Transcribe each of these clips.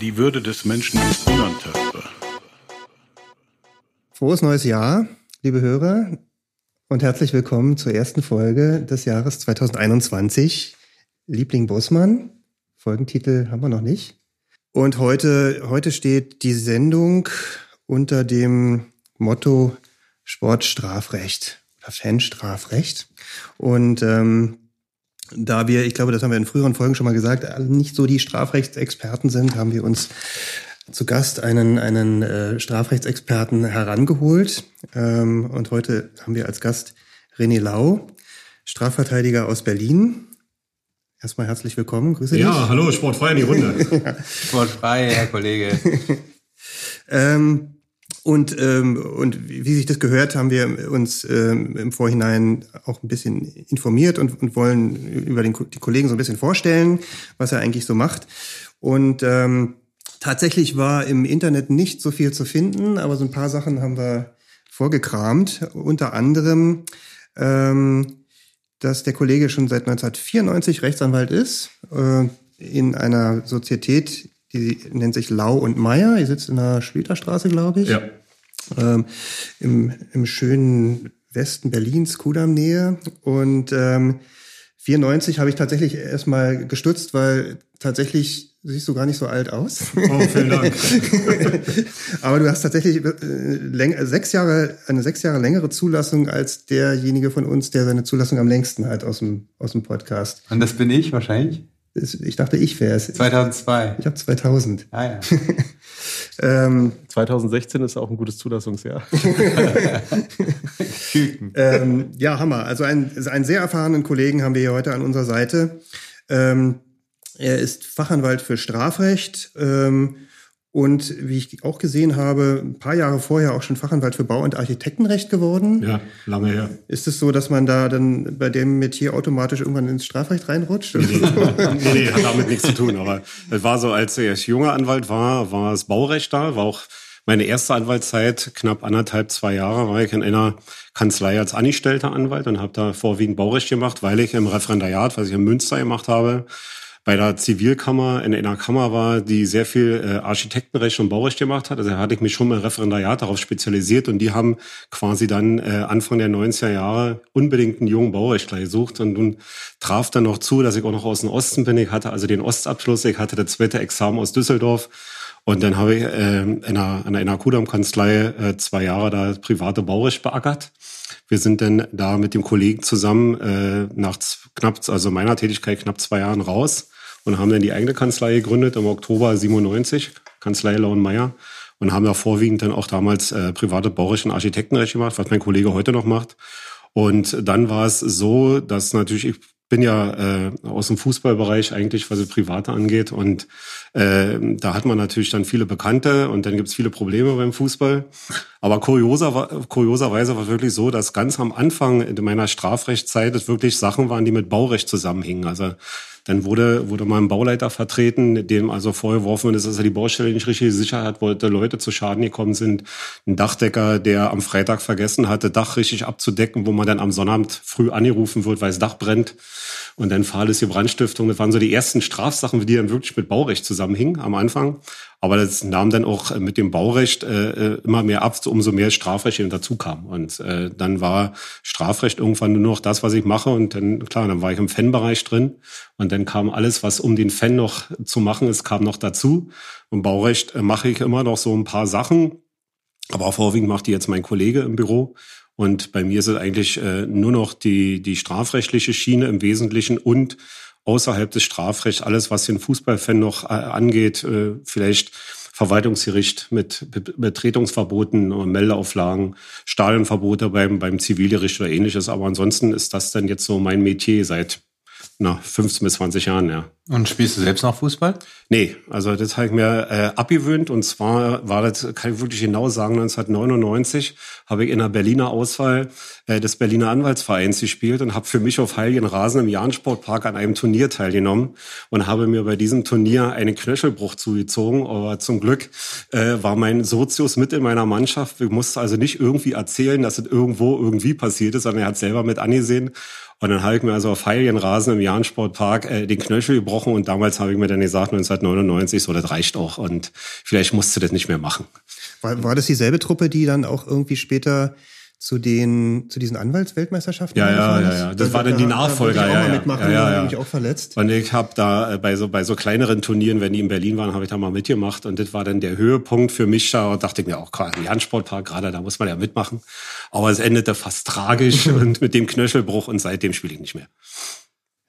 Die Würde des Menschen ist unantastbar. Frohes neues Jahr, liebe Hörer, und herzlich willkommen zur ersten Folge des Jahres 2021. Liebling Bossmann, Folgentitel haben wir noch nicht. Und heute, heute steht die Sendung unter dem Motto Sportstrafrecht oder Fanstrafrecht. Und ähm, da wir, ich glaube, das haben wir in früheren Folgen schon mal gesagt, nicht so die Strafrechtsexperten sind, haben wir uns zu Gast einen, einen äh, Strafrechtsexperten herangeholt. Ähm, und heute haben wir als Gast René Lau, Strafverteidiger aus Berlin. Erstmal herzlich willkommen, grüße ja, dich. Ja, hallo, sportfrei in die Runde. Sportfrei, Herr Kollege. ähm, und, ähm, und wie sich das gehört, haben wir uns ähm, im Vorhinein auch ein bisschen informiert und, und wollen über den, die Kollegen so ein bisschen vorstellen, was er eigentlich so macht. Und ähm, tatsächlich war im Internet nicht so viel zu finden, aber so ein paar Sachen haben wir vorgekramt. Unter anderem, ähm, dass der Kollege schon seit 1994 Rechtsanwalt ist, äh, in einer Sozietät, die nennt sich Lau und Meier. Ihr sitzt in der Schlüterstraße, glaube ich. Ja. Ähm, im, Im schönen Westen Berlins, Kudam-Nähe. Und ähm, 94 habe ich tatsächlich erstmal gestutzt, weil tatsächlich siehst du gar nicht so alt aus. Oh, vielen Dank. Aber du hast tatsächlich äh, sechs Jahre, eine sechs Jahre längere Zulassung als derjenige von uns, der seine Zulassung am längsten hat aus dem, aus dem Podcast. Und das bin ich wahrscheinlich? Ich dachte, ich wäre es. 2002. Ich habe 2000. Ah ja. ähm, 2016 ist auch ein gutes Zulassungsjahr. ähm, ja, Hammer. Also einen, einen sehr erfahrenen Kollegen haben wir hier heute an unserer Seite. Ähm, er ist Fachanwalt für Strafrecht ähm, und wie ich auch gesehen habe, ein paar Jahre vorher auch schon Fachanwalt für Bau- und Architektenrecht geworden. Ja, lange her. Ist es so, dass man da dann bei dem Metier automatisch irgendwann ins Strafrecht reinrutscht? Nee, nee, nee, hat damit nichts zu tun. Aber es war so, als ich junger Anwalt war, war es Baurecht da, war auch meine erste Anwaltszeit, knapp anderthalb, zwei Jahre, war ich in einer Kanzlei als angestellter Anwalt und habe da vorwiegend Baurecht gemacht, weil ich im Referendariat, was ich in Münster gemacht habe, bei der Zivilkammer in einer Kammer war, die sehr viel äh, Architektenrecht und Baurecht gemacht hat. Also da hatte ich mich schon im Referendariat darauf spezialisiert und die haben quasi dann äh, Anfang der 90er Jahre unbedingt einen jungen Baurechtler gesucht und nun traf dann noch zu, dass ich auch noch aus dem Osten bin. Ich hatte also den Ostabschluss, ich hatte das zweite Examen aus Düsseldorf und dann habe ich äh, in einer, in einer Kudam-Kanzlei äh, zwei Jahre da private Baurecht beackert. Wir sind dann da mit dem Kollegen zusammen äh, nach knapp, also meiner Tätigkeit knapp zwei Jahren raus und haben dann die eigene Kanzlei gegründet im Oktober 97, Kanzlei Laun und haben da vorwiegend dann auch damals äh, private Baurecht und Architektenrecht gemacht, was mein Kollege heute noch macht. Und dann war es so, dass natürlich, ich bin ja äh, aus dem Fußballbereich eigentlich, was das Private angeht. Und äh, da hat man natürlich dann viele Bekannte und dann gibt es viele Probleme beim Fußball. Aber kurioser, kurioserweise war es wirklich so, dass ganz am Anfang in meiner Strafrechtszeit es wirklich Sachen waren, die mit Baurecht zusammenhingen. Also dann wurde, wurde mal ein Bauleiter vertreten, dem also vorgeworfen ist, dass er die Baustelle nicht richtig gesichert hat, wollte Leute zu Schaden gekommen sind. Ein Dachdecker, der am Freitag vergessen hatte, Dach richtig abzudecken, wo man dann am Sonnabend früh angerufen wird, weil das Dach brennt. Und dann fahrlässige Brandstiftung. Das waren so die ersten Strafsachen, die dann wirklich mit Baurecht zusammenhingen am Anfang. Aber das nahm dann auch mit dem Baurecht äh, immer mehr ab, umso mehr Strafrecht dazu kam. Und äh, dann war Strafrecht irgendwann nur noch das, was ich mache. Und dann, klar, dann war ich im Fan-Bereich drin. Und dann kam alles, was um den Fan noch zu machen ist, kam noch dazu. Und Baurecht äh, mache ich immer noch so ein paar Sachen. Aber vorwiegend macht die jetzt mein Kollege im Büro. Und bei mir ist es eigentlich äh, nur noch die, die strafrechtliche Schiene im Wesentlichen und außerhalb des Strafrechts alles, was den Fußballfan noch äh, angeht, äh, vielleicht Verwaltungsgericht mit Betretungsverboten und Meldeauflagen, Stadionverbote beim, beim Zivilgericht oder ähnliches. Aber ansonsten ist das dann jetzt so mein Metier seit na, 15 bis 20 Jahren, ja. Und spielst du selbst noch Fußball? Nee, also das habe ich mir äh, abgewöhnt und zwar war das, kann ich wirklich genau sagen, 1999 habe ich in der Berliner Auswahl äh, des Berliner Anwaltsvereins gespielt und habe für mich auf Heiligen Rasen im Jahn-Sportpark an einem Turnier teilgenommen und habe mir bei diesem Turnier einen Knöchelbruch zugezogen, aber zum Glück äh, war mein Sozius mit in meiner Mannschaft. Ich musste also nicht irgendwie erzählen, dass es irgendwo irgendwie passiert ist, sondern er hat selber mit angesehen und dann habe ich mir also auf Heiligen Rasen im Jahn-Sportpark äh, den Knöchel gebrochen und damals habe ich mir dann gesagt, 1999, so, das reicht auch und vielleicht musst du das nicht mehr machen. War, war das dieselbe Truppe, die dann auch irgendwie später zu den zu diesen Anwaltsweltmeisterschaften? Ja ja ja ja. Das da, war dann die Nachfolger da, da ja, ja, mitmachen, ja, ja, ja. mich auch verletzt. Und ich habe da äh, bei so bei so kleineren Turnieren wenn die in Berlin waren habe ich da mal mitgemacht. Und das war dann der Höhepunkt für mich da. Dachte ich mir auch gerade im Sportpark gerade da muss man ja mitmachen. Aber es endete fast tragisch und mit dem Knöchelbruch und seitdem spiele ich nicht mehr.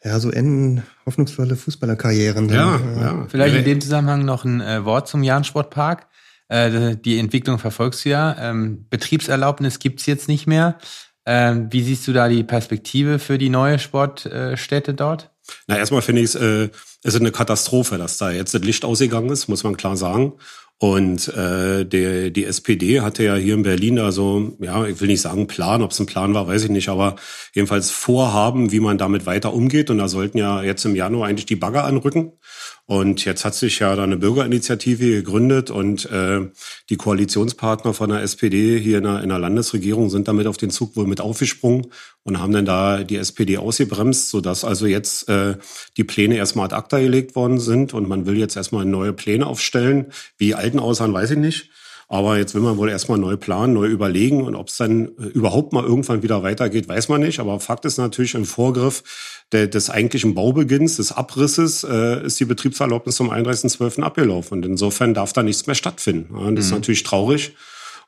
Ja, so enden hoffnungsvolle Fußballerkarrieren. Ja, ja. Vielleicht in dem Zusammenhang noch ein äh, Wort zum Jahn Sportpark. Äh, die Entwicklung verfolgst du ja. Ähm, Betriebserlaubnis gibt's jetzt nicht mehr. Ähm, wie siehst du da die Perspektive für die neue Sportstätte dort? Na, erstmal finde ich es äh, ist eine Katastrophe, dass da jetzt das Licht ausgegangen ist, muss man klar sagen. Und äh, der, die SPD hatte ja hier in Berlin also, ja, ich will nicht sagen Plan, ob es ein Plan war, weiß ich nicht, aber jedenfalls Vorhaben, wie man damit weiter umgeht. Und da sollten ja jetzt im Januar eigentlich die Bagger anrücken. Und jetzt hat sich ja da eine Bürgerinitiative gegründet und äh, die Koalitionspartner von der SPD hier in der, in der Landesregierung sind damit auf den Zug wohl mit aufgesprungen und haben dann da die SPD ausgebremst, sodass also jetzt äh, die Pläne erstmal ad acta gelegt worden sind und man will jetzt erstmal neue Pläne aufstellen. Wie alten aussahen, weiß ich nicht. Aber jetzt will man wohl erstmal neu planen, neu überlegen und ob es dann äh, überhaupt mal irgendwann wieder weitergeht, weiß man nicht. Aber Fakt ist natürlich im Vorgriff der, des eigentlichen Baubeginns, des Abrisses, äh, ist die Betriebserlaubnis zum 31.12. abgelaufen. Und insofern darf da nichts mehr stattfinden. Ja, das mhm. ist natürlich traurig.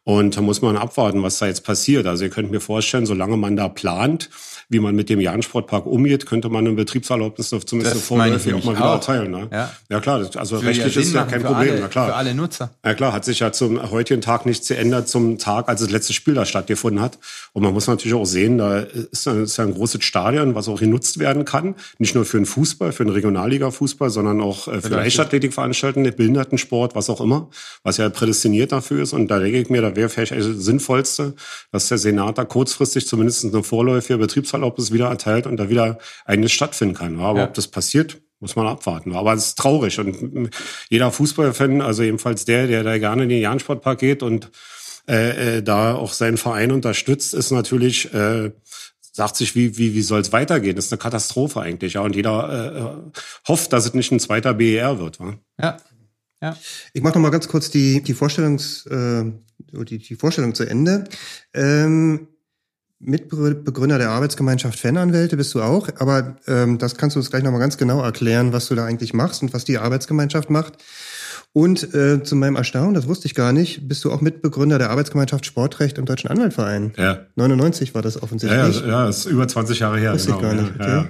Und da muss man abwarten, was da jetzt passiert. Also ihr könnt mir vorstellen, solange man da plant, wie man mit dem Jahn-Sportpark umgeht, könnte man eine Betriebserlaubnis zumindest vorläufig auch mal wieder erteilen. Ne? Ja. ja klar, das, also für rechtlich ist ja kein Problem. Alle, Na klar. Für alle Nutzer. Ja klar, hat sich ja zum heutigen Tag nichts geändert zum Tag, als das letzte Spiel da stattgefunden hat. Und man muss natürlich auch sehen, da ist, ist ja ein großes Stadion, was auch genutzt werden kann. Nicht nur für den Fußball, für den Regionalliga-Fußball, sondern auch äh, für Leichtathletikveranstaltungen, Behindertensport, was auch immer, was ja prädestiniert dafür ist. Und da denke ich mir, da wäre vielleicht das Sinnvollste, dass der Senat da kurzfristig zumindest eine vorläufige Betriebserlaubnis wieder erteilt und da wieder eines stattfinden kann. Aber ja. ob das passiert, muss man abwarten. Aber es ist traurig. Und jeder Fußballfan, also ebenfalls der, der da gerne in den Jahn-Sportpark geht und äh, äh, da auch seinen Verein unterstützt, ist natürlich, äh, sagt sich, wie, wie, wie soll es weitergehen? Das ist eine Katastrophe eigentlich. Ja. Und jeder äh, äh hofft, dass es nicht ein zweiter BER wird. Wa? Ja. Ja. Ich mache noch mal ganz kurz die, die, Vorstellungs, äh, die, die Vorstellung zu Ende. Ähm, Mitbegründer der Arbeitsgemeinschaft Fananwälte bist du auch, aber ähm, das kannst du uns gleich nochmal ganz genau erklären, was du da eigentlich machst und was die Arbeitsgemeinschaft macht. Und äh, zu meinem Erstaunen, das wusste ich gar nicht, bist du auch Mitbegründer der Arbeitsgemeinschaft Sportrecht im Deutschen Anwaltverein. Ja. 99 war das offensichtlich. Ja, ja, ist über 20 Jahre her. Wusste genau. ich gar nicht. Okay. Ja,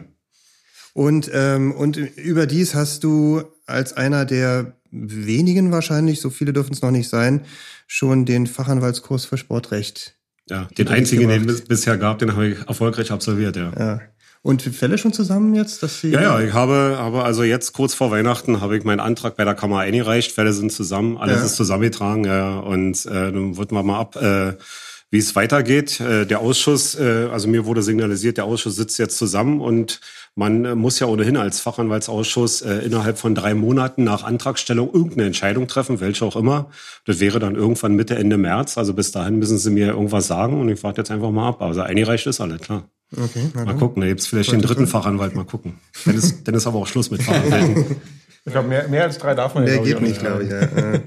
Und, ähm, und überdies hast du als einer der wenigen wahrscheinlich, so viele dürfen es noch nicht sein, schon den Fachanwaltskurs für Sportrecht ja, den einzigen, den es bisher gab, den habe ich erfolgreich absolviert, ja. ja. Und Fälle schon zusammen jetzt, dass Sie Ja, ja, ich habe, aber also jetzt kurz vor Weihnachten habe ich meinen Antrag bei der Kammer eingereicht. Fälle sind zusammen, alles ja. ist zusammengetragen, ja. Und äh, dann warten wir mal ab, äh, wie es weitergeht. Äh, der Ausschuss, äh, also mir wurde signalisiert, der Ausschuss sitzt jetzt zusammen und man äh, muss ja ohnehin als Fachanwaltsausschuss äh, innerhalb von drei Monaten nach Antragstellung irgendeine Entscheidung treffen, welche auch immer. Das wäre dann irgendwann Mitte, Ende März. Also bis dahin müssen Sie mir irgendwas sagen und ich warte jetzt einfach mal ab. Also eingereicht ist alle, klar. Okay, mal gucken, da gibt's vielleicht den dritten Fachanwalt, mal gucken. Dann ist, dann ist aber auch Schluss mit Fachanwälten. ich glaube, mehr, mehr als drei darf man ja, Mehr geht nicht, glaube ich. Ja,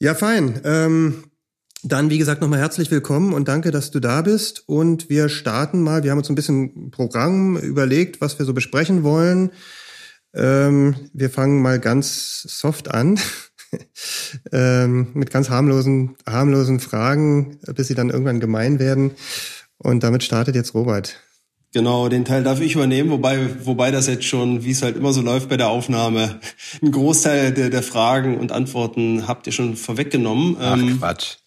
ja fein. Ähm, dann, wie gesagt, nochmal herzlich willkommen und danke, dass du da bist. Und wir starten mal. Wir haben uns ein bisschen Programm überlegt, was wir so besprechen wollen. Ähm, wir fangen mal ganz soft an. ähm, mit ganz harmlosen, harmlosen Fragen, bis sie dann irgendwann gemein werden. Und damit startet jetzt Robert. Genau, den Teil darf ich übernehmen, wobei, wobei das jetzt schon, wie es halt immer so läuft bei der Aufnahme, ein Großteil der, der Fragen und Antworten habt ihr schon vorweggenommen. Ach, ähm, Quatsch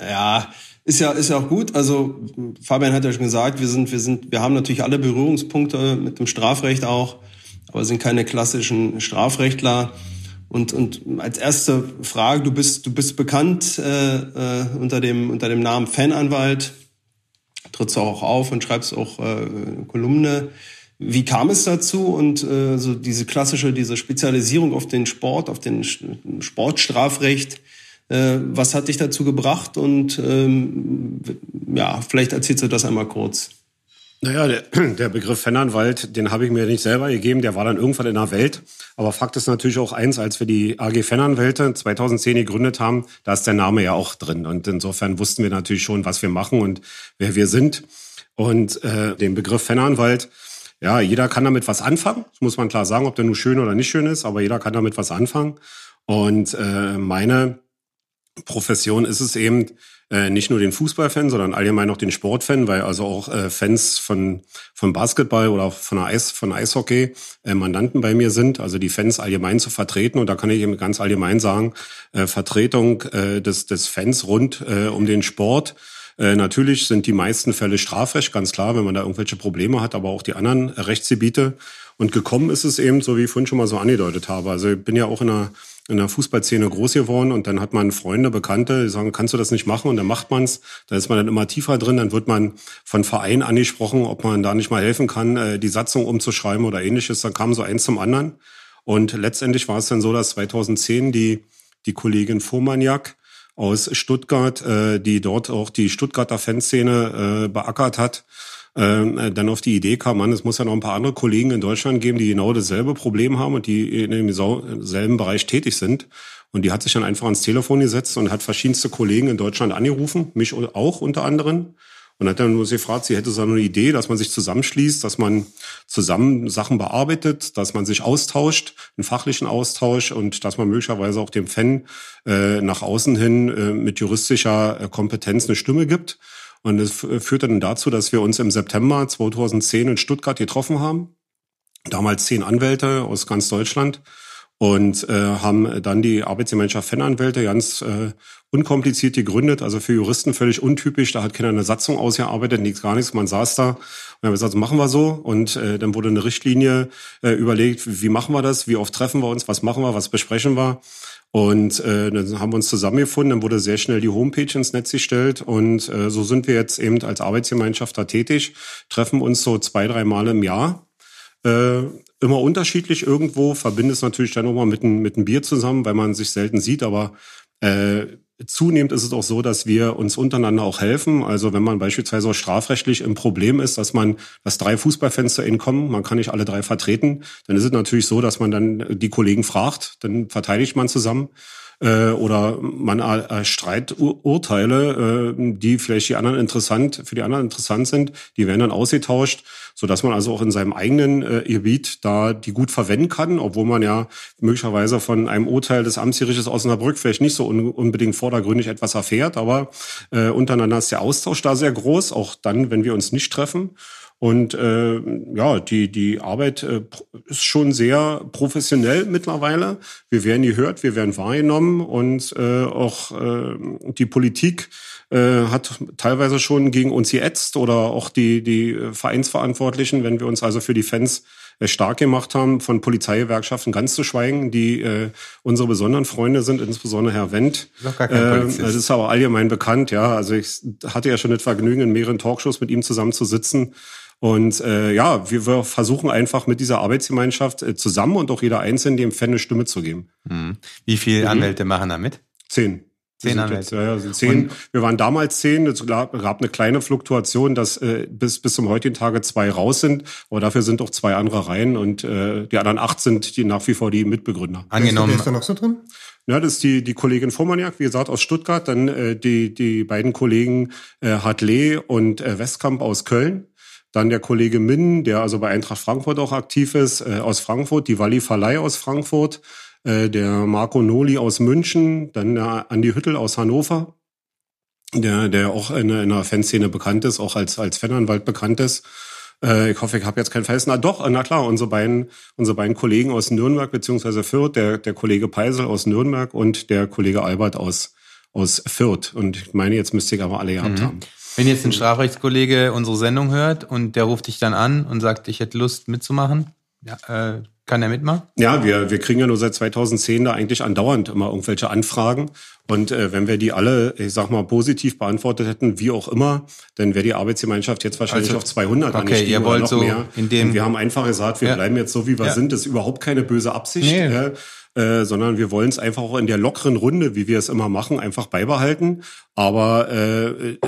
ja, ist ja, ist ja auch gut. Also Fabian hat ja schon gesagt, wir sind, wir sind, wir haben natürlich alle Berührungspunkte mit dem Strafrecht auch, aber sind keine klassischen Strafrechtler. Und, und als erste Frage, du bist, du bist bekannt äh, äh, unter, dem, unter dem Namen Fananwalt, trittst auch auf und schreibst auch äh, Kolumne. Wie kam es dazu und äh, so diese klassische, diese Spezialisierung auf den Sport, auf den Sportstrafrecht, äh, was hat dich dazu gebracht? Und ähm, ja, vielleicht erzählst du das einmal kurz. Naja, der, der Begriff Fennernwald, den habe ich mir nicht selber gegeben, der war dann irgendwann in der Welt. Aber Fakt ist natürlich auch eins, als wir die AG Fennernwelte 2010 gegründet haben, da ist der Name ja auch drin. Und insofern wussten wir natürlich schon, was wir machen und wer wir sind. Und äh, den Begriff Fennernwald, ja, jeder kann damit was anfangen. Das muss man klar sagen, ob der nur schön oder nicht schön ist, aber jeder kann damit was anfangen. Und äh, meine Profession ist es eben, äh, nicht nur den Fußballfan, sondern allgemein auch den Sportfan, weil also auch äh, Fans von, von Basketball oder von, Eis, von Eishockey äh, Mandanten bei mir sind, also die Fans allgemein zu vertreten. Und da kann ich eben ganz allgemein sagen, äh, Vertretung äh, des, des Fans rund äh, um den Sport. Äh, natürlich sind die meisten Fälle Strafrecht, ganz klar, wenn man da irgendwelche Probleme hat, aber auch die anderen Rechtsgebiete. Und gekommen ist es eben, so wie ich vorhin schon mal so angedeutet habe. Also ich bin ja auch in einer in der Fußballszene groß geworden und dann hat man Freunde, Bekannte, die sagen, kannst du das nicht machen? Und dann macht man's. Da ist man dann immer tiefer drin. Dann wird man von Verein angesprochen, ob man da nicht mal helfen kann, äh, die Satzung umzuschreiben oder ähnliches. Dann kam so eins zum anderen. Und letztendlich war es dann so, dass 2010 die, die Kollegin Fuhrmaniak aus Stuttgart, äh, die dort auch die Stuttgarter Fanszene äh, beackert hat, äh, dann auf die Idee kam, man, es muss ja noch ein paar andere Kollegen in Deutschland geben, die genau dasselbe Problem haben und die in demselben Bereich tätig sind. Und die hat sich dann einfach ans Telefon gesetzt und hat verschiedenste Kollegen in Deutschland angerufen, mich auch unter anderem. Und hat dann nur sie gefragt, sie hätte so eine Idee, dass man sich zusammenschließt, dass man zusammen Sachen bearbeitet, dass man sich austauscht, einen fachlichen Austausch und dass man möglicherweise auch dem Fan äh, nach außen hin äh, mit juristischer äh, Kompetenz eine Stimme gibt. Und das führte dann dazu, dass wir uns im September 2010 in Stuttgart getroffen haben. Damals zehn Anwälte aus ganz Deutschland und äh, haben dann die Arbeitsgemeinschaft Fananwälte ganz äh, unkompliziert gegründet, also für Juristen völlig untypisch. Da hat keiner eine Satzung ausgearbeitet, nichts gar nichts. Man saß da und haben gesagt, machen wir so. Und äh, dann wurde eine Richtlinie äh, überlegt, wie machen wir das, wie oft treffen wir uns, was machen wir, was besprechen wir. Und äh, dann haben wir uns zusammengefunden, dann wurde sehr schnell die Homepage ins Netz gestellt und äh, so sind wir jetzt eben als Arbeitsgemeinschaft da tätig, treffen uns so zwei, drei Mal im Jahr. Äh, immer unterschiedlich irgendwo, verbinde es natürlich dann nochmal mit, ein, mit einem Bier zusammen, weil man sich selten sieht, aber äh, Zunehmend ist es auch so, dass wir uns untereinander auch helfen. Also wenn man beispielsweise auch strafrechtlich im Problem ist, dass man, dass drei Fußballfans zu Ihnen kommen, man kann nicht alle drei vertreten, dann ist es natürlich so, dass man dann die Kollegen fragt, dann verteidigt man zusammen äh, oder man äh, Streiturteile, äh, die vielleicht die anderen interessant, für die anderen interessant sind, die werden dann ausgetauscht, so dass man also auch in seinem eigenen äh, Gebiet da die gut verwenden kann, obwohl man ja möglicherweise von einem Urteil des Amtsgerichtes Osnabrück vielleicht nicht so un unbedingt vordergründig etwas erfährt, aber äh, untereinander ist der Austausch da sehr groß, auch dann, wenn wir uns nicht treffen. Und äh, ja, die, die Arbeit äh, ist schon sehr professionell mittlerweile. Wir werden gehört, wir werden wahrgenommen und äh, auch äh, die Politik äh, hat teilweise schon gegen uns geätzt oder auch die, die Vereinsverantwortlichen, wenn wir uns also für die Fans äh, stark gemacht haben, von Polizeigewerkschaften ganz zu schweigen, die äh, unsere besonderen Freunde sind, insbesondere Herr Wendt. Äh, das ist aber allgemein bekannt, ja. Also ich hatte ja schon das Vergnügen, in mehreren Talkshows mit ihm zusammen zu sitzen. Und äh, ja, wir, wir versuchen einfach mit dieser Arbeitsgemeinschaft äh, zusammen und auch jeder Einzelne dem Fan eine Stimme zu geben. Mhm. Wie viele mhm. Anwälte machen da mit? Zehn. Zehn Anwälte. Jetzt, ja, sind zehn. wir waren damals zehn. Es gab eine kleine Fluktuation, dass äh, bis, bis zum heutigen Tage zwei raus sind. Aber dafür sind auch zwei andere rein. Und äh, die anderen acht sind die nach wie vor die Mitbegründer. Angenommen. Wer ist da noch so drin? Ja, das ist die, die Kollegin Vormaniak, wie gesagt, aus Stuttgart. Dann äh, die, die beiden Kollegen äh, Hartley und äh, Westkamp aus Köln. Dann der Kollege Minn, der also bei Eintracht Frankfurt auch aktiv ist, äh, aus Frankfurt, die Walli Verleih aus Frankfurt, äh, der Marco Noli aus München, dann der Andi Hüttel aus Hannover, der, der auch in, in der Fanszene bekannt ist, auch als, als Fananwalt bekannt ist. Äh, ich hoffe, ich habe jetzt keinen Fall. Na doch, na klar, unsere beiden, unsere beiden Kollegen aus Nürnberg beziehungsweise Fürth, der, der Kollege Peisel aus Nürnberg und der Kollege Albert aus aus Fürth. Und ich meine, jetzt müsste ich aber alle gehabt Mhm. haben. Wenn jetzt ein Strafrechtskollege unsere Sendung hört und der ruft dich dann an und sagt, ich hätte Lust mitzumachen, ja, äh, kann er mitmachen? Ja, wir, wir kriegen ja nur seit 2010 da eigentlich andauernd immer irgendwelche Anfragen. Und äh, wenn wir die alle, ich sag mal, positiv beantwortet hätten, wie auch immer, dann wäre die Arbeitsgemeinschaft jetzt wahrscheinlich Also, auf 200 okay, angestiegen ihr wollt noch so mehr. in dem- Und wir haben einfach gesagt, wir Ja. bleiben jetzt so, wie wir Ja. sind. Das ist überhaupt keine böse Absicht. Nee. Äh, äh, sondern wir wollen es einfach auch in der lockeren Runde, wie wir es immer machen, einfach beibehalten. Aber äh,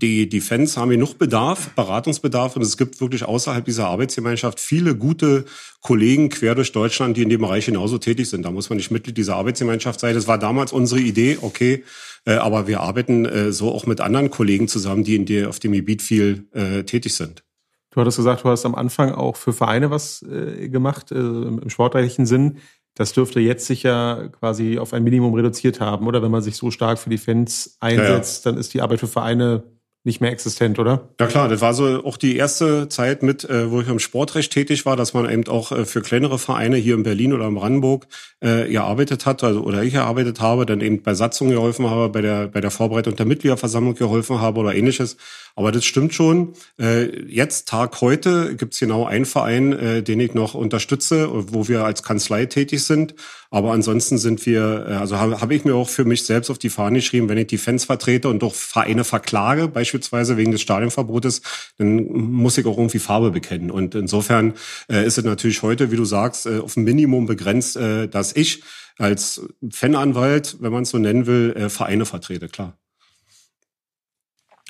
die, die Fans haben genug Bedarf, Beratungsbedarf und es gibt wirklich außerhalb dieser Arbeitsgemeinschaft viele gute Kollegen quer durch Deutschland, die in dem Bereich genauso tätig sind. Da muss man nicht Mitglied dieser Arbeitsgemeinschaft sein. Das war damals unsere Idee, okay, äh, aber wir arbeiten äh, so auch mit anderen Kollegen zusammen, die in der, auf dem Gebiet viel äh, tätig sind. Du hattest gesagt, du hast am Anfang auch für Vereine was äh, gemacht, im sportrechtlichen Sinn. Das dürfte jetzt sich ja quasi auf ein Minimum reduziert haben, oder? Wenn man sich so stark für die Fans einsetzt, dann ist die Arbeit für Vereine nicht mehr existent, oder? Ja klar, das war so auch die erste Zeit mit, äh, wo ich im Sportrecht tätig war, dass man eben auch äh, für kleinere Vereine hier in Berlin oder in Brandenburg äh, gearbeitet hat, also oder ich gearbeitet habe, dann eben bei Satzungen geholfen habe, bei der bei der Vorbereitung der Mitgliederversammlung geholfen habe oder ähnliches. Aber das stimmt schon. Äh, jetzt Tag heute gibt's genau einen Verein, äh, den ich noch unterstütze, wo wir als Kanzlei tätig sind. Aber ansonsten sind wir, äh, also habe hab ich mir auch für mich selbst auf die Fahne geschrieben, wenn ich die Fans vertrete und doch Vereine verklage, beispielsweise wegen des Stadionverbotes, dann muss ich auch irgendwie Farbe bekennen. Und insofern äh, ist es natürlich heute, wie du sagst, äh, auf ein Minimum begrenzt, äh, dass ich als Fananwalt, wenn man es so nennen will, äh, Vereine vertrete, klar.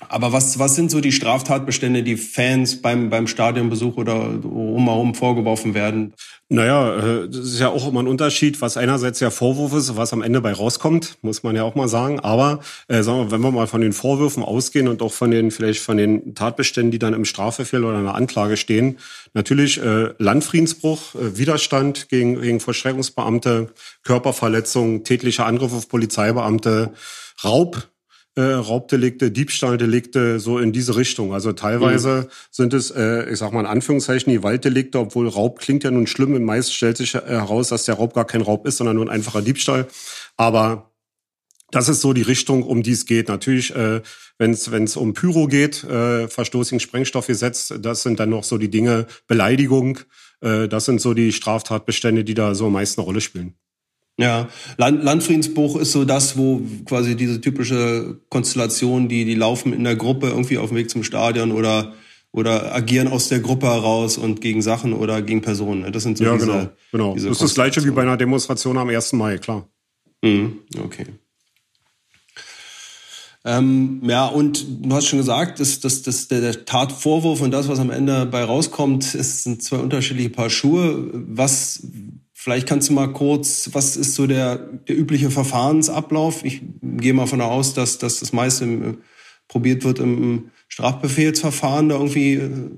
Aber was, was sind so die Straftatbestände, die Fans beim, beim Stadionbesuch oder rumherum vorgeworfen werden? Naja, äh, das ist ja auch immer ein Unterschied, was einerseits der Vorwurf ist, was am Ende bei rauskommt, muss man ja auch mal sagen. Aber äh, sagen wir, wenn wir mal von den Vorwürfen ausgehen und auch von den vielleicht von den Tatbeständen, die dann im Strafverfehl oder in der Anklage stehen, natürlich äh, Landfriedensbruch, äh, Widerstand gegen, gegen Vollstreckungsbeamte, Körperverletzung, tätlicher Angriff auf Polizeibeamte, Raub, äh, Raubdelikte, Diebstahldelikte, so in diese Richtung. Also teilweise sind es, äh, ich sag mal in Anführungszeichen, Gewaltdelikte, obwohl Raub klingt ja nun schlimm. Und meist stellt sich heraus, dass der Raub gar kein Raub ist, sondern nur ein einfacher Diebstahl. Aber das ist so die Richtung, um die es geht. Natürlich, äh, wenn es um Pyro geht, äh, Verstoß gegen Sprengstoffgesetz, das sind dann noch so die Dinge, Beleidigung, äh, das sind so die Straftatbestände, die da so am meisten eine Rolle spielen. Ja, Land, Landfriedensbruch ist so das, wo quasi diese typische Konstellation, die, die laufen in der Gruppe irgendwie auf dem Weg zum Stadion oder, oder agieren aus der Gruppe heraus und gegen Sachen oder gegen Personen. ne? Das sind so ja, diese, genau. genau. diese das ist das Gleiche wie bei einer Demonstration am 1. Mai, klar. Mhm, okay. Ähm, ja, und du hast schon gesagt, dass, dass, dass der, der Tatvorwurf und das, was am Ende bei rauskommt, ist, sind zwei unterschiedliche Paar Schuhe. Was, vielleicht kannst du mal kurz, was ist so der, der übliche Verfahrensablauf? Ich gehe mal von aus, dass, dass das meiste im, probiert wird, im Strafbefehlsverfahren da irgendwie äh,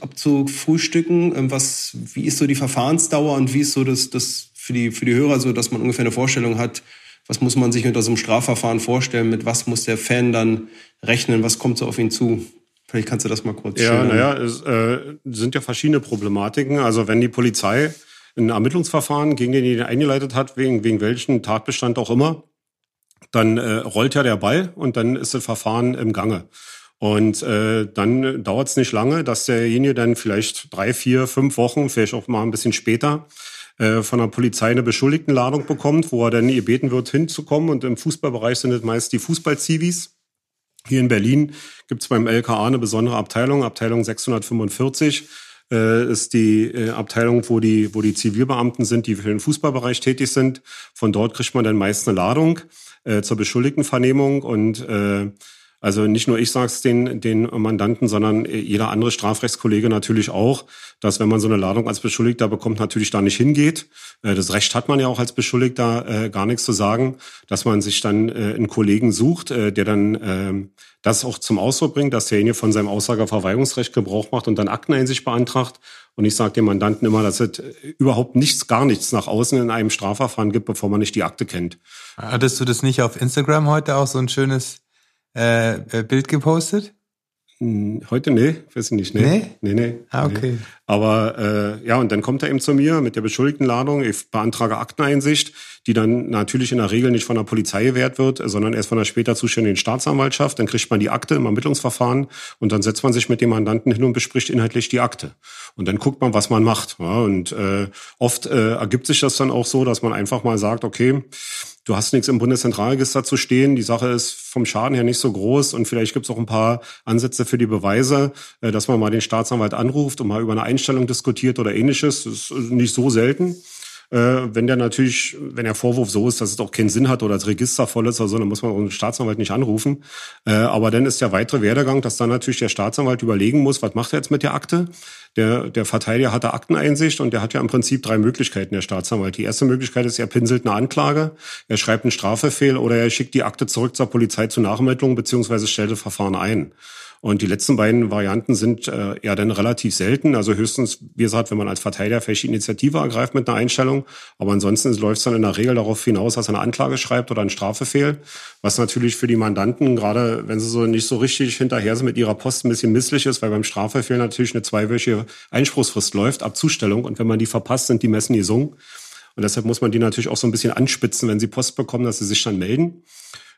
abzufrühstücken. Ähm, Was, wie ist so die Verfahrensdauer und wie ist so das, das für die, für die Hörer so, dass man ungefähr eine Vorstellung hat, was muss man sich unter so einem Strafverfahren vorstellen? Mit was muss der Fan dann rechnen? Was kommt so auf ihn zu? Vielleicht kannst du das mal kurz Ja, naja, es äh, sind ja verschiedene Problematiken. Also wenn die Polizei ein Ermittlungsverfahren gegen denjenigen eingeleitet hat, wegen, wegen welchen Tatbestand auch immer, dann äh, rollt ja der Ball und dann ist das Verfahren im Gange. Und äh, dann dauert es nicht lange, dass derjenige dann vielleicht drei, vier, fünf Wochen, vielleicht auch mal ein bisschen später, äh, von der Polizei eine Beschuldigtenladung bekommt, wo er dann gebeten wird, hinzukommen. Und im Fußballbereich sind es meist die Fußball-Zivis. Hier in Berlin gibt es beim LKA eine besondere Abteilung, Abteilung 645 äh, ist die äh, Abteilung, wo die, wo die Zivilbeamten sind, die für den Fußballbereich tätig sind. Von dort kriegt man dann meist eine Ladung äh, zur Beschuldigtenvernehmung und äh, also nicht nur ich sag's den, den Mandanten, sondern jeder andere Strafrechtskollege natürlich auch, dass wenn man so eine Ladung als Beschuldigter bekommt, natürlich da nicht hingeht. Äh, Das Recht hat man ja auch als Beschuldigter äh, gar nichts zu sagen, dass man sich dann äh, einen Kollegen sucht, äh, der dann äh, das auch zum Ausdruck bringt, dass derjenige von seinem Aussageverweigerungsrecht Gebrauch macht und dann Akteneinsicht beantragt. Und ich sage dem Mandanten immer, dass es überhaupt nichts, gar nichts nach außen in einem Strafverfahren gibt, bevor man nicht die Akte kennt. Hattest du das nicht auf Instagram heute auch so ein schönes äh, Bild gepostet? Hm, Heute nee, weiß ich nicht. Nee? Nee? Nee, nee. Ah, okay. Nee. Aber äh, ja, und dann kommt er eben zu mir mit der Beschuldigtenladung. Ich beantrage Akteneinsicht, die dann natürlich in der Regel nicht von der Polizei gewährt wird, sondern erst von der später zuständigen Staatsanwaltschaft. Dann kriegt man die Akte im Ermittlungsverfahren und dann setzt man sich mit dem Mandanten hin und bespricht inhaltlich die Akte. Und dann guckt man, was man macht. Ja, und äh, oft äh, ergibt sich das dann auch so, dass man einfach mal sagt, okay, du hast nichts im Bundeszentralregister zu stehen, die Sache ist vom Schaden her nicht so groß und vielleicht gibt es auch ein paar Ansätze für die Beweise, äh, dass man mal den Staatsanwalt anruft und mal über eine Einstellung diskutiert oder ähnliches. Das ist nicht so selten. Äh, wenn der natürlich, wenn der Vorwurf so ist, dass es auch keinen Sinn hat oder das Register voll ist oder so, dann muss man auch einen Staatsanwalt nicht anrufen. Äh, aber dann ist der weitere Werdegang, dass dann natürlich der Staatsanwalt überlegen muss, was macht er jetzt mit der Akte? Der, der Verteidiger hatte Akteneinsicht und der hat ja im Prinzip drei Möglichkeiten, der Staatsanwalt. Die erste Möglichkeit ist, er pinselt eine Anklage, er schreibt einen Strafbefehl oder er schickt die Akte zurück zur Polizei zur Nachermittlung beziehungsweise stellt das Verfahren ein. Und die letzten beiden Varianten sind äh, ja dann relativ selten. Also höchstens, wie gesagt, wenn man als Verteidiger vielleicht Initiative ergreift mit einer Einstellung. Aber ansonsten läuft es dann in der Regel darauf hinaus, dass er eine Anklage schreibt oder einen Strafbefehl. Was natürlich für die Mandanten, gerade wenn sie so nicht so richtig hinterher sind mit ihrer Post, ein bisschen misslich ist, weil beim Strafbefehl natürlich eine zweiwöchige Einspruchsfrist läuft ab Zustellung. Und wenn man die verpasst, sind die Messen gesungen. Und deshalb muss man die natürlich auch so ein bisschen anspitzen, wenn sie Post bekommen, dass sie sich dann melden.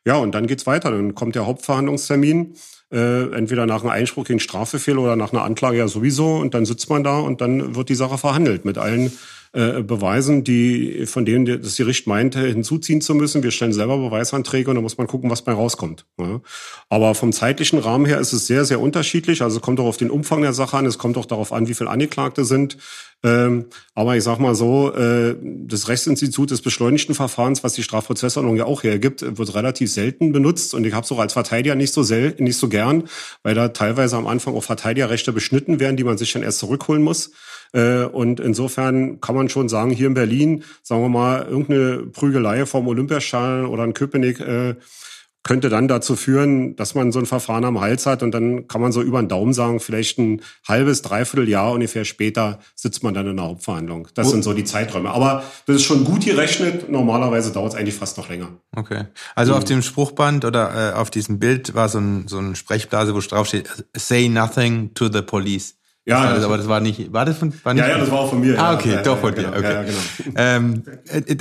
Ja, und dann geht's weiter. Dann kommt der Hauptverhandlungstermin äh, entweder nach einem Einspruch gegen Strafbefehl oder nach einer Anklage ja sowieso. Und dann sitzt man da und dann wird die Sache verhandelt mit allen äh, Beweisen, die von denen das Gericht meinte, hinzuziehen zu müssen. Wir stellen selber Beweisanträge und dann muss man gucken, was bei rauskommt. Ja. Aber vom zeitlichen Rahmen her ist es sehr, sehr unterschiedlich. Also es kommt auch auf den Umfang der Sache an, es kommt auch darauf an, wie viele Angeklagte sind. Ähm, aber ich sag mal so, äh, das Rechtsinstitut des beschleunigten Verfahrens, was die Strafprozessordnung ja auch hergibt, wird relativ selten benutzt. Und ich habe es auch als Verteidiger nicht so sel nicht so gern, weil da teilweise am Anfang auch Verteidigerrechte beschnitten werden, die man sich dann erst zurückholen muss. Äh, Und insofern kann man schon sagen, hier in Berlin, sagen wir mal, irgendeine Prügelei vom Olympiastadion oder in Köpenick äh, könnte dann dazu führen, dass man so ein Verfahren am Hals hat und dann kann man so über den Daumen sagen, vielleicht ein halbes, dreiviertel Jahr ungefähr später sitzt man dann in der Hauptverhandlung. Das sind so die Zeiträume. Aber das ist schon gut gerechnet. Normalerweise dauert es eigentlich fast noch länger. Okay. Also auf dem Spruchband oder äh, auf diesem Bild war so ein, so ein Sprechblase, wo drauf steht, say nothing to the police. Ja, das, das- aber das war nicht, war das von, war nicht Ja, ja, das war auch von mir. Ah, okay, Ja, doch von dir, genau. okay. Ja, genau. Ähm, äh, äh,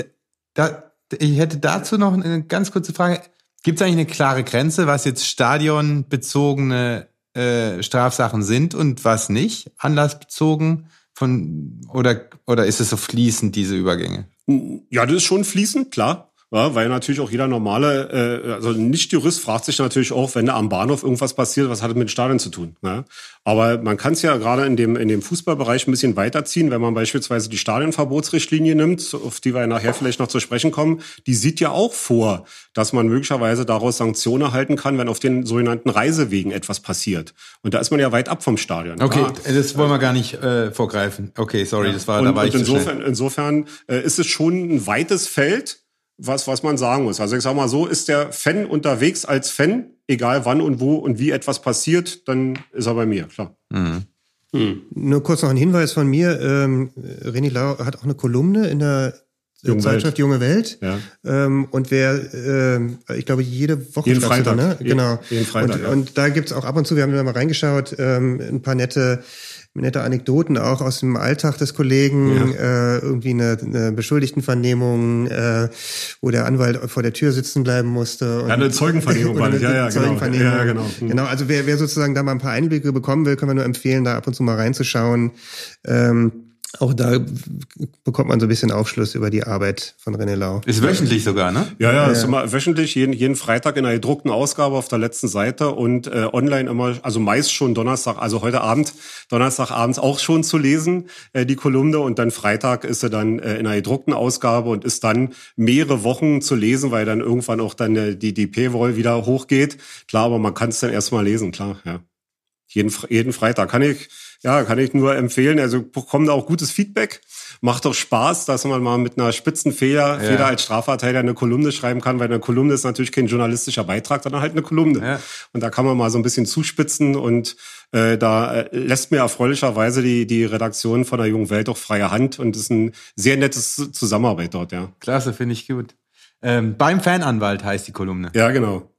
da, ich hätte dazu noch eine ganz kurze Frage. Gibt es eigentlich eine klare Grenze, was jetzt stadionbezogene äh, Strafsachen sind und was nicht? Anlassbezogen von oder oder ist es so fließend diese Übergänge? Ja, das ist schon fließend, klar. Ja, weil natürlich auch jeder normale, äh, also Nicht-Jurist fragt sich natürlich auch, wenn da am Bahnhof irgendwas passiert, was hat das mit dem Stadion zu tun? Ne? Aber man kann es ja gerade in dem, in dem Fußballbereich ein bisschen weiterziehen, wenn man beispielsweise die Stadionverbotsrichtlinie nimmt, auf die wir nachher vielleicht noch zu sprechen kommen, die sieht ja auch vor, dass man möglicherweise daraus Sanktionen erhalten kann, wenn auf den sogenannten Reisewegen etwas passiert. Und da ist man ja weit ab vom Stadion. Okay, Klar. das wollen wir gar nicht äh, vorgreifen. Okay, sorry, das war und, da war und ich zu insofern, schnell. insofern äh, ist es schon ein weites Feld, was, was man sagen muss. Also ich sag mal so, ist der Fan unterwegs als Fan, egal wann und wo und wie etwas passiert, dann ist er bei mir, klar. Nur kurz noch ein Hinweis von mir. Ähm, René Lau hat auch eine Kolumne in der Junge Zeitschrift Welt. Junge Welt. Ja. Ähm, und wer, ähm, ich glaube, jede Woche Jeden Freitag. Da, ne? Genau. jeden Freitag, und, ja. und da gibt's auch ab und zu, wir haben da mal reingeschaut, ähm, ein paar nette nette Anekdoten auch aus dem Alltag des Kollegen, äh, irgendwie eine, eine Beschuldigtenvernehmung, äh, wo der Anwalt vor der Tür sitzen bleiben musste. Und, Ja, eine Zeugenvernehmung war das. Ja, ja, genau. Zeugenvernehmung. Ja, genau. Hm. Genau, also wer, wer sozusagen da mal ein paar Einblicke bekommen will, können wir nur empfehlen, da ab und zu mal reinzuschauen. Ähm, auch da bekommt man so ein bisschen Aufschluss über die Arbeit von René Lau. Ist wöchentlich sogar, ne? Ja, ja, ist immer wöchentlich, jeden, jeden Freitag in einer gedruckten Ausgabe auf der letzten Seite und äh, online immer, also meist schon Donnerstag, also heute Abend, Donnerstagabends auch schon zu lesen, äh, die Kolumne und dann Freitag ist sie dann äh, in einer gedruckten Ausgabe und ist dann mehrere Wochen zu lesen, weil dann irgendwann auch dann äh, die, die Paywall wieder hochgeht. Klar, aber man kann es dann erstmal lesen, klar, ja. Jeden, jeden Freitag kann ich, ja, kann ich nur empfehlen. Also bekommen da auch gutes Feedback. Macht doch Spaß, dass man mal mit einer spitzen Feder, Feder als Strafverteidiger eine Kolumne schreiben kann, weil eine Kolumne ist natürlich kein journalistischer Beitrag, sondern halt eine Kolumne. Ja. Und da kann man mal so ein bisschen zuspitzen und äh, da äh, lässt mir erfreulicherweise die, die Redaktion von der Jungen Welt auch freie Hand und ist ein sehr nettes Zusammenarbeit dort, ja. Klasse, finde ich gut. Ähm, beim Fananwalt heißt die Kolumne. Ja, genau.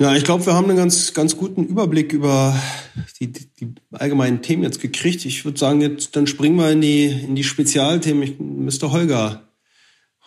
Ja, ich glaube, wir haben einen ganz, ganz guten Überblick über die, die allgemeinen Themen jetzt gekriegt. Ich würde sagen, jetzt dann springen wir in die, in die Spezialthemen. Ich müsste Holger,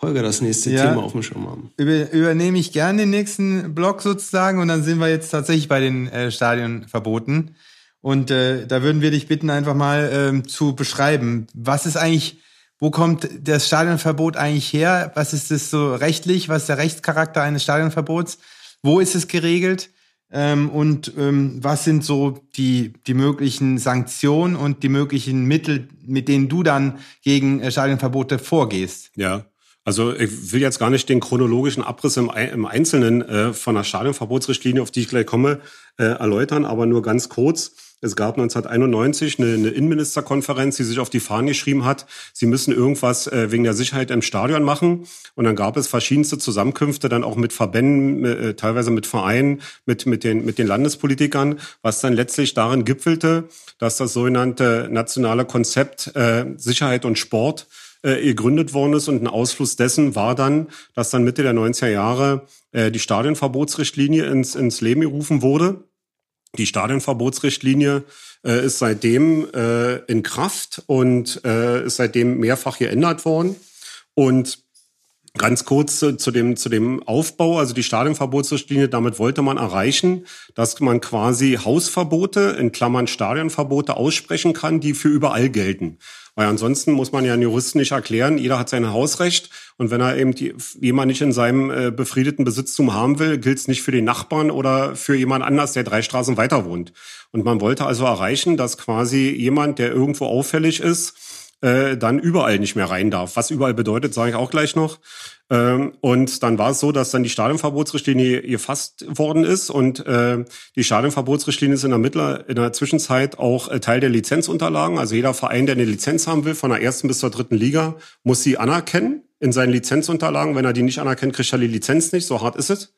Holger das nächste Ja. Thema auf dem Schirm haben. Über, übernehme ich gerne den nächsten Block sozusagen und dann sind wir jetzt tatsächlich bei den äh, Stadionverboten. Und äh, da würden wir dich bitten, einfach mal ähm, zu beschreiben, was ist eigentlich, wo kommt das Stadionverbot eigentlich her? Was ist das so rechtlich? Was ist der Rechtscharakter eines Stadionverbots? Wo ist es geregelt? Ähm, und ähm, was sind so die, die möglichen Sanktionen und die möglichen Mittel, mit denen du dann gegen äh, Stadionverbote vorgehst? Ja. Also ich will jetzt gar nicht den chronologischen Abriss im, im Einzelnen äh, von der Stadionverbotsrichtlinie, auf die ich gleich komme, äh, erläutern, aber nur ganz kurz. Es gab 1991 eine, eine Innenministerkonferenz, die sich auf die Fahnen geschrieben hat, sie müssen irgendwas äh, wegen der Sicherheit im Stadion machen. Und dann gab es verschiedenste Zusammenkünfte, dann auch mit Verbänden, äh, teilweise mit Vereinen, mit, mit, den, mit den Landespolitikern, was dann letztlich darin gipfelte, dass das sogenannte nationale Konzept äh, Sicherheit und Sport äh, gegründet worden ist und ein Ausfluss dessen war dann, dass dann Mitte der 90er Jahre äh, die Stadionverbotsrichtlinie ins, ins Leben gerufen wurde. Die Stadionverbotsrichtlinie äh, ist seitdem äh, in Kraft und äh, ist seitdem mehrfach geändert worden. Und Ganz kurz zu dem, zu dem Aufbau, also die Stadionverbotsrichtlinie, damit wollte man erreichen, dass man quasi Hausverbote, in Klammern Stadionverbote, aussprechen kann, die für überall gelten. Weil ansonsten muss man ja einen Juristen nicht erklären, jeder hat sein Hausrecht und wenn er eben jemand nicht in seinem äh, befriedeten Besitztum haben will, gilt es nicht für den Nachbarn oder für jemand anders, der drei Straßen weiter wohnt. Und man wollte also erreichen, dass quasi jemand, der irgendwo auffällig ist, äh, dann überall nicht mehr rein darf. Was überall bedeutet, sage ich auch gleich noch. Ähm, und dann war es so, dass dann die Stadionverbotsrichtlinie gefasst worden ist und äh, die Stadionverbotsrichtlinie ist in der Mittler, in der Zwischenzeit auch äh, Teil der Lizenzunterlagen. Also jeder Verein, der eine Lizenz haben will, von der ersten bis zur dritten Liga, muss sie anerkennen in seinen Lizenzunterlagen. Wenn er die nicht anerkennt, kriegt er die Lizenz nicht. So hart ist es.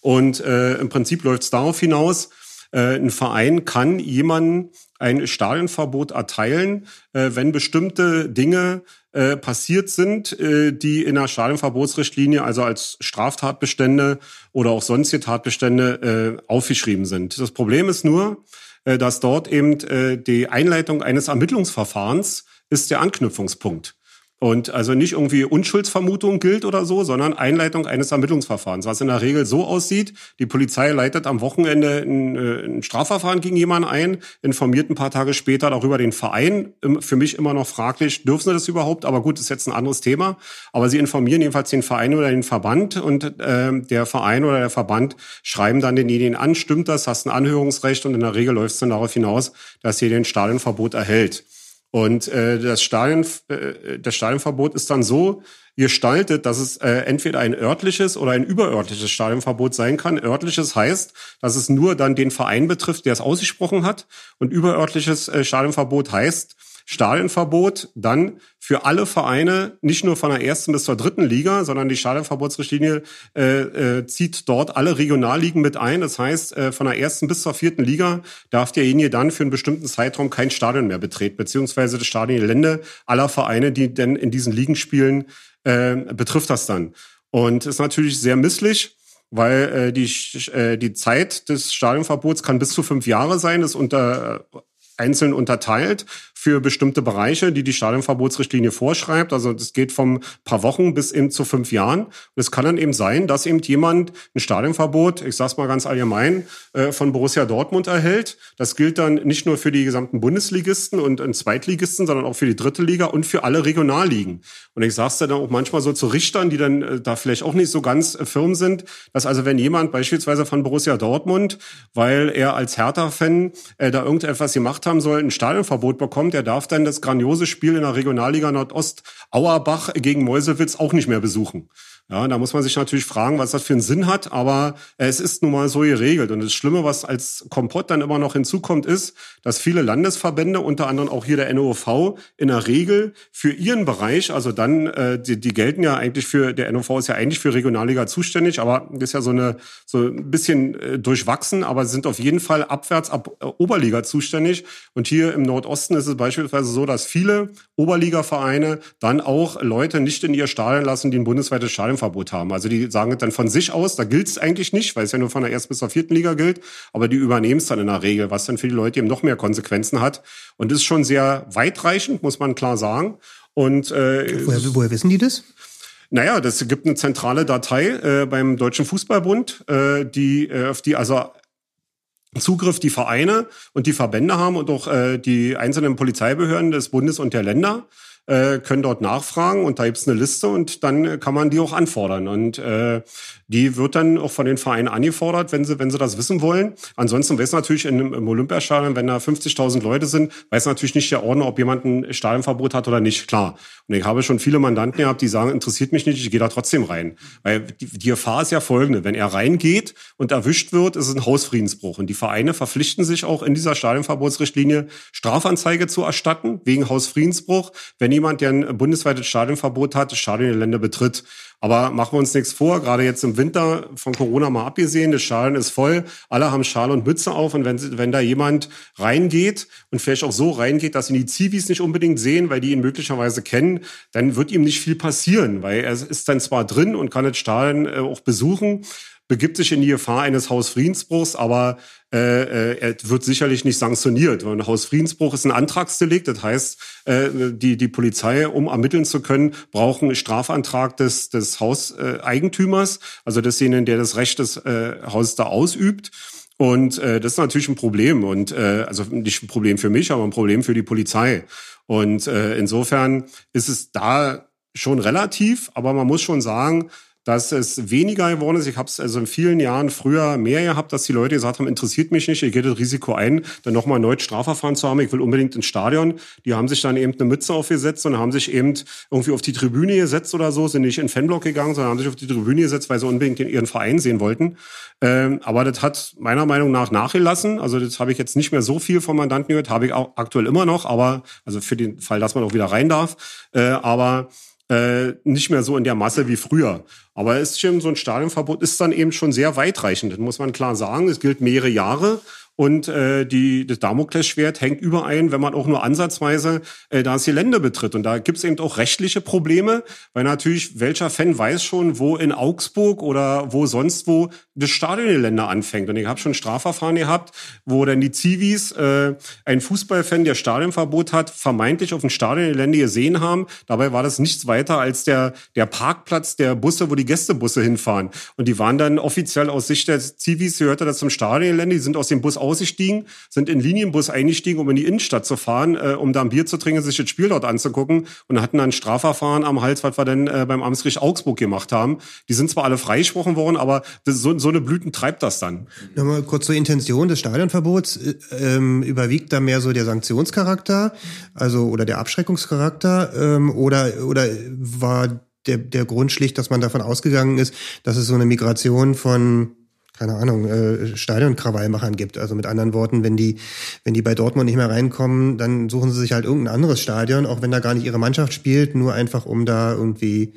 Und äh, im Prinzip läuft es darauf hinaus, äh, ein Verein kann jemanden ein Stadionverbot erteilen, äh, wenn bestimmte Dinge äh, passiert sind, äh, die in der Stadionverbotsrichtlinie, also als Straftatbestände oder auch sonstige Tatbestände aufgeschrieben sind. Das Problem ist nur, dass dort eben die Einleitung eines Ermittlungsverfahrens ist der Anknüpfungspunkt. Und also nicht irgendwie Unschuldsvermutung gilt oder so, sondern Einleitung eines Ermittlungsverfahrens, was in der Regel so aussieht, die Polizei leitet am Wochenende ein, äh, ein Strafverfahren gegen jemanden ein, informiert ein paar Tage später darüber den Verein. Im- Für mich immer noch fraglich, dürfen sie das überhaupt? Aber gut, ist jetzt ein anderes Thema. Aber sie informieren jedenfalls den Verein oder den Verband und ähm, der Verein oder der Verband schreiben dann denjenigen an, stimmt das, hast ein Anhörungsrecht und in der Regel läuft es dann darauf hinaus, dass hier den Stadionverbot erhält. Und äh, das, Stadion, äh, das Stadionverbot ist dann so gestaltet, dass es äh, entweder ein örtliches oder ein überörtliches Stadionverbot sein kann. Örtliches heißt, dass es nur dann den Verein betrifft, der es ausgesprochen hat. Und überörtliches äh, Stadionverbot heißt, Stadionverbot dann für alle Vereine, nicht nur von der ersten bis zur dritten Liga, sondern die Stadionverbotsrichtlinie äh, äh, zieht dort alle Regionalligen mit ein. Das heißt, äh, von der ersten bis zur vierten Liga darf derjenige dann für einen bestimmten Zeitraum kein Stadion mehr betreten, beziehungsweise das Stadiongelände aller Vereine, die denn in diesen Ligen spielen, äh, betrifft das dann. Und ist natürlich sehr misslich weil äh, die, äh, die Zeit des Stadionverbots kann bis zu fünf Jahre sein, ist unter äh, einzeln unterteilt für bestimmte Bereiche, die die Stadionverbotsrichtlinie vorschreibt. Also das geht vom paar Wochen bis eben zu fünf Jahren. Und es kann dann eben sein, dass eben jemand ein Stadionverbot, ich sage mal ganz allgemein, äh, von Borussia Dortmund erhält. Das gilt dann nicht nur für die gesamten Bundesligisten und, Zweitligisten, sondern auch für die dritte Liga und für alle Regionalligen. Und ich sage es dann auch manchmal so zu Richtern, die dann äh, da vielleicht auch nicht so ganz äh, firm sind, dass also wenn jemand beispielsweise von Borussia Dortmund, weil er als Hertha-Fan da irgendetwas gemacht haben soll, ein Stadionverbot bekommt, der darf dann das grandiose Spiel in der Regionalliga Nordost Auerbach gegen Meuselwitz auch nicht mehr besuchen. Ja, da muss man sich natürlich fragen, was das für einen Sinn hat, aber äh, es ist nun mal so geregelt. Und das Schlimme, was als Kompott dann immer noch hinzukommt, ist, dass viele Landesverbände, unter anderem auch hier der NOV, in der Regel für ihren Bereich, also dann, äh, die, die gelten ja eigentlich für, der NOV ist ja eigentlich für Regionalliga zuständig, aber ist ja so eine, so ein bisschen äh, durchwachsen, aber sind auf jeden Fall abwärts ab äh, Oberliga zuständig. Und hier im Nordosten ist es beispielsweise so, dass viele Oberligavereine dann auch Leute nicht in ihr Stadion lassen, die ein bundesweites Stadionverbot haben. Also die sagen dann von sich aus, da gilt es eigentlich nicht, weil es ja nur von der ersten bis zur vierten Liga gilt, aber die übernehmen es dann in der Regel, was dann für die Leute eben noch mehr Konsequenzen hat. Und das ist schon sehr weitreichend, muss man klar sagen. Und äh, woher, woher wissen die das? Naja, das gibt eine zentrale Datei äh, beim Deutschen Fußballbund, äh, die, äh, auf die also Zugriff die Vereine und die Verbände haben und auch äh, die einzelnen Polizeibehörden des Bundes und der Länder äh, können dort nachfragen und da gibt's eine Liste und dann kann man die auch anfordern. Und äh, die wird dann auch von den Vereinen angefordert, wenn sie, wenn sie das wissen wollen. Ansonsten weiß natürlich in, im Olympiastadion, wenn da 50.000 Leute sind, weiß natürlich nicht der Ordner, ob jemand ein Stadionverbot hat oder nicht. Klar. Und ich habe schon viele Mandanten gehabt, die sagen, interessiert mich nicht, ich gehe da trotzdem rein. Weil die, die Gefahr ist ja folgende. Wenn er reingeht und erwischt wird, ist es ein Hausfriedensbruch. Und die Vereine verpflichten sich auch in dieser Stadionverbotsrichtlinie, Strafanzeige zu erstatten wegen Hausfriedensbruch, wenn jemand, der ein bundesweites Stadionverbot hat, das Stadiongelände betritt. Aber machen wir uns nichts vor, gerade jetzt im Winter von Corona mal abgesehen, das Schalen ist voll, alle haben Schale und Mütze auf und wenn, wenn da jemand reingeht und vielleicht auch so reingeht, dass ihn die Zivis nicht unbedingt sehen, weil die ihn möglicherweise kennen, dann wird ihm nicht viel passieren, weil er ist dann zwar drin und kann das Stahlen äh, auch besuchen, begibt sich in die Gefahr eines Hausfriedensbruchs, aber äh, äh, er wird sicherlich nicht sanktioniert. Weil ein Hausfriedensbruch ist ein Antragsdelikt. Das heißt, äh, die, die Polizei, um ermitteln zu können, braucht einen Strafantrag des, des Hauseigentümers, also desjenigen, der das Recht des äh, Hauses da ausübt. Und äh, das ist natürlich ein Problem und äh, also nicht ein Problem für mich, aber ein Problem für die Polizei. Und äh, insofern ist es da schon relativ, aber man muss schon sagen, dass es weniger geworden ist. Ich habe es also in vielen Jahren früher mehr gehabt, dass die Leute gesagt haben, interessiert mich nicht, ich gehe das Risiko ein, dann nochmal erneut Strafverfahren zu haben. Ich will unbedingt ins Stadion. Die haben sich dann eben eine Mütze aufgesetzt und haben sich eben irgendwie auf die Tribüne gesetzt oder so, sind nicht in den Fanblock gegangen, sondern haben sich auf die Tribüne gesetzt, weil sie unbedingt ihren Verein sehen wollten. Ähm, aber das hat meiner Meinung nach nachgelassen. Also das habe ich jetzt nicht mehr so viel von Mandanten gehört, habe ich auch aktuell immer noch, aber also für den Fall, dass man auch wieder rein darf. Äh, aber äh, nicht mehr so in der Masse wie früher. Aber ist schon so ein Stadionverbot ist dann eben schon sehr weitreichend. Das muss man klar sagen. Es gilt mehrere Jahre. Und äh, die, das Damoklesschwert hängt überein, wenn man auch nur ansatzweise äh, das Gelände betritt. Und da gibt es eben auch rechtliche Probleme, weil natürlich welcher Fan weiß schon, wo in Augsburg oder wo sonst wo das Stadiongelände anfängt. Und ich habe schon Strafverfahren gehabt, wo dann die Zivis äh, ein Fußballfan, der Stadionverbot hat, vermeintlich auf dem Stadiongelände gesehen haben. Dabei war das nichts weiter als der, der Parkplatz der Busse, wo die Gästebusse hinfahren. Und die waren dann offiziell aus Sicht der Zivis, gehörte das zum Stadiongelände, die sind aus dem Bus ausgestiegen, sind in Linienbus eingestiegen, um in die Innenstadt zu fahren, äh, um da ein Bier zu trinken, sich das Spiel dort anzugucken und hatten dann ein Strafverfahren am Hals, was wir dann äh, beim Amtsgericht Augsburg gemacht haben. Die sind zwar alle freigesprochen worden, aber das, so, so eine Blüten treibt das dann. Nochmal kurz zur Intention des Stadionverbots. Äh, ähm, überwiegt da mehr so der Sanktionscharakter, also oder der Abschreckungscharakter, ähm, oder, oder war der, der Grund schlicht, dass man davon ausgegangen ist, dass es so eine Migration von keine Ahnung, äh, Stadionkrawallmachern gibt. Also mit anderen Worten, wenn die, wenn die bei Dortmund nicht mehr reinkommen, dann suchen sie sich halt irgendein anderes Stadion, auch wenn da gar nicht ihre Mannschaft spielt, nur einfach um da irgendwie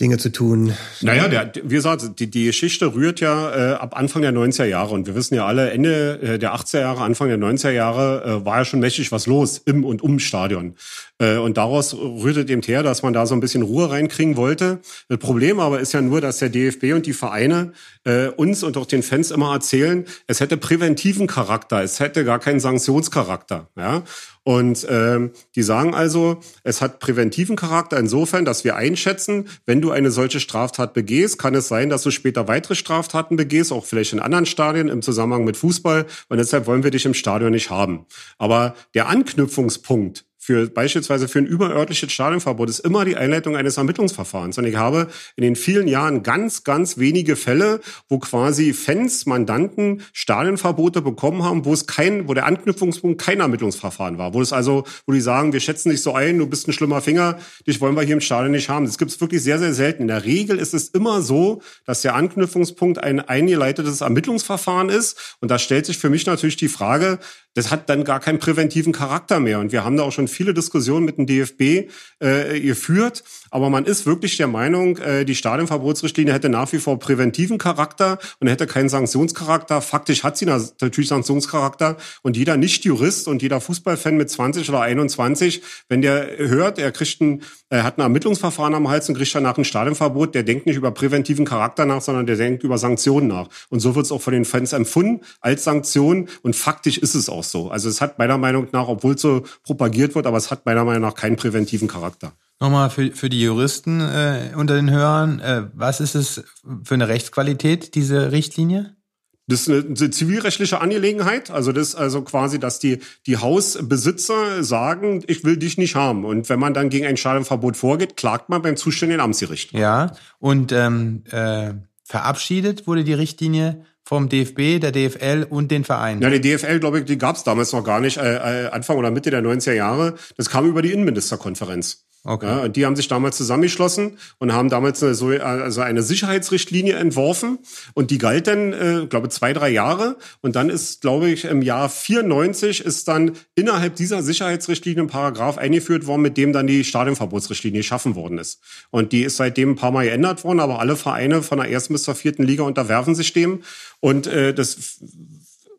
Dinge zu tun. Naja, der, wie gesagt, die, die Geschichte rührt ja äh, ab Anfang der 90er Jahre. Und wir wissen ja alle, Ende äh, der 80er Jahre, Anfang der 90er Jahre äh, war ja schon mächtig was los im und um Stadion. Äh, und daraus rührte eben her, dass man da so ein bisschen Ruhe reinkriegen wollte. Das Problem aber ist ja nur, dass der DFB und die Vereine äh, uns und auch den Fans immer erzählen, es hätte präventiven Charakter, es hätte gar keinen Sanktionscharakter. Ja? Und ähm, die sagen also, es hat präventiven Charakter insofern, dass wir einschätzen, wenn du eine solche Straftat begehst, kann es sein, dass du später weitere Straftaten begehst, auch vielleicht in anderen Stadien im Zusammenhang mit Fußball. Und deshalb wollen wir dich im Stadion nicht haben. Aber der Anknüpfungspunkt für beispielsweise für ein überörtliches Stadionverbot ist immer die Einleitung eines Ermittlungsverfahrens. Und ich habe in den vielen Jahren ganz, ganz wenige Fälle, wo quasi Fans, Mandanten Stadionverbote bekommen haben, wo es kein, wo der Anknüpfungspunkt kein Ermittlungsverfahren war. Wo es also, wo die sagen, wir schätzen dich so ein, du bist ein schlimmer Finger, dich wollen wir hier im Stadion nicht haben. Das gibt es wirklich sehr, sehr selten. In der Regel ist es immer so, dass der Anknüpfungspunkt ein eingeleitetes Ermittlungsverfahren ist. Und da stellt sich für mich natürlich die Frage, das hat dann gar keinen präventiven Charakter mehr. Und wir haben da auch schon viele Diskussionen mit dem DFB äh, geführt, aber man ist wirklich der Meinung, äh, die Stadionverbotsrichtlinie hätte nach wie vor präventiven Charakter und hätte keinen Sanktionscharakter. Faktisch hat sie natürlich Sanktionscharakter und jeder Nicht-Jurist und jeder Fußballfan mit 20 oder 21, wenn der hört, er kriegt ein, er hat ein Ermittlungsverfahren am Hals und kriegt danach ein Stadionverbot, der denkt nicht über präventiven Charakter nach, sondern der denkt über Sanktionen nach. Und so wird es auch von den Fans empfunden als Sanktion und faktisch ist es auch so. Also es hat meiner Meinung nach, obwohl es so propagiert wird, aber es hat meiner Meinung nach keinen präventiven Charakter. Nochmal für, für die Juristen äh, unter den Hörern, äh, was ist es für eine Rechtsqualität, diese Richtlinie? Das ist eine, eine zivilrechtliche Angelegenheit. Also das also quasi, dass die die Hausbesitzer sagen, ich will dich nicht haben. Und wenn man dann gegen ein Schadenverbot vorgeht, klagt man beim zuständigen Amtsgericht. Ja. Und ähm, äh, verabschiedet wurde die Richtlinie vom DFB, der DFL und den Vereinen. Ja, die DFL, glaube ich, die gab es damals noch gar nicht, äh, äh, Anfang oder Mitte der 90er Jahre. Das kam über die Innenministerkonferenz. Okay. Ja, und die haben sich damals zusammengeschlossen und haben damals eine, so, also eine Sicherheitsrichtlinie entworfen und die galt dann, äh, glaube zwei, drei Jahre und dann ist, glaube ich, im Jahr 94 ist dann innerhalb dieser Sicherheitsrichtlinie ein Paragraph eingeführt worden, mit dem dann die Stadionverbotsrichtlinie geschaffen worden ist. Und die ist seitdem ein paar Mal geändert worden, aber alle Vereine von der ersten bis zur vierten Liga unterwerfen sich dem und äh, das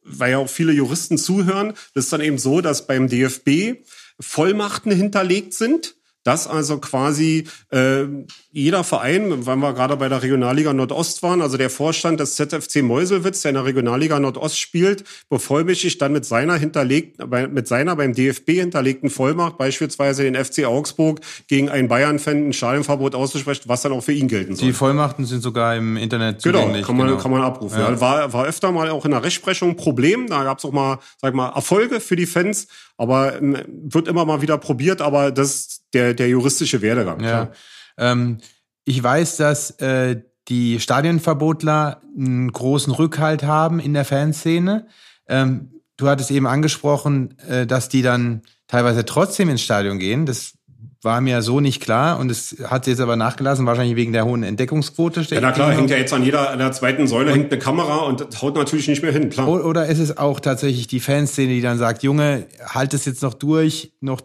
weil ja auch viele Juristen zuhören, das ist dann eben so, dass beim DFB Vollmachten hinterlegt sind dass also quasi äh, jeder Verein, weil wir gerade bei der Regionalliga Nordost waren, also der Vorstand des ZFC Meuselwitz, der in der Regionalliga Nordost spielt, bevollmächtigt dann mit seiner hinterlegten, mit seiner beim DFB hinterlegten Vollmacht beispielsweise den FC Augsburg gegen einen Bayern-Fan ein Stadionverbot auszusprechen, was dann auch für ihn gelten soll. Die Vollmachten sind sogar im Internet genau, zugänglich. Kann man, genau, kann man abrufen. Ja. War, war öfter mal auch in der Rechtsprechung ein Problem. Da gab es auch mal, sag mal, Erfolge für die Fans, aber wird immer mal wieder probiert, aber das ist der, der juristische Werdegang. Ja. Ähm, ich weiß, dass äh, die Stadionverbotler einen großen Rückhalt haben in der Fanszene. Ähm, du hattest eben angesprochen, äh, dass die dann teilweise trotzdem ins Stadion gehen. Das war mir so nicht klar und es hat jetzt aber nachgelassen, wahrscheinlich wegen der hohen Entdeckungsquote. Ja, na klar, hängt ja jetzt an jeder an der zweiten Säule hängt eine Kamera und haut natürlich nicht mehr hin, klar. Oder ist es auch tatsächlich die Fanszene, die dann sagt, Junge, halt es jetzt noch durch, noch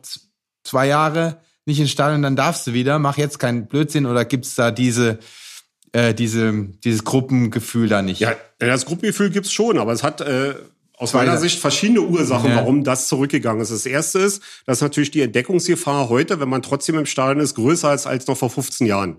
zwei Jahre, nicht ins Stadion, dann darfst du wieder, mach jetzt keinen Blödsinn oder gibt's da diese, äh, diese, dieses Gruppengefühl da nicht? Ja, das Gruppengefühl gibt's schon, aber es hat äh, aus meiner Sicht verschiedene Ursachen, ja. warum das zurückgegangen ist. Das erste ist, dass natürlich die Entdeckungsgefahr heute, wenn man trotzdem im Stadion ist, größer ist als noch vor 15 Jahren.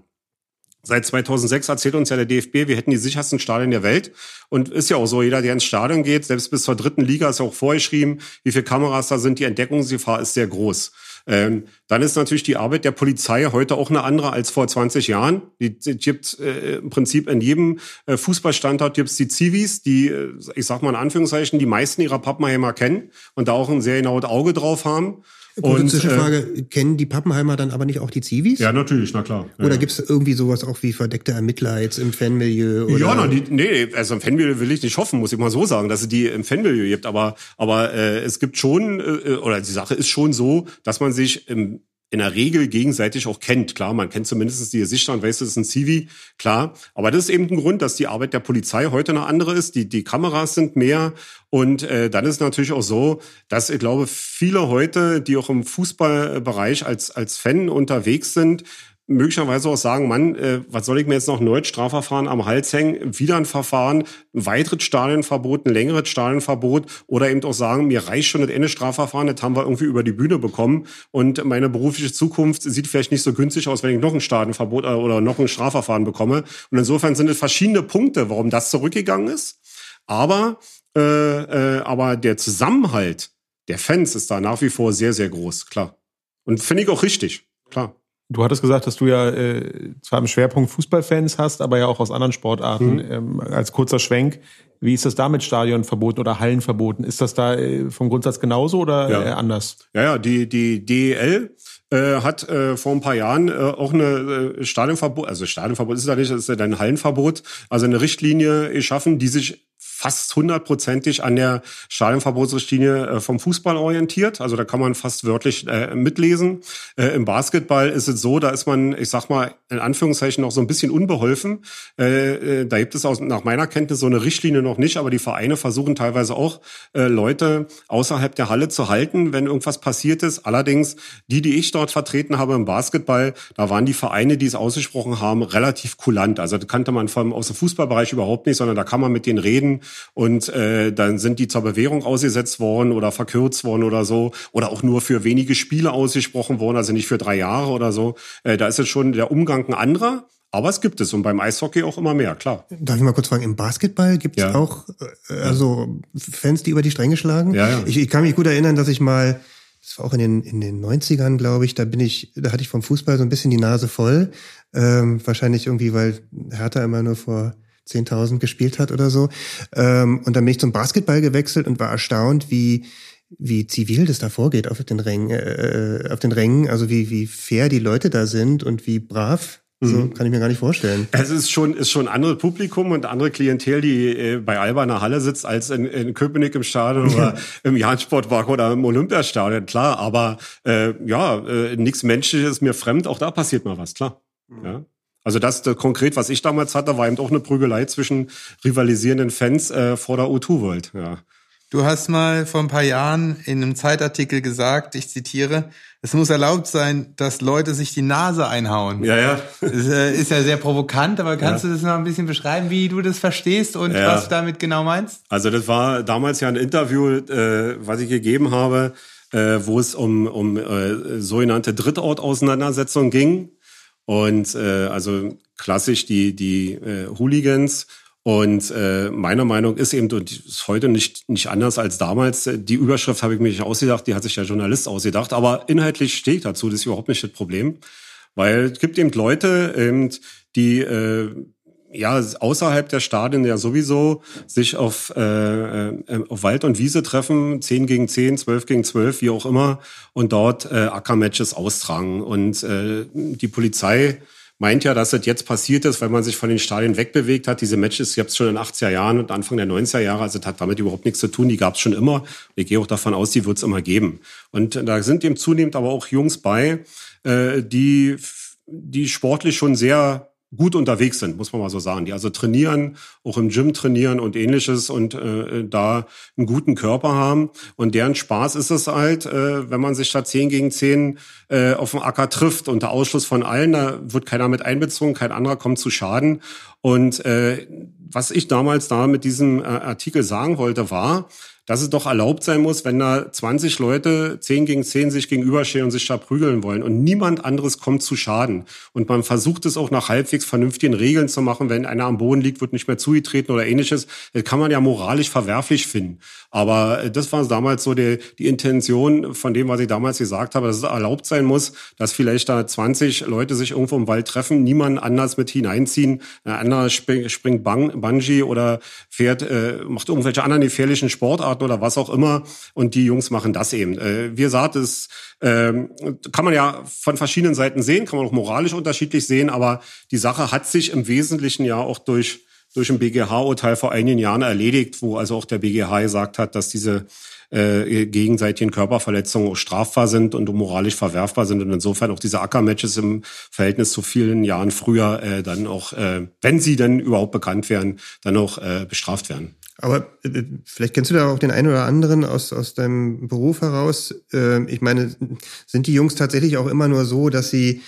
Seit 2006 erzählt uns ja der DFB, wir hätten die sichersten Stadien der Welt. Und ist ja auch so, jeder, der ins Stadion geht, selbst bis zur dritten Liga ist ja auch vorgeschrieben, wie viele Kameras da sind. Die Entdeckungsgefahr ist sehr groß. Ähm, dann ist natürlich die Arbeit der Polizei heute auch eine andere als vor 20 Jahren. Die, die gibt äh, im Prinzip in jedem äh, Fußballstandort gibt's die Zivis, die, äh, ich sag mal in Anführungszeichen, die meisten ihrer Pappenheimer kennen und da auch ein sehr genaues Auge drauf haben. Kurze und, Zwischenfrage, äh, kennen die Pappenheimer dann aber nicht auch die Zivis? Ja, natürlich, na klar. Ja, oder gibt's irgendwie sowas auch wie verdeckte Ermittler jetzt im Fanmilieu? Oder? Ja, na, die, nee, also im Fanmilieu will ich nicht hoffen, muss ich mal so sagen, dass es die im Fanmilieu gibt. Aber, aber äh, es gibt schon, äh, oder die Sache ist schon so, dass man sich im in der Regel gegenseitig auch kennt. Klar, man kennt zumindest die Gesichter und weiß, das ist ein Civi, klar. Aber das ist eben ein Grund, dass die Arbeit der Polizei heute eine andere ist. Die, die Kameras sind mehr. Und äh, dann ist natürlich auch so, dass ich glaube, viele heute, die auch im Fußballbereich als, als Fan unterwegs sind, möglicherweise auch sagen, Mann, äh, was soll ich mir jetzt noch ein Strafverfahren am Hals hängen, wieder ein Verfahren, ein weiteres Stadionverbot, ein längeres Stadionverbot oder eben auch sagen, mir reicht schon das Ende Strafverfahren, das haben wir irgendwie über die Bühne bekommen und meine berufliche Zukunft sieht vielleicht nicht so günstig aus, wenn ich noch ein Stadionverbot äh, oder noch ein Strafverfahren bekomme. Und insofern sind es verschiedene Punkte, warum das zurückgegangen ist. Aber, äh, äh, aber der Zusammenhalt der Fans ist da nach wie vor sehr, sehr groß, klar. Und finde ich auch richtig, klar. Du hattest gesagt, dass du ja äh, zwar im Schwerpunkt Fußballfans hast, aber ja auch aus anderen Sportarten. Mhm. Ähm, als kurzer Schwenk, wie ist das da mit Stadionverboten oder Hallenverboten? Ist das da äh, vom Grundsatz genauso oder ja. äh, anders? Ja, ja, die, die DEL äh, hat äh, vor ein paar Jahren äh, auch eine äh, Stadionverbot, also Stadionverbot ist ja nicht, das ist ja ein Hallenverbot, also eine Richtlinie geschaffen, die sich fast hundertprozentig an der Stadionverbotsrichtlinie äh, vom Fußball orientiert. Also da kann man fast wörtlich äh, mitlesen. Äh, Im Basketball ist es so, da ist man, ich sag mal, in Anführungszeichen noch so ein bisschen unbeholfen. Da gibt es auch nach meiner Kenntnis so eine Richtlinie noch nicht, aber die Vereine versuchen teilweise auch Leute außerhalb der Halle zu halten, wenn irgendwas passiert ist. Allerdings, die, die ich dort vertreten habe im Basketball, da waren die Vereine, die es ausgesprochen haben, relativ kulant. Also das kannte man vor allem aus dem Fußballbereich überhaupt nicht, sondern da kann man mit denen reden und äh, dann sind die zur Bewährung ausgesetzt worden oder verkürzt worden oder so oder auch nur für wenige Spiele ausgesprochen worden, also nicht für drei Jahre oder so. Äh, da ist jetzt schon der Umgang ein anderer. Aber es gibt es und beim Eishockey auch immer mehr, klar. Darf ich mal kurz fragen, im Basketball gibt es Ja. auch äh, also Fans, die über die Stränge schlagen? Ja, ja. Ich, ich kann mich gut erinnern, dass ich mal, das war auch in den, in den 90ern, glaube ich, da bin ich, da hatte ich vom Fußball so ein bisschen die Nase voll. Ähm, wahrscheinlich irgendwie, weil Hertha immer nur vor 10.000 gespielt hat oder so. Ähm, und dann bin ich zum Basketball gewechselt und war erstaunt, wie wie zivil das da vorgeht auf den Rängen, äh, auf den Rängen, also wie wie fair die Leute da sind und wie brav. So Mhm. kann ich mir gar nicht vorstellen. Es ist schon, ist schon ein anderes Publikum und andere Klientel, die äh, bei Alba in der Halle sitzt, als in, in Köpenick im Stadion oder im Jahn-Sportpark oder im Olympiastadion, klar. Aber äh, ja, äh, nichts Menschliches ist mir fremd, auch da passiert mal was, klar. Ja. Also das, das konkret, was ich damals hatte, war eben auch eine Prügelei zwischen rivalisierenden Fans äh, vor der O2 World. Ja. Du hast mal vor ein paar Jahren in einem Zeitartikel gesagt, ich zitiere, es muss erlaubt sein, dass Leute sich die Nase einhauen. Ja, ja. Das äh, ist ja sehr provokant, aber kannst Ja. du das noch ein bisschen beschreiben, wie du das verstehst und Ja. was du damit genau meinst? Also das war damals ja ein Interview, äh, was ich gegeben habe, äh, wo es um, um äh, sogenannte Drittortauseinandersetzungen ging. Und äh, also klassisch die, die äh, Hooligans. Und äh, meiner Meinung ist eben, und ist heute nicht, nicht anders als damals, äh, die Überschrift habe ich mir nicht ausgedacht, die hat sich der Journalist ausgedacht, aber inhaltlich stehe ich dazu, das ist überhaupt nicht das Problem. Weil es gibt eben Leute, eben, die äh, ja außerhalb der Stadien ja sowieso sich auf, äh, äh, auf Wald und Wiese treffen, 10 gegen 10, 12 gegen 12, wie auch immer, und dort äh, Ackermatches austragen. Und äh, die Polizei meint ja, dass das jetzt passiert ist, weil man sich von den Stadien wegbewegt hat. Diese Matches gab es schon in den 80er Jahren und Anfang der 90er Jahre, also das hat damit überhaupt nichts zu tun. Die gab es schon immer. Ich gehe auch davon aus, die wird es immer geben. Und da sind eben zunehmend aber auch Jungs bei, äh, die, die sportlich schon sehr gut unterwegs sind, muss man mal so sagen. Die also trainieren, auch im Gym trainieren und ähnliches und äh, da einen guten Körper haben. Und deren Spaß ist es halt, äh, wenn man sich da 10 gegen 10 äh, auf dem Acker trifft, unter Ausschluss von allen, da wird keiner mit einbezogen, kein anderer kommt zu Schaden. Und äh, was ich damals da mit diesem äh, Artikel sagen wollte, war, dass es doch erlaubt sein muss, wenn da 20 Leute 10 gegen 10 sich gegenüberstehen und sich da prügeln wollen und niemand anderes kommt zu Schaden. Und man versucht es auch nach halbwegs vernünftigen Regeln zu machen. Wenn einer am Boden liegt, wird nicht mehr zugetreten oder ähnliches. Das kann man ja moralisch verwerflich finden. Aber äh, das war damals so die, die Intention von dem, was ich damals gesagt habe, dass es erlaubt sein muss, dass vielleicht da 20 Leute sich irgendwo im Wald treffen, niemanden anders mit hineinziehen. Ein anderer spring- springt Bungee oder fährt, äh, macht irgendwelche anderen gefährlichen Sportarten oder was auch immer. Und die Jungs machen das eben. Äh, wie gesagt, das ähm, kann man ja von verschiedenen Seiten sehen, kann man auch moralisch unterschiedlich sehen, aber die Sache hat sich im Wesentlichen ja auch durch durch ein BGH-Urteil vor einigen Jahren erledigt, wo also auch der BGH gesagt hat, dass diese äh, gegenseitigen Körperverletzungen strafbar sind und moralisch verwerfbar sind und insofern auch diese Ackermatches im Verhältnis zu vielen Jahren früher äh, dann auch, äh, wenn sie denn überhaupt bekannt werden, dann auch äh, bestraft werden. Aber äh, vielleicht kennst du da auch den einen oder anderen aus, aus deinem Beruf heraus. Äh, ich meine, sind die Jungs tatsächlich auch immer nur so, dass sie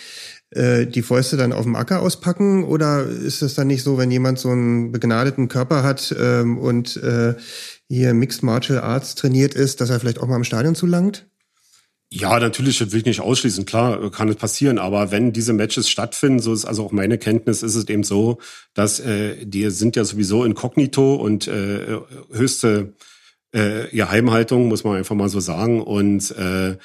äh, die Fäuste dann auf dem Acker auspacken? Oder ist es dann nicht so, wenn jemand so einen begnadeten Körper hat ähm, und äh, hier Mixed Martial Arts trainiert ist, dass er vielleicht auch mal im Stadion zulangt? Ja, natürlich, will ich nicht ausschließen. Klar, äh, kann es passieren. Aber wenn diese Matches stattfinden, so ist also auch meine Kenntnis, ist es eben so, dass äh, die sind ja sowieso inkognito und äh, höchste äh, Geheimhaltung, muss man einfach mal so sagen. Und äh,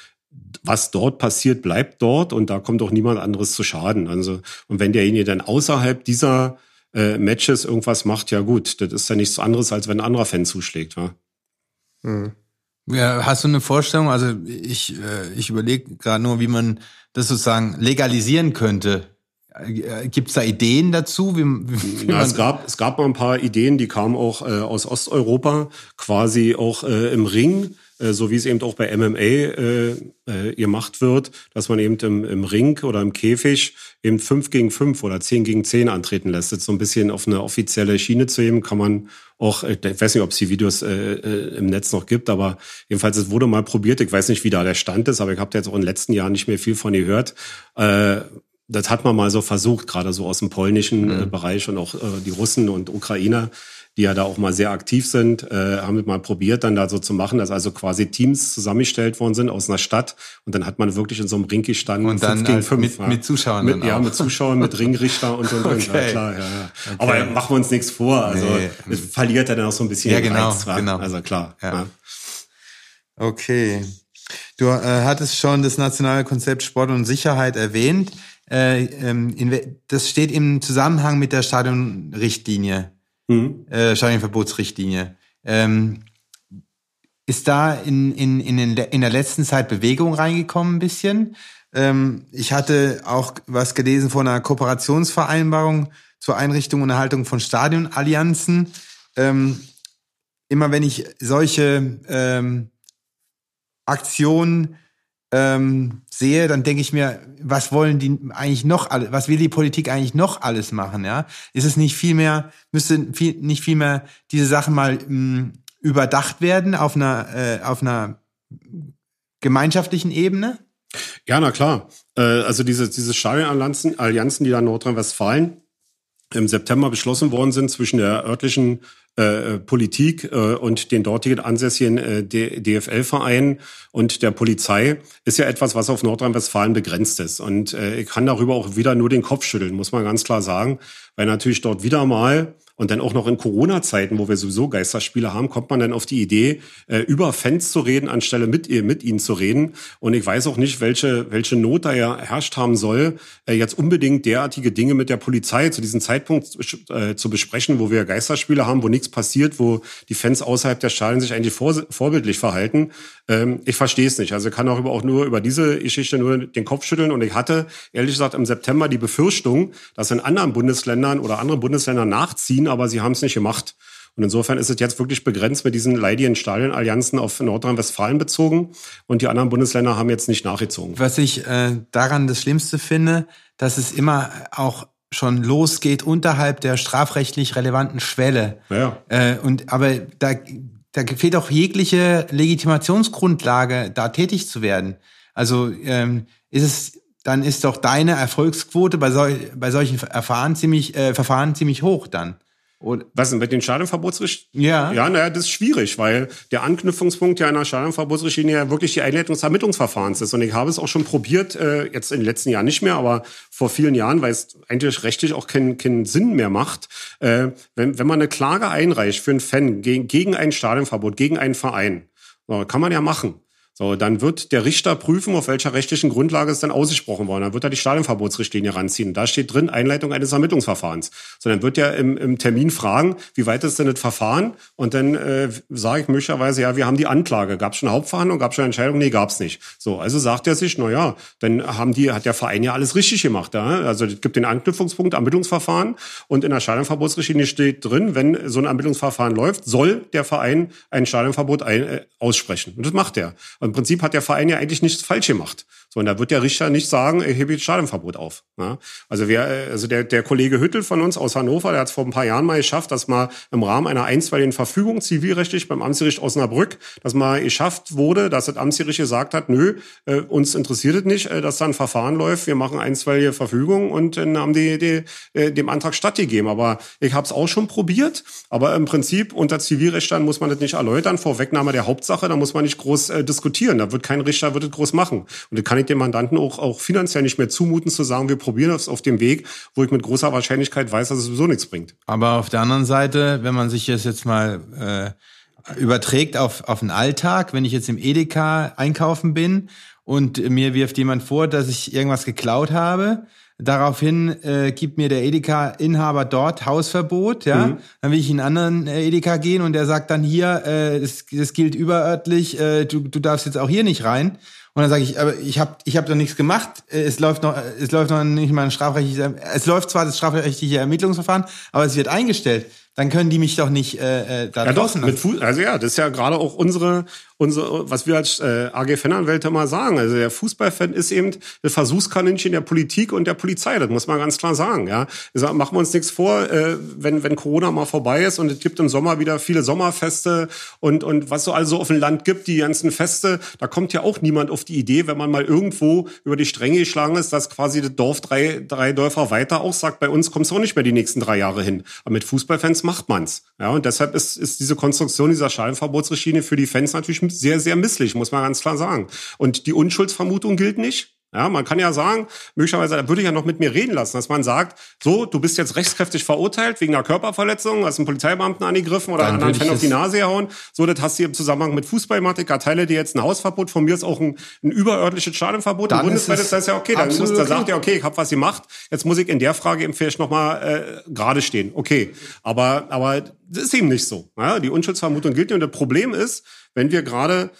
was dort passiert, bleibt dort und da kommt auch niemand anderes zu Schaden. Also, und wenn derjenige dann außerhalb dieser äh, Matches irgendwas macht, ja gut, das ist ja nichts anderes, als wenn ein anderer Fan zuschlägt. Ja? Ja, hast du eine Vorstellung? Also ich, äh, ich überlege gerade nur, wie man das sozusagen legalisieren könnte. äh, Gibt es da Ideen dazu? Wie, wie ja, es, gab, es gab mal ein paar Ideen, die kamen auch äh, aus Osteuropa, quasi auch äh, im Ring so wie es eben auch bei MMA äh, äh, gemacht wird, dass man eben im, im Ring oder im Käfig eben fünf gegen fünf oder zehn gegen zehn antreten lässt. Jetzt so ein bisschen auf eine offizielle Schiene zu heben, kann man auch, äh, ich weiß nicht, ob es die Videos äh, äh, im Netz noch gibt, aber jedenfalls, es wurde mal probiert. Ich weiß nicht, wie da der Stand ist, aber ich habe da jetzt auch in den letzten Jahren nicht mehr viel von gehört. Äh, das hat man mal so versucht, gerade so aus dem polnischen mhm. Bereich und auch äh, die Russen und Ukrainer die ja da auch mal sehr aktiv sind, äh, haben wir mal probiert, dann da so zu machen, dass also quasi Teams zusammengestellt worden sind aus einer Stadt und dann hat man wirklich in so einem Ring gestanden. Und dann gegen fünf, mit, ja. mit Zuschauern mit, Ja, mit Zuschauern, mit Ringrichter und und und. Okay. Ja, klar, ja, ja. Okay. Aber machen wir uns nichts vor. Also nee. es verliert ja dann auch so ein bisschen ja, genau, Reiz, genau. Also klar. Ja. ja. Okay. Du äh, hattest schon das nationale Konzept Sport und Sicherheit erwähnt. Äh, ähm, in, das steht im Zusammenhang mit der Stadionrichtlinie mhm. äh, Stadionverbotsrichtlinie. Ähm, ist da in, in, in, in der letzten Zeit Bewegung reingekommen ein bisschen? Ähm, ich hatte auch was gelesen von einer Kooperationsvereinbarung zur Einrichtung und Erhaltung von Stadionallianzen. Ähm, immer wenn ich solche ähm, Aktionen ähm, sehe, dann denke ich mir, was wollen die eigentlich noch alle, was will die Politik eigentlich noch alles machen, ja? Ist es nicht viel mehr, müsste viel, nicht viel mehr diese Sachen mal mh, mm, überdacht werden auf einer, äh, auf einer gemeinschaftlichen Ebene? Ja, na klar. Äh, also diese, diese Stadionallianzen, Allianzen, die da in Nordrhein-Westfalen im September beschlossen worden sind zwischen der örtlichen äh, Politik äh, und den dortigen ansässigen äh, DFL-Vereinen und der Polizei ist ja etwas, was auf Nordrhein-Westfalen begrenzt ist. Und äh, ich kann darüber auch wieder nur den Kopf schütteln, muss man ganz klar sagen, weil natürlich dort wieder mal und dann auch noch in Corona-Zeiten, wo wir sowieso Geisterspiele haben, kommt man dann auf die Idee, äh, über Fans zu reden, anstelle mit, mit ihnen zu reden. Und ich weiß auch nicht, welche, welche Not da ja herrscht haben soll, äh, jetzt unbedingt derartige Dinge mit der Polizei zu diesem Zeitpunkt äh, zu besprechen, wo wir Geisterspiele haben, wo nichts passiert, wo die Fans außerhalb der Stadien sich eigentlich vor, vorbildlich verhalten. Ähm, ich verstehe es nicht. Also ich kann auch, über, auch nur über diese Geschichte nur den Kopf schütteln. Und ich hatte, ehrlich gesagt, im September die Befürchtung, dass in anderen Bundesländern oder andere Bundesländer nachziehen, ziehen, aber sie haben es nicht gemacht. Und insofern ist es jetzt wirklich begrenzt mit diesen leidigen Stadionallianzen auf Nordrhein-Westfalen bezogen. Und die anderen Bundesländer haben jetzt nicht nachgezogen. Was ich äh, daran das Schlimmste finde, dass es immer auch schon losgeht unterhalb der strafrechtlich relevanten Schwelle. Ja. Äh, und aber da, da fehlt auch jegliche Legitimationsgrundlage, da tätig zu werden. Also ähm, ist es dann ist doch deine Erfolgsquote bei, sol bei solchen Verfahren ziemlich, äh, Verfahren ziemlich hoch dann. Oder? Was denn mit den Stadionverbotsrichtlinien? Ja. Ja, naja, das ist schwierig, weil der Anknüpfungspunkt ja einer Stadionverbotsrichtlinie ja wirklich die Einleitung des Ermittlungsverfahrens ist. Und ich habe es auch schon probiert, äh, jetzt in den letzten Jahren nicht mehr, aber vor vielen Jahren, weil es eigentlich rechtlich auch keinen keinen Sinn mehr macht, äh, wenn, wenn man eine Klage einreicht für einen Fan gegen, gegen ein Stadionverbot, gegen einen Verein, kann man ja machen. So, dann wird der Richter prüfen, auf welcher rechtlichen Grundlage es dann ausgesprochen worden. Dann wird er die Stadionverbotsrichtlinie ranziehen. Da steht drin Einleitung eines Ermittlungsverfahrens. So, dann wird er im, im Termin fragen, wie weit ist denn das Verfahren? Und dann äh, sage ich möglicherweise, ja, wir haben die Anklage. Gab es schon Hauptverhandlung? Gab es schon Entscheidung? Nee, gab es nicht. So, also sagt er sich, na ja, dann haben die, hat der Verein ja alles richtig gemacht. Ja? Also es gibt den Anknüpfungspunkt Ermittlungsverfahren und in der Stadionverbotsrichtlinie steht drin, wenn so ein Ermittlungsverfahren läuft, soll der Verein ein Stadionverbot ein, äh, aussprechen. Und das macht er. Im Prinzip hat der Verein ja eigentlich nichts falsch gemacht. So, und da wird der Richter nicht sagen, ich hebe jetzt Stadionverbot auf. Ja? Also wer, also der, der Kollege Hüttel von uns aus Hannover, der hat es vor ein paar Jahren mal geschafft, dass mal im Rahmen einer einstweiligen Verfügung zivilrechtlich beim Amtsgericht Osnabrück, dass mal geschafft wurde, dass das Amtsgericht gesagt hat, nö, äh, uns interessiert es nicht, äh, dass da ein Verfahren läuft, wir machen einstweilige Verfügung und dann haben die, die äh, dem Antrag stattgegeben. Aber ich habe es auch schon probiert, aber im Prinzip unter Zivilrechtern muss man das nicht erläutern, Vorwegnahme der Hauptsache, da muss man nicht groß äh, diskutieren, da wird kein Richter wird es groß machen. Und das kann ich dem Mandanten auch, auch finanziell nicht mehr zumuten, zu sagen, wir probieren das auf dem Weg, wo ich mit großer Wahrscheinlichkeit weiß, dass es sowieso nichts bringt. Aber auf der anderen Seite, wenn man sich das jetzt mal äh, überträgt auf, auf den Alltag, wenn ich jetzt im Edeka einkaufen bin und mir wirft jemand vor, dass ich irgendwas geklaut habe, Daraufhin äh, gibt mir der Edeka-Inhaber dort Hausverbot, ja. Mhm. Dann will ich in einen anderen äh, Edeka gehen und der sagt dann hier, äh, das, das gilt überörtlich, äh, du, du darfst jetzt auch hier nicht rein. Und dann sage ich, aber ich habe ich hab doch nichts gemacht. Es läuft noch, es läuft noch nicht mal ein strafrechtliches, es läuft zwar das strafrechtliche Ermittlungsverfahren, aber es wird eingestellt dann können die mich doch nicht äh, äh da ja, draußen doch, mit Fuß, Also ja, das ist ja gerade auch unsere, unsere, was wir als äh, AG Fananwälte mal sagen. Also der Fußballfan ist eben das Versuchskaninchen der Politik und der Polizei. Das muss man ganz klar sagen. Ja, sag, machen wir uns nichts vor, äh, wenn wenn Corona mal vorbei ist und es gibt im Sommer wieder viele Sommerfeste und und was so also auf dem Land gibt, die ganzen Feste, da kommt ja auch niemand auf die Idee, wenn man mal irgendwo über die Stränge geschlagen ist, dass quasi das Dorf drei drei Dörfer weiter auch sagt, bei uns kommst du auch nicht mehr die nächsten drei Jahre hin. Aber mit Fußballfans macht man's. Ja, und deshalb ist, ist diese Konstruktion dieser Schadenverbotsrichtlinie für die Fans natürlich sehr, sehr misslich, muss man ganz klar sagen. Und die Unschuldsvermutung gilt nicht. Ja, man kann ja sagen, möglicherweise, da würde ich ja noch mit mir reden lassen, dass man sagt, so, du bist jetzt rechtskräftig verurteilt wegen einer Körperverletzung, hast einen Polizeibeamten angegriffen oder einen anderen Fan auf die Nase gehauen. So, das hast du im Zusammenhang mit Fußballmatik, erteile dir jetzt ein Hausverbot, von mir ist auch ein, ein überörtliches Schadenverbot. Ein bundesweites, das ist ja okay, dann muss, da okay. sagt er, okay, ich habe was gemacht, jetzt muss ich in der Frage eben vielleicht nochmal äh, gerade stehen. Okay, aber, aber das ist eben nicht so. Ja, die Unschuldsvermutung gilt nicht und das Problem ist, wenn wir gerade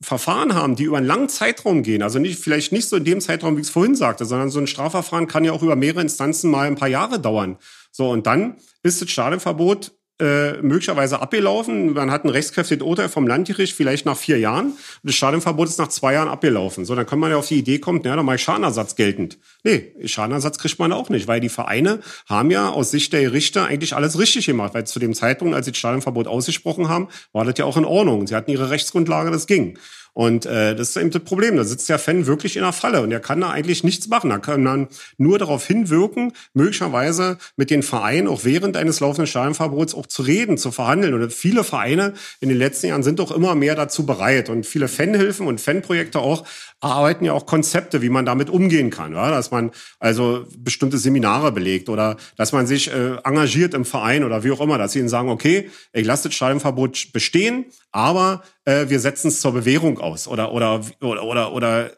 Verfahren haben, die über einen langen Zeitraum gehen, also nicht, vielleicht nicht so in dem Zeitraum, wie ich es vorhin sagte, sondern so ein Strafverfahren kann ja auch über mehrere Instanzen mal ein paar Jahre dauern. So, und dann ist das Stadionverbot äh, möglicherweise abgelaufen. Man hat ein rechtskräftiges Urteil vom Landgericht vielleicht nach vier Jahren. Das Stadionverbot ist nach zwei Jahren abgelaufen. So, dann kann man ja auf die Idee kommen, ja, dann mache ich Schadenersatz geltend. Nee, Schadenersatz kriegt man auch nicht, weil die Vereine haben ja aus Sicht der Richter eigentlich alles richtig gemacht, weil zu dem Zeitpunkt, als sie das Stadionverbot ausgesprochen haben, war das ja auch in Ordnung. Sie hatten ihre Rechtsgrundlage, das ging. Und äh, das ist eben das Problem. Da sitzt der Fan wirklich in der Falle und er kann da eigentlich nichts machen. Da kann man nur darauf hinwirken, möglicherweise mit den Vereinen auch während eines laufenden Stadionverbots auch zu reden, zu verhandeln. Und viele Vereine in den letzten Jahren sind doch immer mehr dazu bereit. Und viele Fanhilfen und Fanprojekte auch erarbeiten ja auch Konzepte, wie man damit umgehen kann. Ja? Dass man also bestimmte Seminare belegt oder dass man sich äh, engagiert im Verein oder wie auch immer, dass sie ihnen sagen, okay, ich lasse das Stadionverbot bestehen, aber äh, wir setzen es zur Bewährung aus oder oder oder oder, oder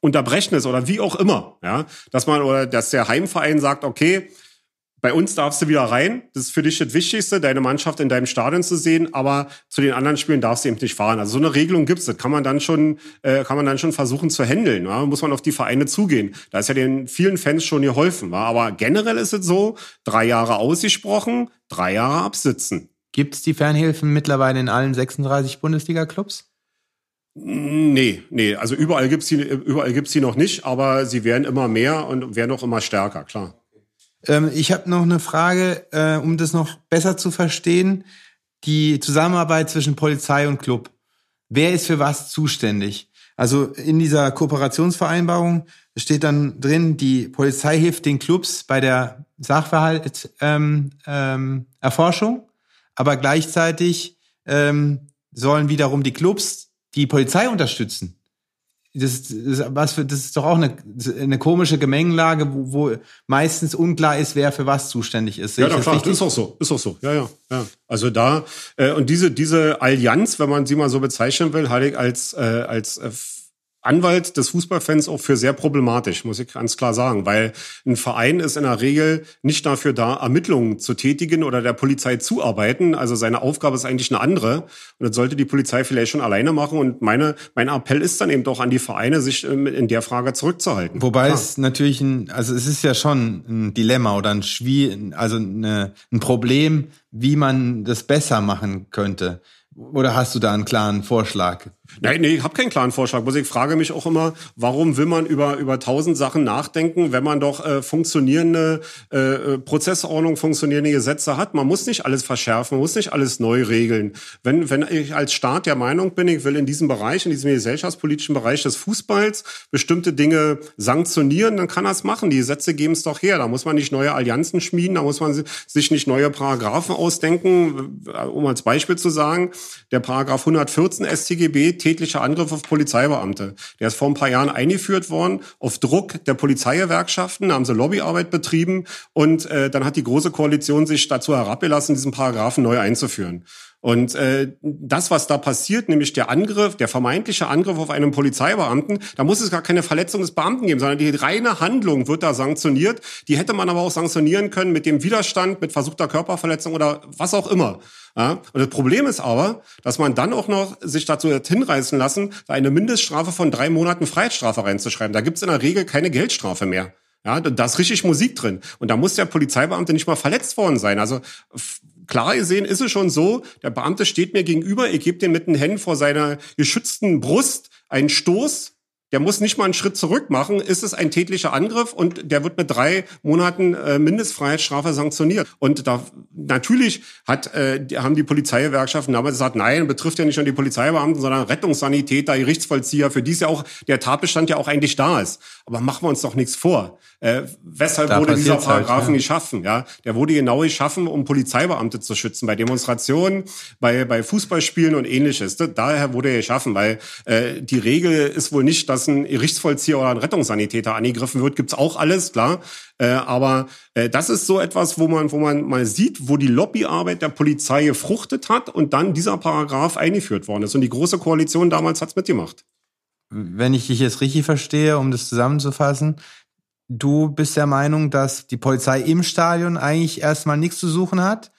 unterbrechen es oder wie auch immer, ja, dass man oder dass der Heimverein sagt, okay, bei uns darfst du wieder rein. Das ist für dich das Wichtigste, deine Mannschaft in deinem Stadion zu sehen, aber zu den anderen Spielen darfst du eben nicht fahren. Also so eine Regelung gibt's. Das kann man dann schon, äh, kann man dann schon versuchen zu handeln. Ja? Muss man auf die Vereine zugehen. Da ist ja den vielen Fans schon geholfen. Wa? Aber generell ist es so, drei Jahre ausgesprochen, drei Jahre absitzen. Gibt's die Fernhilfen mittlerweile in allen 36 Bundesliga-Clubs? Nee, nee, also überall gibt's die, überall gibt's die noch nicht, aber sie werden immer mehr und werden auch immer stärker, klar. Ähm, ich habe noch eine Frage, äh, um das noch besser zu verstehen. Die Zusammenarbeit zwischen Polizei und Club. Wer ist für was zuständig? Also in dieser Kooperationsvereinbarung steht dann drin, die Polizei hilft den Clubs bei der Sachverhaltserforschung, ähm, ähm, aber gleichzeitig ähm, sollen wiederum die Clubs die Polizei unterstützen. Das, das, was für, das ist doch auch eine, eine komische Gemengelage, wo, wo meistens unklar ist, wer für was zuständig ist. Sehe ja, klar, das ist auch so, ist auch so. Ja, ja, ja. Also da äh, und diese diese Allianz, wenn man sie mal so bezeichnen will, halte ich als äh, als äh, Anwalt des Fußballfans auch für sehr problematisch, muss ich ganz klar sagen, weil ein Verein ist in der Regel nicht dafür da, Ermittlungen zu tätigen oder der Polizei zuarbeiten. Also seine Aufgabe ist eigentlich eine andere. Und das sollte die Polizei vielleicht schon alleine machen. Und meine, mein Appell ist dann eben doch an die Vereine, sich ähm, in der Frage zurückzuhalten. Wobei Klar. es natürlich ein, also es ist ja schon ein Dilemma oder ein Schwier, also eine, ein Problem, wie man das besser machen könnte. Oder hast du da einen klaren Vorschlag? Nein, nee, ich habe keinen klaren Vorschlag. Ich frage mich auch immer, warum will man über über tausend Sachen nachdenken, wenn man doch äh, funktionierende äh, äh, Prozessordnung, funktionierende Gesetze hat. Man muss nicht alles verschärfen, man muss nicht alles neu regeln. Wenn wenn ich als Staat der Meinung bin, ich will in diesem Bereich, in diesem gesellschaftspolitischen Bereich des Fußballs bestimmte Dinge sanktionieren, dann kann er machen. Die Gesetze geben es doch her. Da muss man nicht neue Allianzen schmieden, da muss man sich nicht neue Paragraphen ausdenken. Um als Beispiel zu sagen, der Paragraph 114 StGB tätlicher Angriff auf Polizeibeamte. Der ist vor ein paar Jahren eingeführt worden, auf Druck der Polizeigewerkschaften, haben sie Lobbyarbeit betrieben und äh, dann hat die Große Koalition sich dazu herabgelassen, diesen Paragraphen neu einzuführen. Und äh, das, was da passiert, nämlich der Angriff, der vermeintliche Angriff auf einen Polizeibeamten, da muss es gar keine Verletzung des Beamten geben, sondern die reine Handlung wird da sanktioniert. Die hätte man aber auch sanktionieren können mit dem Widerstand, mit versuchter Körperverletzung oder was auch immer. Ja? Und das Problem ist aber, dass man dann auch noch sich dazu hat hinreißen lassen, da eine Mindeststrafe von drei Monaten Freiheitsstrafe reinzuschreiben. Da gibt's in der Regel keine Geldstrafe mehr. Ja, da ist richtig Musik drin. Und da muss der Polizeibeamte nicht mal verletzt worden sein. Also klar gesehen ist es schon so, der Beamte steht mir gegenüber, ich gebe dem mit den Händen vor seiner geschützten Brust einen Stoß, der muss nicht mal einen Schritt zurück machen, ist es ein tätlicher Angriff und der wird mit drei Monaten äh, Mindestfreiheitsstrafe sanktioniert. Und da natürlich hat, äh, haben die Polizeigewerkschaften damals gesagt, nein, betrifft ja nicht nur die Polizeibeamten, sondern Rettungssanitäter, Gerichtsvollzieher, für die ist ja auch der Tatbestand ja auch eigentlich da ist. Aber machen wir uns doch nichts vor. Äh, weshalb da wurde dieser Paragraphen halt, ja. geschaffen? Ja, der wurde genau geschaffen, um Polizeibeamte zu schützen bei Demonstrationen, bei bei Fußballspielen und ähnliches. Daher wurde er geschaffen, weil äh, die Regel ist wohl nicht, dass ein Gerichtsvollzieher oder ein Rettungssanitäter angegriffen wird. Gibt's auch alles, klar. Äh, aber äh, das ist so etwas, wo man wo man mal sieht, wo die Lobbyarbeit der Polizei gefruchtet hat und dann dieser Paragraph eingeführt worden ist. Und die große Koalition damals hat's mitgemacht wenn ich dich jetzt richtig verstehe, um das zusammenzufassen, du bist der Meinung, dass die Polizei im Stadion eigentlich erstmal nichts zu suchen hat,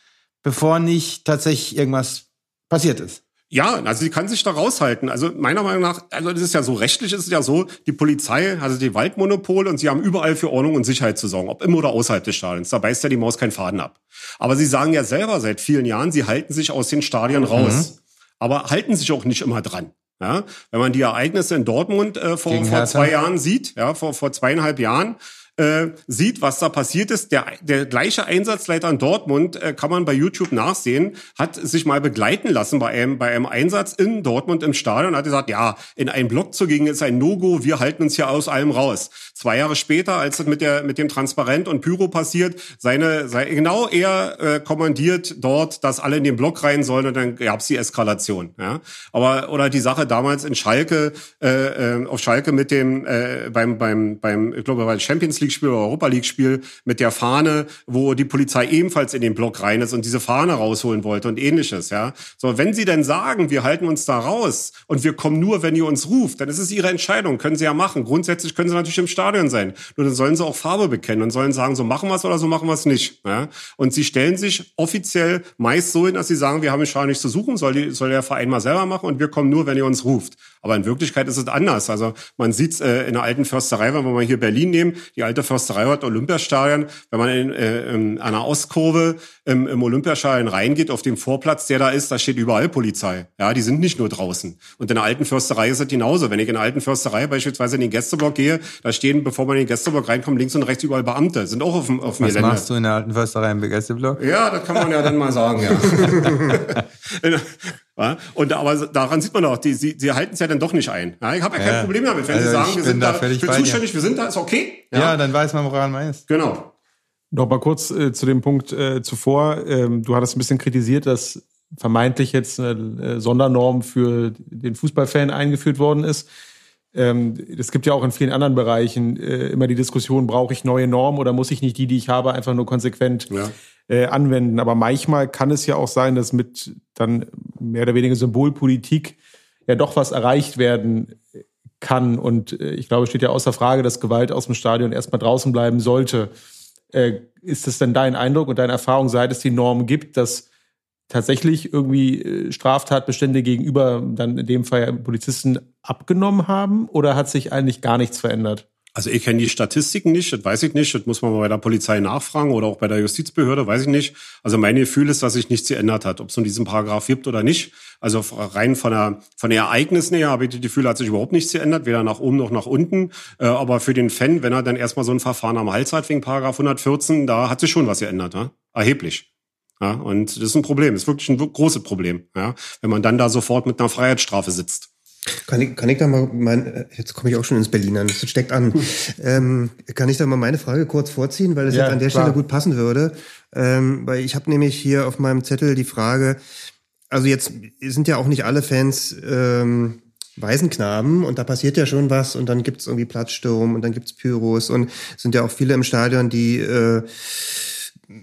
bevor nicht tatsächlich irgendwas passiert ist. Ja, also sie kann sich da raushalten. Also meiner Meinung nach, also das ist ja so, rechtlich ist es ja so, die Polizei hat also die Waldmonopol und sie haben überall für Ordnung und Sicherheit zu sorgen, ob im oder außerhalb des Stadions. Da beißt ja die Maus keinen Faden ab. Aber sie sagen ja selber seit vielen Jahren, sie halten sich aus den Stadien raus. Mhm. Aber halten sich auch nicht immer dran. Ja, wenn man die Ereignisse in Dortmund äh, vor, vor zwei Jahren sieht, ja, vor, vor zweieinhalb Jahren, äh, sieht, was da passiert ist. Der, der gleiche Einsatzleiter in Dortmund, äh, kann man bei YouTube nachsehen, hat sich mal begleiten lassen bei einem, bei einem Einsatz in Dortmund im Stadion und hat gesagt, ja, in einen Block zu gehen ist ein No-Go, wir halten uns hier aus allem raus. Zwei Jahre später, als es mit, der, mit dem Transparent und Pyro passiert, seine, sei, genau er äh, kommandiert dort, dass alle in den Block rein sollen und dann gab's die Eskalation. Ja? Aber oder die Sache damals in Schalke, äh, äh auf Schalke mit dem äh, beim beim beim ich glaube bei Champions League-Spiel oder Europa League-Spiel mit der Fahne, wo die Polizei ebenfalls in den Block rein ist und diese Fahne rausholen wollte und ähnliches, ja. So, wenn sie denn sagen, wir halten uns da raus und wir kommen nur, wenn ihr uns ruft, dann ist es ihre Entscheidung, können sie ja machen. Grundsätzlich können sie natürlich im Stadion sein. Nur dann sollen sie auch Farbe bekennen und sollen sagen, so machen wir es oder so machen wir es nicht, ja. Und sie stellen sich offiziell meist so hin, dass sie sagen, wir haben im Stadion nichts zu suchen, soll, die, soll der Verein mal selber machen und wir kommen nur, wenn ihr uns ruft. Aber in Wirklichkeit ist es anders. Also man sieht es äh, in der alten Försterei, wenn wir mal hier Berlin nehmen, die alte Försterei hat Olympiastadion, wenn man in, äh, in einer Ostkurve im, im Olympiastadion reingeht, auf dem Vorplatz, der da ist, da steht überall Polizei. Ja, die sind nicht nur draußen. Und in der alten Försterei ist es genauso. Wenn ich in der alten Försterei beispielsweise in den Gästeblock gehe, da stehen, bevor man in den Gästeblock reinkommt, links und rechts überall Beamte. Sind auch auf dem, auf dem Was Gelände. machst du in der alten Försterei im Gästeblock? Ja, das kann man ja dann mal sagen, ja. Ja? Und aber daran sieht man doch, die, sie, sie halten es ja dann doch nicht ein. Ja, ich habe ja kein ja. Problem damit. Wenn also sie sagen, wir sind da, da für zuständig, wir sind da, ist okay. Ja, ja dann weiß man, woran man ist. Genau. Noch mal kurz äh, zu dem Punkt äh, zuvor. Ähm, du hattest ein bisschen kritisiert, dass vermeintlich jetzt eine äh, Sondernorm für den Fußballfan eingeführt worden ist. Ähm, es gibt ja auch in vielen anderen Bereichen äh, immer die Diskussion, brauche ich neue Normen oder muss ich nicht die, die ich habe, einfach nur konsequent ja äh, anwenden. Aber manchmal kann es ja auch sein, dass mit dann mehr oder weniger Symbolpolitik ja doch was erreicht werden kann. Und äh, ich glaube, es steht ja außer Frage, dass Gewalt aus dem Stadion erstmal draußen bleiben sollte. Äh, ist es denn dein Eindruck und deine Erfahrung, seit es die Norm gibt, dass tatsächlich irgendwie äh, Straftatbestände gegenüber dann in dem Fall Polizisten abgenommen haben? Oder hat sich eigentlich gar nichts verändert? Also ich kenne die Statistiken nicht, das weiß ich nicht, das muss man mal bei der Polizei nachfragen oder auch bei der Justizbehörde, weiß ich nicht. Also mein Gefühl ist, dass sich nichts geändert hat, ob es nun diesen Paragraph gibt oder nicht. Also rein von der von der Ereignissen her habe ich das Gefühl, hat sich überhaupt nichts geändert, weder nach oben noch nach unten. Äh, aber für den Fan, wenn er dann erstmal so ein Verfahren am Hals hat wegen Paragraph 114, da hat sich schon was geändert, ja? erheblich. Ja, und das ist ein Problem, das ist wirklich ein großes Problem, ja, wenn man dann da sofort mit einer Freiheitsstrafe sitzt. Kann ich, kann ich da mal mein, jetzt komme ich auch schon ins Berlin an, das steckt an. ähm, kann ich da mal meine Frage kurz vorziehen, weil es ja, jetzt an der klar. Stelle gut passen würde. Ähm, weil ich habe nämlich hier auf meinem Zettel die Frage, also jetzt sind ja auch nicht alle Fans ähm, Waisenknaben und da passiert ja schon was und dann gibt's irgendwie Platzsturm und dann gibt's Pyros und sind ja auch viele im Stadion, die äh,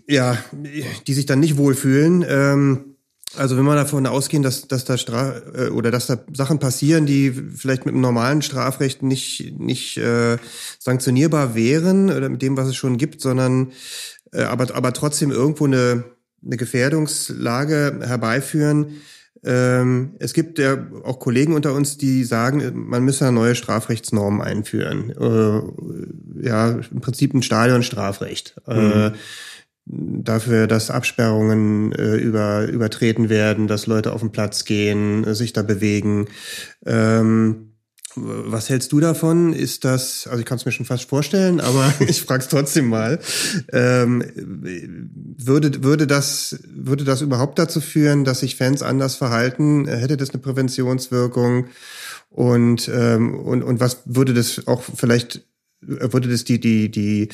ja, die sich dann nicht wohlfühlen. Ähm, Also wenn wir davon ausgehen, dass, dass da Stra äh, oder dass da Sachen passieren, die vielleicht mit dem normalen Strafrecht nicht, nicht äh, sanktionierbar wären oder mit dem, was es schon gibt, sondern äh, aber, aber trotzdem irgendwo eine, eine Gefährdungslage herbeiführen. Ähm, es gibt ja auch Kollegen unter uns, die sagen, man müsse neue Strafrechtsnorm einführen. Äh, ja, im Prinzip ein Stadionstrafrecht. Äh, mhm. Äh, dafür, dass Absperrungen äh, über, übertreten werden, dass Leute auf den Platz gehen, äh, sich da bewegen. Ähm, was hältst du davon? Ist das, also ich kann es mir schon fast vorstellen, aber ich frage es trotzdem mal. Ähm, würde, würde, das, würde das überhaupt dazu führen, dass sich Fans anders verhalten? Hätte das eine Präventionswirkung? Und, ähm, und, und was würde das auch vielleicht würde das die, die, die,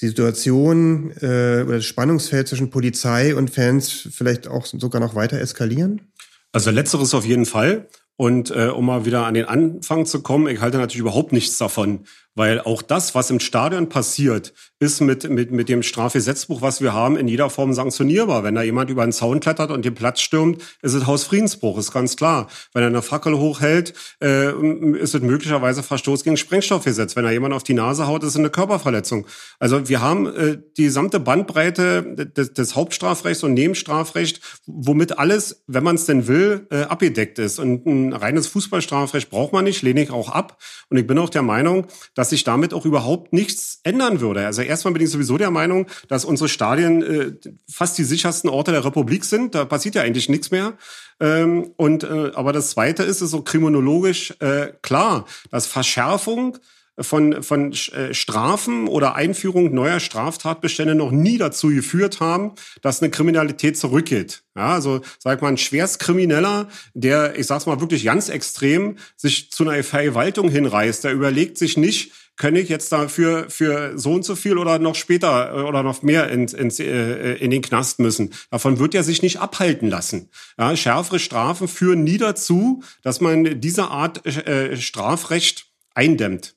die Situation äh, oder das Spannungsfeld zwischen Polizei und Fans vielleicht auch sogar noch weiter eskalieren? Also letzteres auf jeden Fall. Und äh, um mal wieder an den Anfang zu kommen, ich halte natürlich überhaupt nichts davon, weil auch das, was im Stadion passiert, ist mit, mit, mit dem Strafgesetzbuch, was wir haben, in jeder Form sanktionierbar. Wenn da jemand über einen Zaun klettert und den Platz stürmt, ist es Hausfriedensbruch, ist ganz klar. Wenn er eine Fackel hochhält, äh, ist es möglicherweise Verstoß gegen Sprengstoffgesetz. Wenn er jemand auf die Nase haut, ist es eine Körperverletzung. Also wir haben äh, die gesamte Bandbreite des, des Hauptstrafrechts und Nebenstrafrecht, womit alles, wenn man es denn will, äh, abgedeckt ist. Und ein reines Fußballstrafrecht braucht man nicht, lehne ich auch ab. Und ich bin auch der Meinung, dass sich damit auch überhaupt nichts ändern würde. Also erstmal bin ich sowieso der Meinung, dass unsere Stadien äh, fast die sichersten Orte der Republik sind. Da passiert ja eigentlich nichts mehr. Ähm, und äh, aber das Zweite ist, ist so kriminologisch äh, klar, dass Verschärfung von, von äh, Strafen oder Einführung neuer Straftatbestände noch nie dazu geführt haben, dass eine Kriminalität zurückgeht. Ja, also sag mal, ein Schwerstkrimineller, der, ich sag's mal wirklich ganz extrem, sich zu einer Vergewaltung hinreißt, der überlegt sich nicht, kann ich jetzt dafür für so und so viel oder noch später äh, oder noch mehr ins, ins, äh, in den Knast müssen. Davon wird er sich nicht abhalten lassen. Ja, schärfere Strafen führen nie dazu, dass man diese Art äh, Strafrecht eindämmt.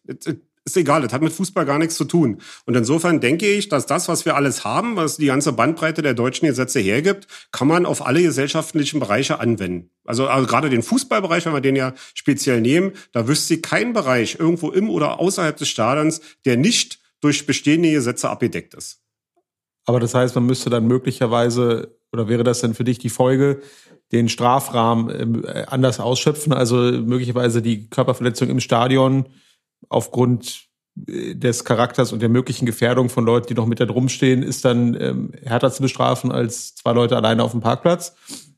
Ist egal, das hat mit Fußball gar nichts zu tun. Und insofern denke ich, dass das, was wir alles haben, was die ganze Bandbreite der deutschen Gesetze hergibt, kann man auf alle gesellschaftlichen Bereiche anwenden. Also, also gerade den Fußballbereich, wenn wir den ja speziell nehmen, da wüsste ich keinen Bereich irgendwo im oder außerhalb des Stadions, der nicht durch bestehende Gesetze abgedeckt ist. Aber das heißt, man müsste dann möglicherweise, oder wäre das denn für dich die Folge, den Strafrahmen ähm, äh, anders ausschöpfen, also möglicherweise die Körperverletzung im Stadion aufgrund äh, des Charakters und der möglichen Gefährdung von Leuten, die noch mit da drum stehen, ist dann ähm, härter zu bestrafen als zwei Leute alleine auf dem Parkplatz.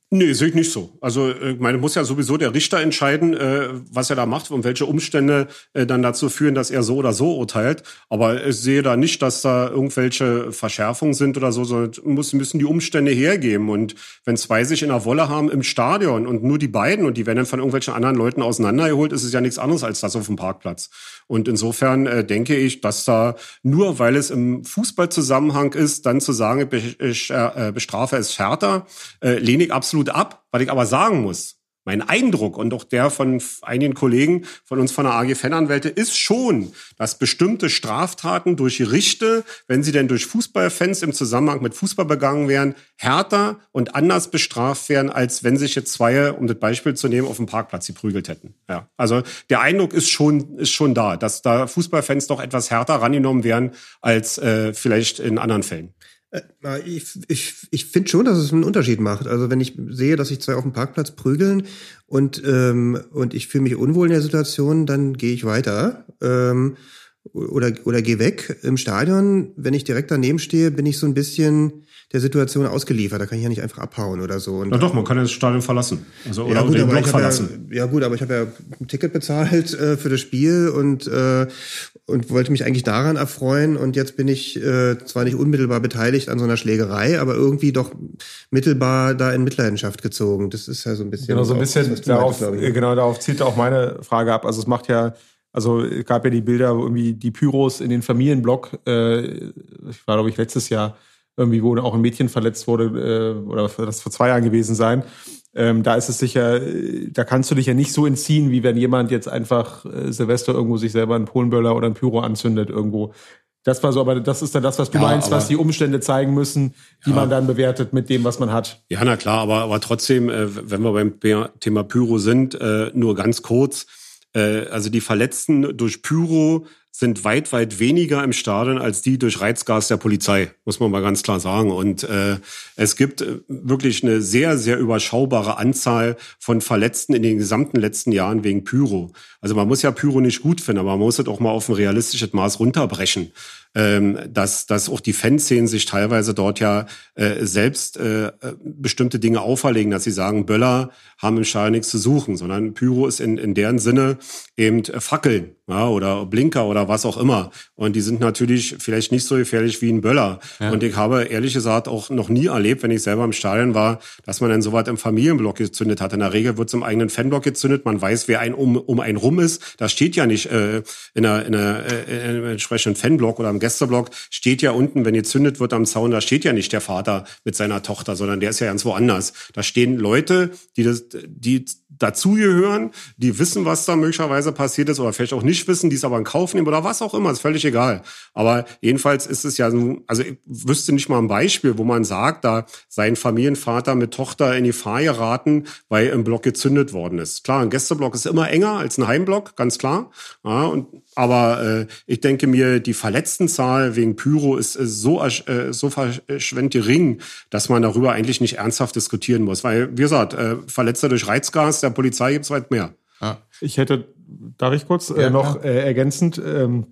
Nee, sehe ich nicht so. Also äh, ich meine, muss ja sowieso der Richter entscheiden, äh, was er da macht und welche Umstände äh, dann dazu führen, dass er so oder so urteilt. Aber ich sehe da nicht, dass da irgendwelche Verschärfungen sind oder so, sondern muss, müssen die Umstände hergeben. Und wenn zwei sich in der Wolle haben im Stadion und nur die beiden und die werden dann von irgendwelchen anderen Leuten auseinandergeholt, ist es ja nichts anderes als das auf dem Parkplatz. Und insofern äh, denke ich, dass da nur weil es im Fußballzusammenhang ist, dann zu sagen, ich äh, bestrafe es härter, äh, lehne ich absolut ab. Was ich aber sagen muss, mein Eindruck und auch der von einigen Kollegen von uns von der AG Fananwälte ist schon, dass bestimmte Straftaten durch Gerichte, wenn sie denn durch Fußballfans im Zusammenhang mit Fußball begangen werden, härter und anders bestraft werden, als wenn sich jetzt zwei, um das Beispiel zu nehmen, auf dem Parkplatz geprügelt hätten. Ja, also der Eindruck ist schon ist schon da, dass da Fußballfans doch etwas härter rangenommen werden als äh, vielleicht in anderen Fällen. Ich, ich, ich finde schon, dass es einen Unterschied macht. Also wenn ich sehe, dass sich zwei auf dem Parkplatz prügeln und, ähm, und ich fühle mich unwohl in der Situation, dann gehe ich weiter ähm, oder, oder gehe weg. Im Stadion, wenn ich direkt daneben stehe, bin ich so ein bisschen der Situation ausgeliefert. Da kann ich ja nicht einfach abhauen oder so. Und Na doch, man kann ja das Stadion verlassen. Also, oder ja, gut, den Block verlassen. Ja, ja, gut, aber ich habe ja ein Ticket bezahlt äh, für das Spiel und, äh, und wollte mich eigentlich daran erfreuen. Und jetzt bin ich äh, zwar nicht unmittelbar beteiligt an so einer Schlägerei, aber irgendwie doch mittelbar da in Mitleidenschaft gezogen. Das ist ja so ein bisschen. Genau, so ein bisschen das, darauf, meintest, ne? genau, darauf zielt auch meine Frage ab. Also es macht ja also es gab ja die Bilder, wo irgendwie die Pyros in den Familienblock, äh, ich war glaube ich letztes Jahr, irgendwie, wo auch ein Mädchen verletzt wurde, äh, oder das vor zwei Jahren gewesen sein. Ähm, da ist es sicher, da kannst du dich ja nicht so entziehen, wie wenn jemand jetzt einfach äh, Silvester irgendwo sich selber einen Polenböller oder einen Pyro anzündet irgendwo. Das war so, aber das ist dann das, was du ja, meinst, was die Umstände zeigen müssen, die ja. man dann bewertet mit dem, was man hat. Ja, na klar, aber, aber trotzdem, äh, wenn wir beim Thema Pyro sind, äh, nur ganz kurz. Äh, also die Verletzten durch Pyro sind weit, weit weniger im Stadion als die durch Reizgas der Polizei, muss man mal ganz klar sagen. Und äh, es gibt äh, wirklich eine sehr, sehr überschaubare Anzahl von Verletzten in den gesamten letzten Jahren wegen Pyro. Also man muss ja Pyro nicht gut finden, aber man muss es auch mal auf ein realistisches Maß runterbrechen ähm, dass, dass auch die Fanszenen sich teilweise dort ja äh, selbst äh, bestimmte Dinge auferlegen, dass sie sagen, Böller haben im Stadion nichts zu suchen, sondern Pyro ist in, in deren Sinne eben Fackeln ja, oder Blinker oder was auch immer. Und die sind natürlich vielleicht nicht so gefährlich wie ein Böller. Ja. Und ich habe ehrlich gesagt auch noch nie erlebt, wenn ich selber im Stadion war, dass man dann so weit im Familienblock gezündet hat. In der Regel wird es im eigenen Fanblock gezündet. Man weiß, wer ein um, um einen rum ist. Da steht ja nicht äh, in, einer, in, einer, äh, in einem entsprechenden Fanblock oder im Gästeblock steht ja unten, wenn gezündet wird am Zaun, da steht ja nicht der Vater mit seiner Tochter, sondern der ist ja ganz woanders. Da stehen Leute, die das, die dazugehören, die wissen, was da möglicherweise passiert ist oder vielleicht auch nicht wissen, die es aber in Kauf nehmen oder was auch immer, ist völlig egal. Aber jedenfalls ist es ja, also ich wüsste nicht mal ein Beispiel, wo man sagt, da sein Familienvater mit Tochter in die Gefahr geraten, weil im Block gezündet worden ist. Klar, ein Gästeblock ist immer enger als ein Heimblock, ganz klar. Ja, und, aber äh, ich denke mir, die Verletztenzahl wegen Pyro ist, ist so, äh, so verschwendet gering, dass man darüber eigentlich nicht ernsthaft diskutieren muss. Weil, wie gesagt, äh, Verletzte durch Reizgas, der Polizei gibt's weit mehr. Ja. Ich hätte, darf ich kurz äh, ja, noch äh, ergänzend ähm,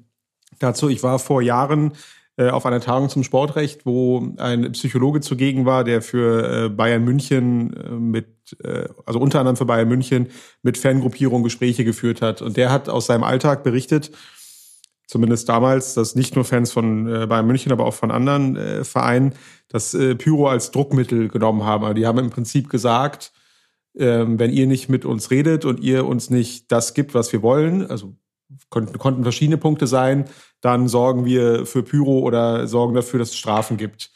dazu, ich war vor Jahren äh, auf einer Tagung zum Sportrecht, wo ein Psychologe zugegen war, der für äh, Bayern München äh, mit, äh, also unter anderem für Bayern München mit Fangruppierungen Gespräche geführt hat. Und der hat aus seinem Alltag berichtet, zumindest damals, dass nicht nur Fans von äh, Bayern München, aber auch von anderen äh, Vereinen das äh, Pyro als Druckmittel genommen haben. Also die haben im Prinzip gesagt, ähm, wenn ihr nicht mit uns redet und ihr uns nicht das gibt, was wir wollen, also konnten, konnten verschiedene Punkte sein, dann sorgen wir für Pyro oder sorgen dafür, dass es Strafen gibt.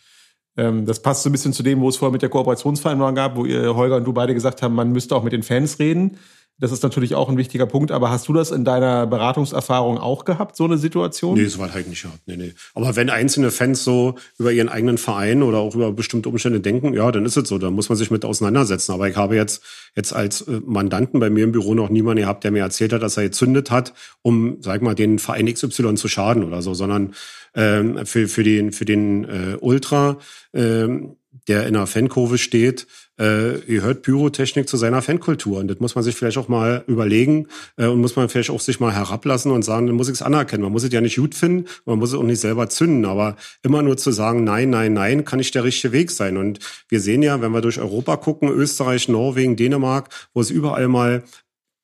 Ähm, das passt so ein bisschen zu dem, wo es vorher mit der Kooperationsvereinbarung gab, wo ihr, Holger und du beide gesagt haben, man müsste auch mit den Fans reden. Das ist natürlich auch ein wichtiger Punkt, aber hast du das in deiner Beratungserfahrung auch gehabt, so eine Situation? Nee, so weit halt nicht gehabt. Nee, nee. Aber wenn einzelne Fans so über ihren eigenen Verein oder auch über bestimmte Umstände denken, ja, dann ist es so, da muss man sich mit auseinandersetzen. Aber ich habe jetzt, jetzt als äh, Mandanten bei mir im Büro noch niemanden gehabt, der mir erzählt hat, dass er gezündet hat, um, sag mal, den Verein XY zu schaden oder so, sondern ähm, für, für den, für den äh, Ultra, ähm, der in einer Fankurve steht, äh, gehört Pyrotechnik zu seiner Fankultur. Und das muss man sich vielleicht auch mal überlegen äh, und muss man vielleicht auch sich mal herablassen und sagen, dann muss ich es anerkennen. Man muss es ja nicht gut finden, man muss es auch nicht selber zünden. Aber immer nur zu sagen, nein, nein, nein, kann nicht der richtige Weg sein. Und wir sehen ja, wenn wir durch Europa gucken, Österreich, Norwegen, Dänemark, wo es überall mal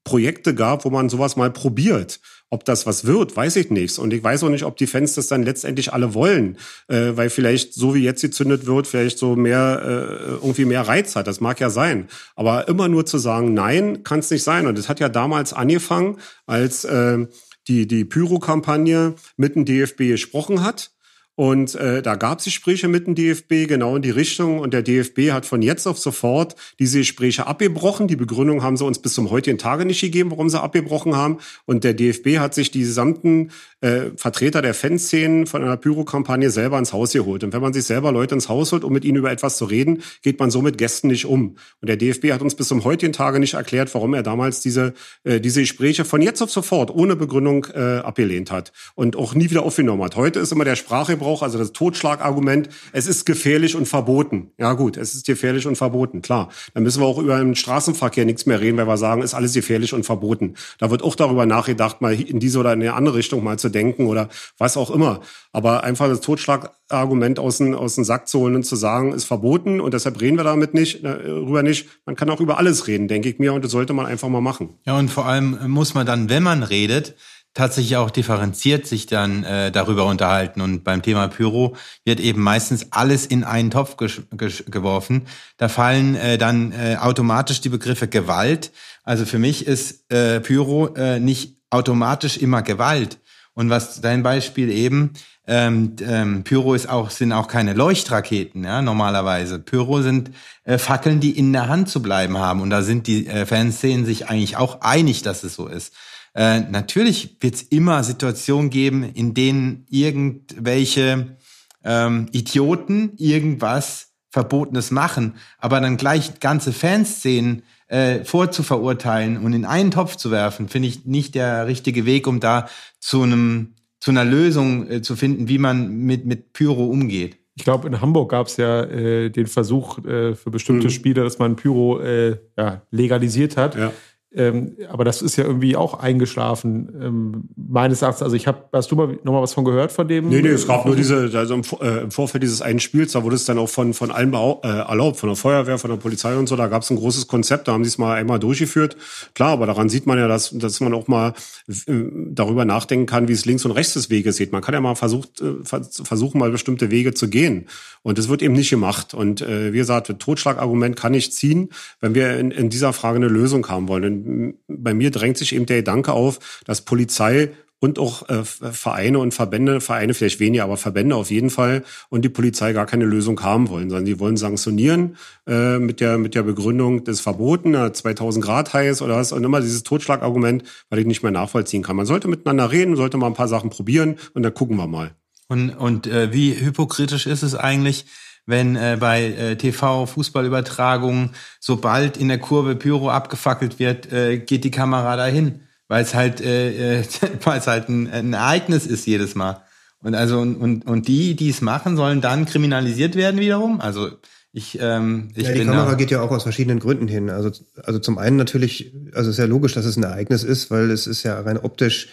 Projekte gab, wo man sowas mal probiert. Ob das was wird, weiß ich nicht. Und ich weiß auch nicht, ob die Fans das dann letztendlich alle wollen, äh, weil vielleicht so wie jetzt gezündet wird, vielleicht so mehr äh, irgendwie mehr Reiz hat. Das mag ja sein. Aber immer nur zu sagen, nein, kann es nicht sein. Und das hat ja damals angefangen, als äh, die die Pyro-Kampagne mit dem DFB gesprochen hat und äh, da gab es Gespräche mit dem DFB genau in die Richtung. Und der DFB hat von jetzt auf sofort diese Gespräche abgebrochen. Die Begründung haben sie uns bis zum heutigen Tage nicht gegeben, warum sie abgebrochen haben. Und der DFB hat sich die gesamten äh, Vertreter der Fanszenen von einer Pyro-Kampagne selber ins Haus geholt. Und wenn man sich selber Leute ins Haus holt, um mit ihnen über etwas zu reden, geht man so mit Gästen nicht um. Und der DFB hat uns bis zum heutigen Tage nicht erklärt, warum er damals diese, äh, diese Gespräche von jetzt auf sofort ohne Begründung äh, abgelehnt hat und auch nie wieder aufgenommen hat. Heute ist immer der Sprachgebrauch Sprachgebrauch, also das Totschlagargument, es ist gefährlich und verboten. Ja gut, es ist gefährlich und verboten, klar. Dann müssen wir auch über den Straßenverkehr nichts mehr reden, weil wir sagen, ist alles gefährlich und verboten. Da wird auch darüber nachgedacht, mal in diese oder in eine andere Richtung mal zu denken oder was auch immer. Aber einfach das Totschlagargument aus dem, aus dem Sack zu holen und zu sagen, ist verboten und deshalb reden wir damit nicht, darüber äh, nicht. Man kann auch über alles reden, denke ich mir, und das sollte man einfach mal machen. Ja, und vor allem muss man dann, wenn man redet, tatsächlich auch differenziert sich dann äh, darüber unterhalten. Und beim Thema Pyro wird eben meistens alles in einen Topf geworfen. Da fallen äh, dann äh, automatisch die Begriffe Gewalt. Also für mich ist äh, Pyro äh, nicht automatisch immer Gewalt. Und was dein Beispiel eben, ähm, ähm, Pyro ist auch, sind auch keine Leuchtraketen, ja, normalerweise. Pyro sind äh, Fackeln, die in der Hand zu bleiben haben. Und da sind die äh, Fanszenen sich eigentlich auch einig, dass es so ist. Äh, natürlich wird es immer Situationen geben, in denen irgendwelche ähm, Idioten irgendwas Verbotenes machen, aber dann gleich ganze Fanszenen äh, vorzuverurteilen und in einen Topf zu werfen, finde ich nicht der richtige Weg, um da zu einem zu einer Lösung äh, zu finden, wie man mit mit Pyro umgeht. Ich glaube, in Hamburg gab es ja äh, den Versuch äh, für bestimmte mhm. Spiele, dass man Pyro äh, ja, legalisiert hat. Ja. Ähm, aber das ist ja irgendwie auch eingeschlafen, ähm, meines Erachtens. Also ich habe, hast du mal noch mal was von gehört von dem? Nee, nee, es gab nur diese, also im, äh, im Vorfeld dieses einen Spiels, da wurde es dann auch von, von allen äh, erlaubt, von der Feuerwehr, von der Polizei und so, da gab es ein großes Konzept, da haben sie es mal einmal durchgeführt. Klar, aber daran sieht man ja, dass, dass man auch mal äh, darüber nachdenken kann, wie es links und rechts des Weges sieht. Man kann ja mal versucht, äh, versuchen, mal bestimmte Wege zu gehen. Und das wird eben nicht gemacht. Und äh, wie gesagt, Totschlagargument kann nicht ziehen, wenn wir in, in dieser Frage eine Lösung haben wollen. Bei mir drängt sich eben der Gedanke auf, dass Polizei und auch äh, Vereine und Verbände, Vereine vielleicht weniger, aber Verbände auf jeden Fall und die Polizei gar keine Lösung haben wollen, sondern die wollen sanktionieren äh, mit der mit der Begründung des Verboten, 2000 Grad heiß oder was und immer dieses Totschlagargument, weil ich nicht mehr nachvollziehen kann. Man sollte miteinander reden, sollte mal ein paar Sachen probieren und dann gucken wir mal. Und und äh, wie hypokritisch ist es eigentlich? Wenn äh, bei äh, TV-Fußballübertragungen, sobald in der Kurve Pyro abgefackelt wird, äh, geht die Kamera dahin, weil es halt, äh, äh, weil es halt ein, ein Ereignis ist jedes Mal. Und also und, und, und die, die es machen, sollen dann kriminalisiert werden wiederum. Also ich, ähm, ich ja, die Kamera geht ja auch aus verschiedenen Gründen hin. Also, also zum einen natürlich, also ist ja logisch, dass es ein Ereignis ist, weil es ist ja rein optisch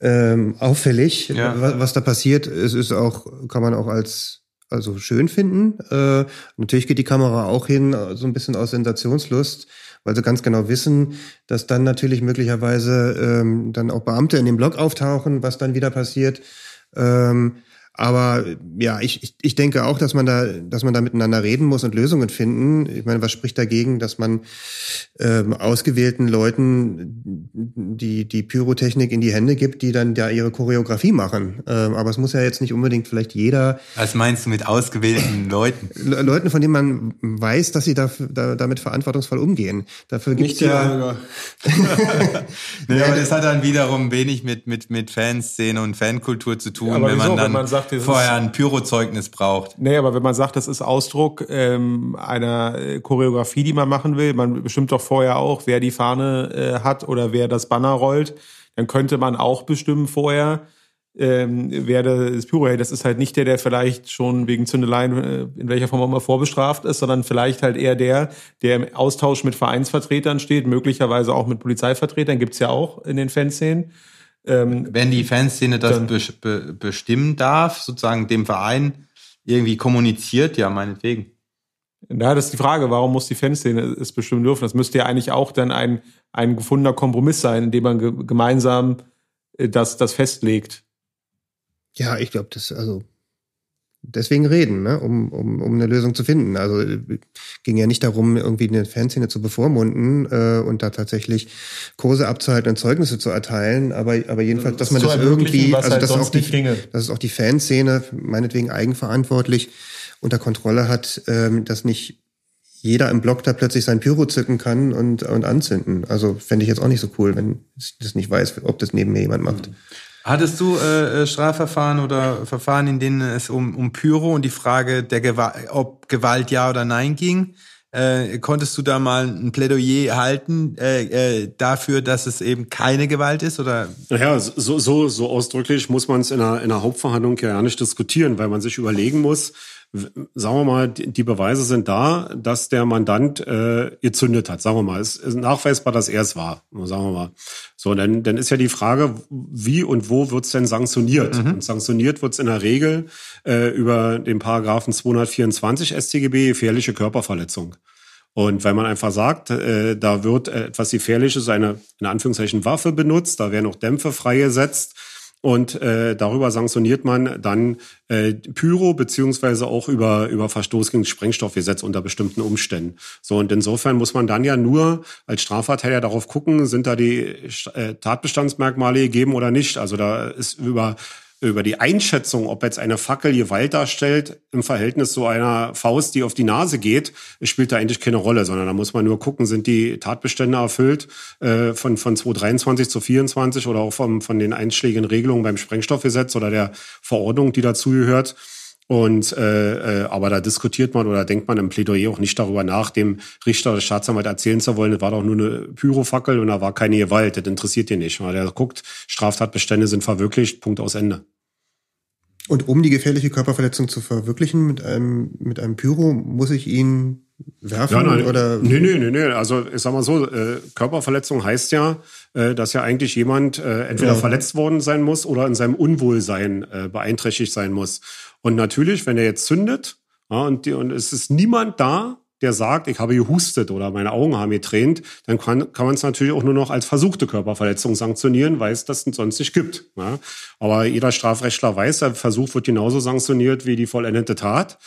ähm, auffällig, ja. was, was da passiert. Es ist auch, kann man auch als also schön finden. Äh, natürlich geht die Kamera auch hin, äh, so ein bisschen aus Sensationslust, weil sie ganz genau wissen, dass dann natürlich möglicherweise ähm, dann auch Beamte in dem Blog auftauchen, was dann wieder passiert. Ähm, aber ja, ich, ich, ich denke auch, dass man da, dass man da miteinander reden muss und Lösungen finden. Ich meine, was spricht dagegen, dass man ähm, ausgewählten Leuten die, die Pyrotechnik in die Hände gibt, die dann da ihre Choreografie machen. Ähm, aber es muss ja jetzt nicht unbedingt vielleicht jeder. Was meinst du mit ausgewählten Leuten? Le Leuten, von denen man weiß, dass sie da, da, damit verantwortungsvoll umgehen. Dafür gibt's ja. nee, aber das hat dann wiederum wenig mit, mit, mit Fanszene und Fankultur zu tun, ja, wenn man dann. Wenn man sagt, sagt, vorher ein Pyrozeugnis braucht. Nee, aber wenn man sagt, das ist Ausdruck ähm, einer äh, Choreografie, die man machen will, man bestimmt doch vorher auch, wer die Fahne äh, hat oder wer das Banner rollt, dann könnte man auch bestimmen vorher, ähm, wer das Pyro hält. Das ist halt nicht der, der vielleicht schon wegen Zündeleien äh, in welcher Form auch immer vorbestraft ist, sondern vielleicht halt eher der, der im Austausch mit Vereinsvertretern steht, möglicherweise auch mit Polizeivertretern, gibt's ja auch in den Fanszenen. Ähm, Wenn die Fanszene das be be bestimmen darf, sozusagen dem Verein irgendwie kommuniziert, ja, meinetwegen. Ja, das ist die Frage, warum muss die Fanszene es bestimmen dürfen? Das müsste ja eigentlich auch dann ein, ein gefundener Kompromiss sein, indem man ge gemeinsam äh, das, das festlegt. Ja, ich glaube, das, also deswegen reden, ne? um, um, um eine Lösung zu finden. Also ging ja nicht darum, irgendwie eine Fanszene zu bevormunden äh, und da tatsächlich Kurse abzuhalten und Zeugnisse zu erteilen, aber, aber jedenfalls, dass man das irgendwie, also halt dass, auch die, dass es auch die Fanszene meinetwegen eigenverantwortlich unter Kontrolle hat, ähm, dass nicht jeder im Block da plötzlich sein Pyro zücken kann und, und anzünden. Also fände ich jetzt auch nicht so cool, wenn ich das nicht weiß, ob das neben mir jemand macht. Hattest du äh, äh, Strafverfahren oder Verfahren, in denen es um, um Pyro und die Frage, der Gewalt, ob Gewalt ja oder nein ging? Äh, konntest du da mal ein Plädoyer halten äh, äh, dafür, dass es eben keine Gewalt ist? Oder? Naja, so, so, so ausdrücklich muss man es in einer, in einer Hauptverhandlung ja nicht diskutieren, weil man sich überlegen muss, sagen wir mal, die Beweise sind da, dass der Mandant äh, gezündet hat. Sagen wir mal, es ist nachweisbar, dass er es war. Sagen wir mal. So, dann, dann ist ja die Frage, wie und wo wird's denn sanktioniert? Mhm. Und sanktioniert wird's in der Regel äh, über den Paragraphen 224 StGB, gefährliche Körperverletzung. Und wenn man einfach sagt, äh, da wird etwas Gefährliches, eine in Anführungszeichen Waffe benutzt, da werden auch Dämpfe freigesetzt, und äh, darüber sanktioniert man dann äh, Pyro beziehungsweise auch über über Verstoß gegen das Sprengstoffgesetz unter bestimmten Umständen. So und insofern muss man dann ja nur als Strafverteidiger darauf gucken, sind da die äh, Tatbestandsmerkmale gegeben oder nicht. Also da ist über über die Einschätzung, ob jetzt eine Fackel Gewalt darstellt im Verhältnis zu einer Faust, die auf die Nase geht, spielt da eigentlich keine Rolle, sondern da muss man nur gucken, sind die Tatbestände erfüllt äh, von, von 2023 zu 24 oder auch vom, von den einschlägigen Regelungen beim Sprengstoffgesetz oder der Verordnung, die dazugehört. Und äh, äh, aber da diskutiert man oder denkt man im Plädoyer auch nicht darüber nach, dem Richter oder Staatsanwalt erzählen zu wollen, das war doch nur eine Pyrofackel und da war keine Gewalt. Das interessiert ihn nicht. Weil der guckt, Straftatbestände sind verwirklicht, Punkt aus Ende. Und um die gefährliche Körperverletzung zu verwirklichen mit einem, mit einem Pyro, muss ich ihn werfen Ja, nein, oder? Nee, nee, nee, nee. Also ich sag mal so, äh, Körperverletzung heißt ja, äh, dass ja eigentlich jemand äh, entweder Ja. verletzt worden sein muss oder in seinem Unwohlsein äh, beeinträchtigt sein muss. Und natürlich, wenn er jetzt zündet, ja, und, die, und es ist niemand da, der sagt, ich habe gehustet oder meine Augen haben getränt, dann kann, kann man es natürlich auch nur noch als versuchte Körperverletzung sanktionieren, weil es das sonst nicht gibt. Ja. Aber jeder Strafrechtler weiß, der Versuch wird genauso sanktioniert wie die vollendete Tat.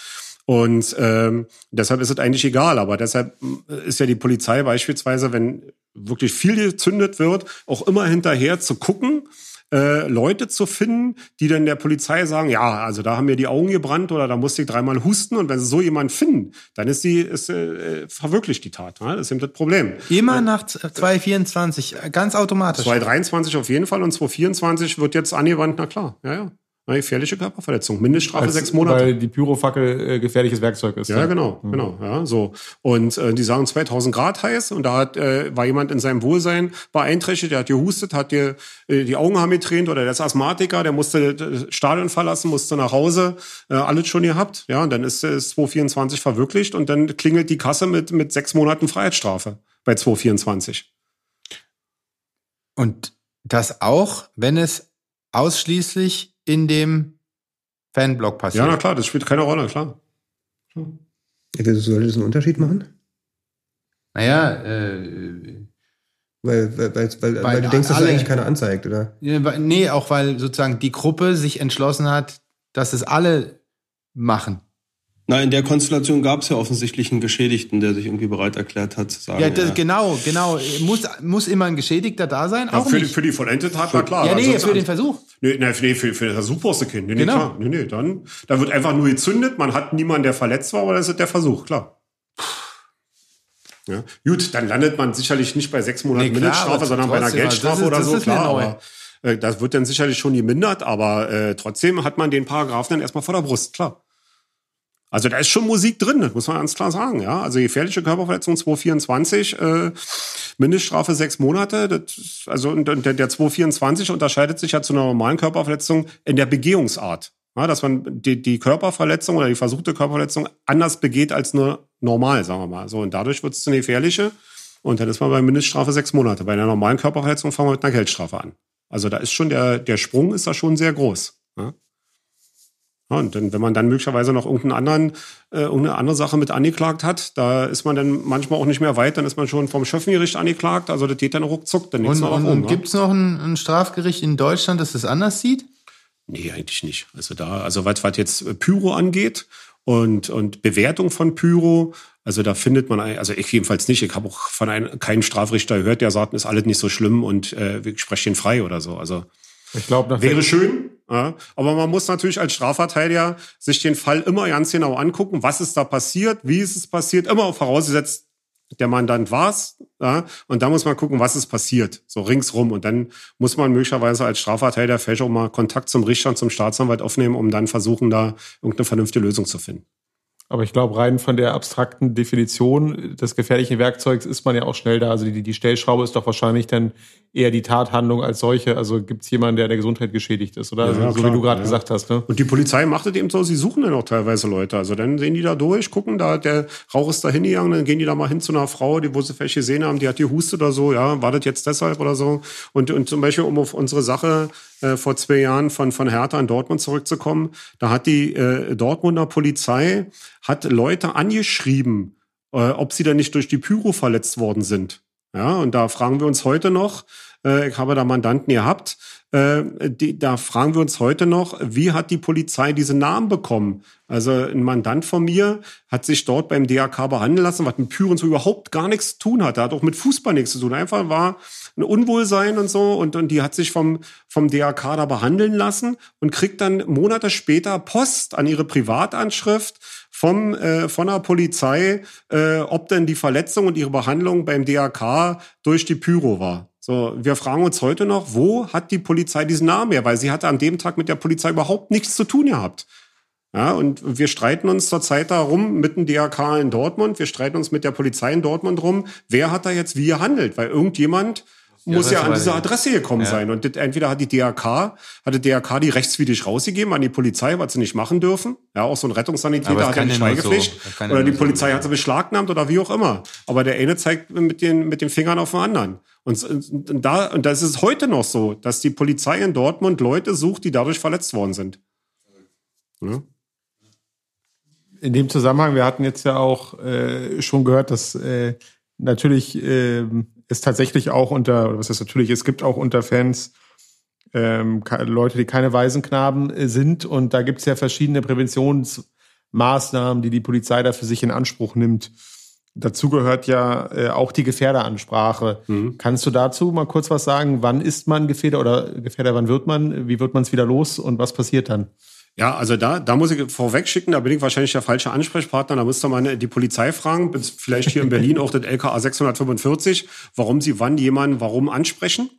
Und ähm, deshalb ist es eigentlich egal. Aber deshalb äh, ist ja die Polizei beispielsweise, wenn wirklich viel gezündet wird, auch immer hinterher zu gucken, äh, Leute zu finden, die dann der Polizei sagen, ja, also da haben mir die Augen gebrannt oder da musste ich dreimal husten. Und wenn sie so jemanden finden, dann ist die ist, äh, verwirklicht die Tat. Ne? Das ist eben das Problem. Immer nach 2024, ganz automatisch. 2023 auf jeden Fall und 2024 wird jetzt angewandt, na klar, ja, ja. Eine gefährliche Körperverletzung. Mindeststrafe Als- sechs Monate. Weil die Pyrofackel äh, gefährliches Werkzeug ist. Ja, genau, Mhm. genau, ja, so. Und äh, die sagen 2000 Grad heiß und da hat, äh, war jemand in seinem Wohlsein beeinträchtigt, der hat gehustet, hat dir äh, die Augen haben getränt oder der ist Asthmatiker, der musste das Stadion verlassen, musste nach Hause, äh, alles schon gehabt, ja, und dann ist es 224 verwirklicht und dann klingelt die Kasse mit, mit sechs Monaten Freiheitsstrafe bei 224. Und das auch, wenn es ausschließlich in dem Fanblock passiert. Ja, na klar, das spielt keine Rolle, klar. Wieso soll das einen Unterschied machen? Naja, äh, Weil, weil, weil, weil, Weil weil du denkst, dass alle- eigentlich keiner anzeigt, oder? nee, auch weil sozusagen die Gruppe sich entschlossen hat, dass es alle machen. Na, in der Konstellation gab es ja offensichtlich einen Geschädigten, der sich irgendwie bereit erklärt hat zu sagen. Ja, das, genau, genau. Muss, muss immer ein Geschädigter da sein? Ja, Auch für, die, nicht. für die vollendete Tat, na klar. ja, nee, für den Versuch. Nee, nee, für, nee, für, für den Versuch brauchst du keinen. Nee, nee, Genau. klar. Nee, nee, dann, da wird einfach nur gezündet, man hat niemanden, der verletzt war, aber das ist der Versuch, klar. Ja. Gut, dann landet man sicherlich nicht bei sechs Monaten Nee, klar, Mindeststrafe, sondern bei einer also Geldstrafe ist- oder so, klar. Aber äh, das wird dann sicherlich schon gemindert, aber äh, trotzdem hat man den Paragraphen dann erstmal vor der Brust, klar. Also da ist schon Musik drin, das muss man ganz klar sagen, ja. Also gefährliche Körperverletzung 224, äh, Mindeststrafe sechs Monate. Das, also der, der 224 unterscheidet sich ja zu einer normalen Körperverletzung in der Begehungsart. Ja, dass man die, die Körperverletzung oder die versuchte Körperverletzung anders begeht als nur normal, sagen wir mal. So, und dadurch wird es eine gefährliche. Und dann ist man bei Mindeststrafe sechs Monate. Bei einer normalen Körperverletzung fangen wir mit einer Geldstrafe an. Also da ist schon der, der Sprung ist da schon sehr groß. Ja? Ja, und dann, wenn man dann möglicherweise noch irgendeinen anderen, äh, irgendeine andere Sache mit angeklagt hat, da ist man dann manchmal auch nicht mehr weit, dann ist man schon vom Schöffengericht angeklagt, also das geht dann ruckzuck, dann geht's Und, noch und, um. und ja. gibt es noch ein, ein Strafgericht in Deutschland, das das anders sieht? Nee, eigentlich nicht. Also da, also was, was jetzt Pyro angeht und, und Bewertung von Pyro, also da findet man, also ich jedenfalls nicht, ich habe auch von einem, keinem Strafrichter gehört, der sagt, ist alles nicht so schlimm und äh, ich spreche den frei oder so. Also Ich glaube, Wäre schön, ja. aber man muss natürlich als Strafverteidiger sich den Fall immer ganz genau angucken, was ist da passiert, wie ist es passiert, immer vorausgesetzt, der Mandant war's, ja, und da muss man gucken, was ist passiert, so ringsrum, und dann muss man möglicherweise als Strafverteidiger vielleicht auch mal Kontakt zum Richter und zum Staatsanwalt aufnehmen, um dann versuchen, da irgendeine vernünftige Lösung zu finden. Aber ich glaube, rein von der abstrakten Definition des gefährlichen Werkzeugs ist man ja auch schnell da. Also die, die Stellschraube ist doch wahrscheinlich dann eher die Tathandlung als solche. Also gibt es jemanden, der der Gesundheit geschädigt ist, oder? Ja, also, ja, so klar, wie du gerade ja. gesagt hast. Ne? Und die Polizei macht es eben so, sie suchen dann auch teilweise Leute. Also dann sehen die da durch, gucken, da der Rauch ist da hingegangen, dann gehen die da mal hin zu einer Frau, die, wo sie vielleicht gesehen haben, die hat gehustet oder so, ja, war das jetzt deshalb oder so. Und, und zum Beispiel, um auf unsere Sache äh, vor zwei Jahren von, von Hertha in Dortmund zurückzukommen, da hat die äh, Dortmunder Polizei hat Leute angeschrieben, äh, ob sie da nicht durch die Pyro verletzt worden sind. Ja, und da fragen wir uns heute noch, Äh, ich habe da Mandanten gehabt. Äh, die, da fragen wir uns heute noch, wie hat die Polizei diese Namen bekommen? Also ein Mandant von mir hat sich dort beim DRK behandeln lassen, was mit Pyren so überhaupt gar nichts zu tun hat. Er hat auch mit Fußball nichts zu tun. Einfach war ein Unwohlsein und so und, und die hat sich vom, vom DRK da behandeln lassen und kriegt dann Monate später Post an ihre Privatanschrift vom, äh, von der Polizei, äh, ob denn die Verletzung und ihre Behandlung beim DRK durch die Pyro war. So, wir fragen uns heute noch, wo hat die Polizei diesen Namen her? Weil sie hatte an dem Tag mit der Polizei überhaupt nichts zu tun gehabt. Ja, und wir streiten uns zurzeit darum mit dem DRK in Dortmund, wir streiten uns mit der Polizei in Dortmund drum, wer hat da jetzt wie gehandelt? Weil irgendjemand muss ja an diese Adresse gekommen ja. sein. Und das, entweder hat die DRK, hat die DRK die rechtswidrig rausgegeben an die Polizei, was sie nicht machen dürfen. Ja, auch so ein Rettungssanitäter hat ja eine Schweigepflicht. So. Oder die Polizei so hat sie beschlagnahmt oder wie auch immer. Aber der eine zeigt mit den, mit den Fingern auf den anderen. Und, und, da, und das ist heute noch so, dass die Polizei in Dortmund Leute sucht, die dadurch verletzt worden sind. Ja. In dem Zusammenhang, wir hatten jetzt ja auch äh, schon gehört, dass äh, natürlich äh, es tatsächlich auch unter, was heißt natürlich, es gibt auch unter Fans ähm, Leute, die keine Waisenknaben äh, sind. Und da gibt es ja verschiedene Präventionsmaßnahmen, die die Polizei da für sich in Anspruch nimmt. Dazu gehört ja äh, auch die Gefährderansprache. Mhm. Kannst du dazu mal kurz was sagen? Wann ist man Gefährder oder Gefährder, wann wird man? Wie wird man es wieder los und was passiert dann? Ja, also da, da muss ich vorweg schicken, da bin ich wahrscheinlich der falsche Ansprechpartner. Da müsste man die Polizei fragen, vielleicht hier in Berlin auch das LKA 645, warum sie wann jemanden warum ansprechen.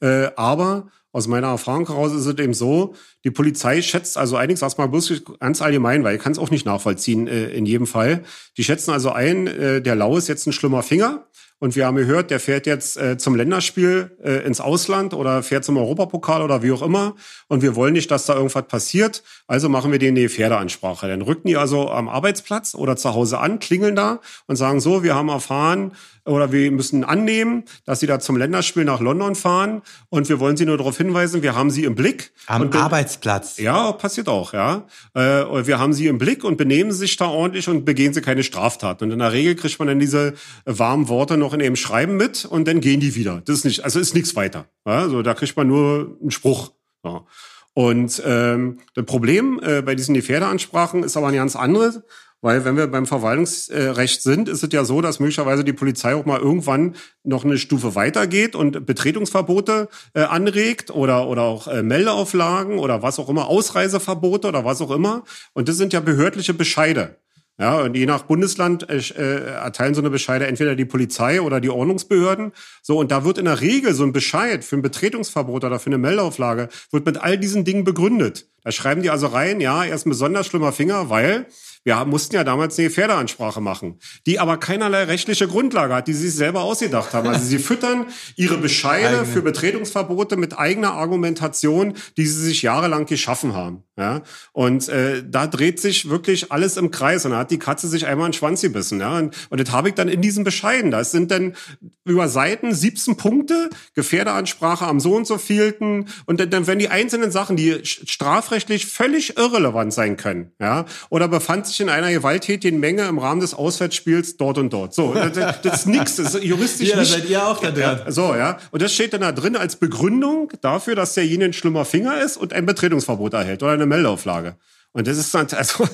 Äh, aber aus meiner Erfahrung heraus ist es eben so, die Polizei schätzt also einiges erstmal bloß ganz allgemein, weil ich kann es auch nicht nachvollziehen äh, in jedem Fall. Die schätzen also ein, äh, der Lau ist jetzt ein schlimmer Finger und wir haben gehört, der fährt jetzt äh, zum Länderspiel äh, ins Ausland oder fährt zum Europapokal oder wie auch immer. Und wir wollen nicht, dass da irgendwas passiert. Also machen wir denen die Pferdeansprache. Dann rücken die also am Arbeitsplatz oder zu Hause an, klingeln da und sagen so, wir haben erfahren, oder wir müssen annehmen, dass sie da zum Länderspiel nach London fahren und wir wollen sie nur darauf hinweisen, wir haben sie im Blick. Am und Arbeitsplatz. Ja, passiert auch, ja. Äh, wir haben sie im Blick und benehmen sich da ordentlich und begehen sie keine Straftat. Und in der Regel kriegt man dann diese warmen Worte noch in ihrem Schreiben mit und dann gehen die wieder. Das ist nicht, also ist nichts weiter. Also da kriegt man nur einen Spruch. Ja. Und ähm, das Problem äh, bei diesen Gefährdeansprachen ist aber ein ganz anderes. Weil wenn wir beim Verwaltungsrecht sind, ist es ja so, dass möglicherweise die Polizei auch mal irgendwann noch eine Stufe weitergeht und Betretungsverbote äh, anregt oder, oder auch äh, Meldeauflagen oder was auch immer, Ausreiseverbote oder was auch immer. Und das sind ja behördliche Bescheide. Ja, und je nach Bundesland äh, äh, erteilen so eine Bescheide entweder die Polizei oder die Ordnungsbehörden. So, und da wird in der Regel so ein Bescheid für ein Betretungsverbot oder für eine Meldeauflage, wird mit all diesen Dingen begründet. Da schreiben die also rein, ja, er ist ein besonders schlimmer Finger, weil wir mussten ja damals eine Pferdeansprache machen, die aber keinerlei rechtliche Grundlage hat, die sie sich selber ausgedacht haben. Also sie füttern ihre Bescheide für Betretungsverbote mit eigener Argumentation, die sie sich jahrelang geschaffen haben. Ja? Und äh, da dreht sich wirklich alles im Kreis und da hat die Katze sich einmal einen Schwanz gebissen. Ja? Und, und das habe ich dann in diesen Bescheiden. Das sind dann über Seiten 17 Punkte, Gefährdeansprache am so und so vielten und dann, dann werden die einzelnen Sachen, die strafrechtlich völlig irrelevant sein können, ja, oder befand sich in einer gewalttätigen Menge im Rahmen des Auswärtsspiels dort und dort. So, das, das ist nichts, das ist juristisch ja, nicht. seid ihr auch da drin. Ja, so, ja. Und das steht dann da drin als Begründung dafür, dass derjenige ein schlimmer Finger ist und ein Betretungsverbot erhält oder eine Meldeauflage. Und das ist dann, also,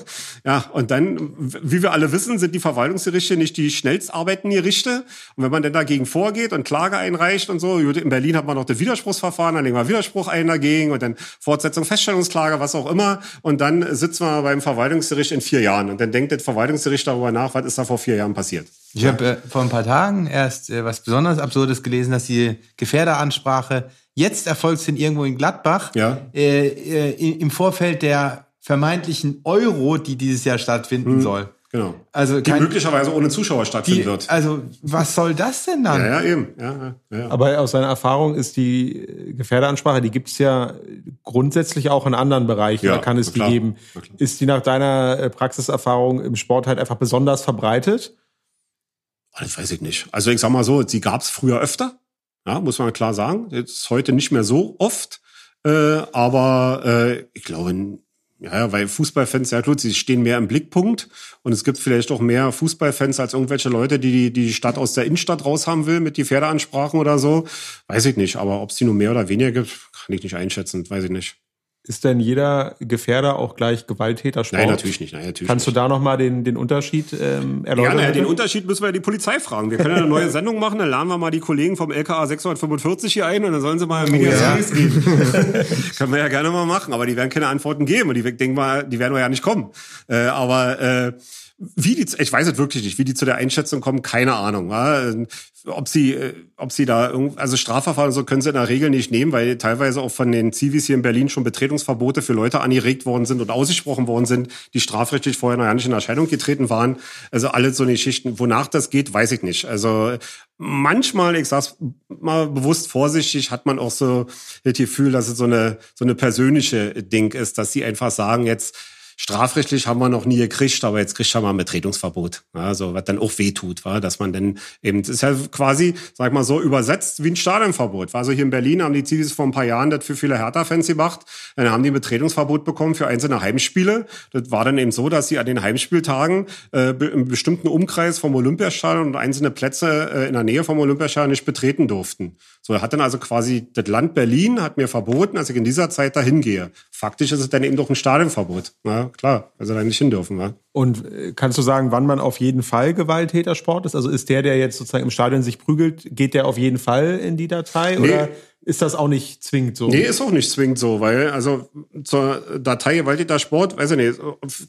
ja, und dann, wie wir alle wissen, sind die Verwaltungsgerichte nicht die schnellst arbeitenden Gerichte. Und wenn man dann dagegen vorgeht und Klage einreicht und so, in Berlin hat man noch das Widerspruchsverfahren, dann legen wir Widerspruch ein dagegen und dann Fortsetzung, Feststellungsklage, was auch immer. Und dann sitzen wir beim Verwaltungsgericht in vier Jahren. Und dann denkt das Verwaltungsgericht darüber nach, was ist da vor vier Jahren passiert. Ich habe äh, vor ein paar Tagen erst äh, was besonders Absurdes gelesen, dass die Gefährderansprache jetzt erfolgt sind irgendwo in Gladbach. Ja. Äh, äh, im Vorfeld der vermeintlichen Euro, die dieses Jahr stattfinden hm, soll. Genau. Also die möglicherweise ohne Zuschauer stattfinden die, wird. Also was soll das denn dann? Ja, ja eben. Ja, ja, Aber aus seiner Erfahrung ist die Gefährderansprache, die gibt es ja grundsätzlich auch in anderen Bereichen. Ja, da kann es die geben. Ist die nach deiner äh, Praxiserfahrung im Sport halt einfach besonders verbreitet? Das weiß ich nicht. Also ich sag mal so, sie gab es früher öfter. Ja, muss man klar sagen. Jetzt heute nicht mehr so oft. Äh, aber äh, ich glaube, Ja, weil Fußballfans, ja gut, sie stehen mehr im Blickpunkt und es gibt vielleicht auch mehr Fußballfans als irgendwelche Leute, die die Stadt aus der Innenstadt raus haben will mit die Pferdeansprachen oder so. Weiß ich nicht, aber ob es die nur mehr oder weniger gibt, kann ich nicht einschätzen, weiß ich nicht. Ist denn jeder Gefährder auch gleich Gewalttäter? Nein, natürlich nicht. Nein, natürlich Kannst nicht. du da nochmal den, den Unterschied ähm, erläutern? Ja, naja, den? Unterschied müssen wir ja die Polizei fragen. Wir können ja eine neue Sendung machen, dann laden wir mal die Kollegen vom LKA 645 hier ein und dann sollen sie mal Media ja. Geben. können wir ja gerne mal machen, aber die werden keine Antworten geben und die denken mal, die werden wir ja nicht kommen. Äh, aber äh, wie die, ich weiß es wirklich nicht, wie die zu der Einschätzung kommen, keine Ahnung. Ob sie, äh, ob sie da also Strafverfahren so können sie in der Regel nicht nehmen, weil teilweise auch von den Zivis hier in Berlin schon Betretungsverbote für Leute angeregt worden sind und ausgesprochen worden sind, die strafrechtlich vorher noch gar nicht in Erscheinung getreten waren. Also alle so eine Geschichten. Wonach das geht, weiß ich nicht. Also manchmal, ich sag's mal bewusst vorsichtig, hat man auch so das Gefühl, dass es so eine, so eine persönliche Ding ist, dass sie einfach sagen jetzt, Strafrechtlich haben wir noch nie gekriegt, aber jetzt kriegt man mal ein Betretungsverbot. Also was dann auch wehtut, war, dass man dann eben, das ist ja quasi, sag mal so, übersetzt wie ein Stadionverbot. War so hier in Berlin, haben die Zivis vor ein paar Jahren das für viele Hertha-Fans gemacht. Dann haben die ein Betretungsverbot bekommen für einzelne Heimspiele. Das war dann eben so, dass sie an den Heimspieltagen äh, im bestimmten Umkreis vom Olympiastadion und einzelne Plätze äh, in der Nähe vom Olympiastadion nicht betreten durften. So hat dann also quasi das Land Berlin hat mir verboten, dass ich in dieser Zeit dahin gehe. Faktisch ist es dann eben doch ein Stadionverbot. Ja, klar, weil sie da nicht hin dürfen. Ja. Und äh, kannst du sagen, wann man auf jeden Fall Gewalttätersport ist? Also ist der, der jetzt sozusagen im Stadion sich prügelt, geht der auf jeden Fall in die Datei? Nee. Oder ist das auch nicht zwingend so? Nee, ist auch nicht zwingend so, weil also zur Datei Gewalttäter Sport, weiß ich nicht,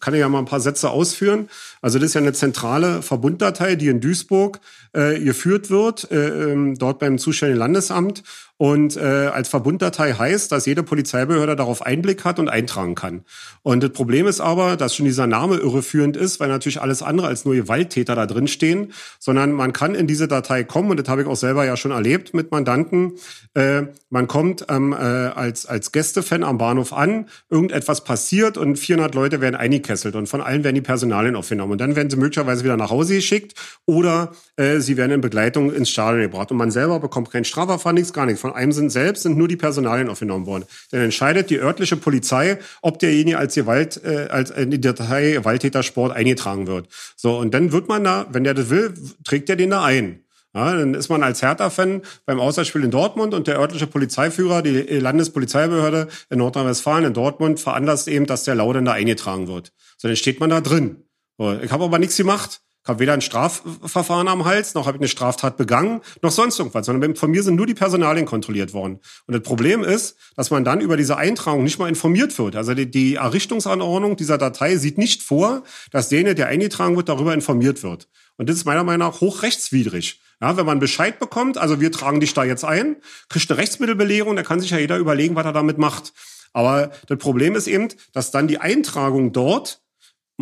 kann ich ja mal ein paar Sätze ausführen. Also das ist ja eine zentrale Verbunddatei, die in Duisburg äh, geführt wird, äh, ähm, dort beim zuständigen Landesamt. Und äh, als Verbunddatei heißt, dass jede Polizeibehörde darauf Einblick hat und eintragen kann. Und das Problem ist aber, dass schon dieser Name irreführend ist, weil natürlich alles andere als nur Gewalttäter da drin stehen, sondern man kann in diese Datei kommen, und das habe ich auch selber ja schon erlebt mit Mandanten. Äh, man kommt ähm, äh, als, als Gästefan am Bahnhof an, irgendetwas passiert und 400 Leute werden eingekesselt und von allen werden die Personalien aufgenommen. Und dann werden sie möglicherweise wieder nach Hause geschickt oder äh, sie werden in Begleitung ins Stadion gebracht. Und man selber bekommt kein Strafverfahren, nichts, gar nichts. Von einem sind selbst sind nur die Personalien aufgenommen worden. Dann entscheidet die örtliche Polizei, ob derjenige als Gewalt, äh, als in die Datei Gewalttätersport eingetragen wird. So, und dann wird man da, wenn der das will, trägt er den da ein. Ja, dann ist man als Hertha-Fan beim Auswärtsspiel in Dortmund und der örtliche Polizeiführer, die Landespolizeibehörde in Nordrhein-Westfalen, in Dortmund, veranlasst eben, dass der Lau dann da eingetragen wird. So, dann steht man da drin. So, ich habe aber nichts gemacht. Ich habe weder ein Strafverfahren am Hals, noch habe ich eine Straftat begangen, noch sonst irgendwas, sondern von mir sind nur die Personalien kontrolliert worden. Und das Problem ist, dass man dann über diese Eintragung nicht mal informiert wird. Also die, die Errichtungsanordnung dieser Datei sieht nicht vor, dass derjenige, der eingetragen wird, darüber informiert wird. Und das ist meiner Meinung nach hochrechtswidrig. Ja, wenn man Bescheid bekommt, also wir tragen dich da jetzt ein, kriegt eine Rechtsmittelbelehrung, da kann sich ja jeder überlegen, was er damit macht. Aber das Problem ist eben, dass dann die Eintragung dort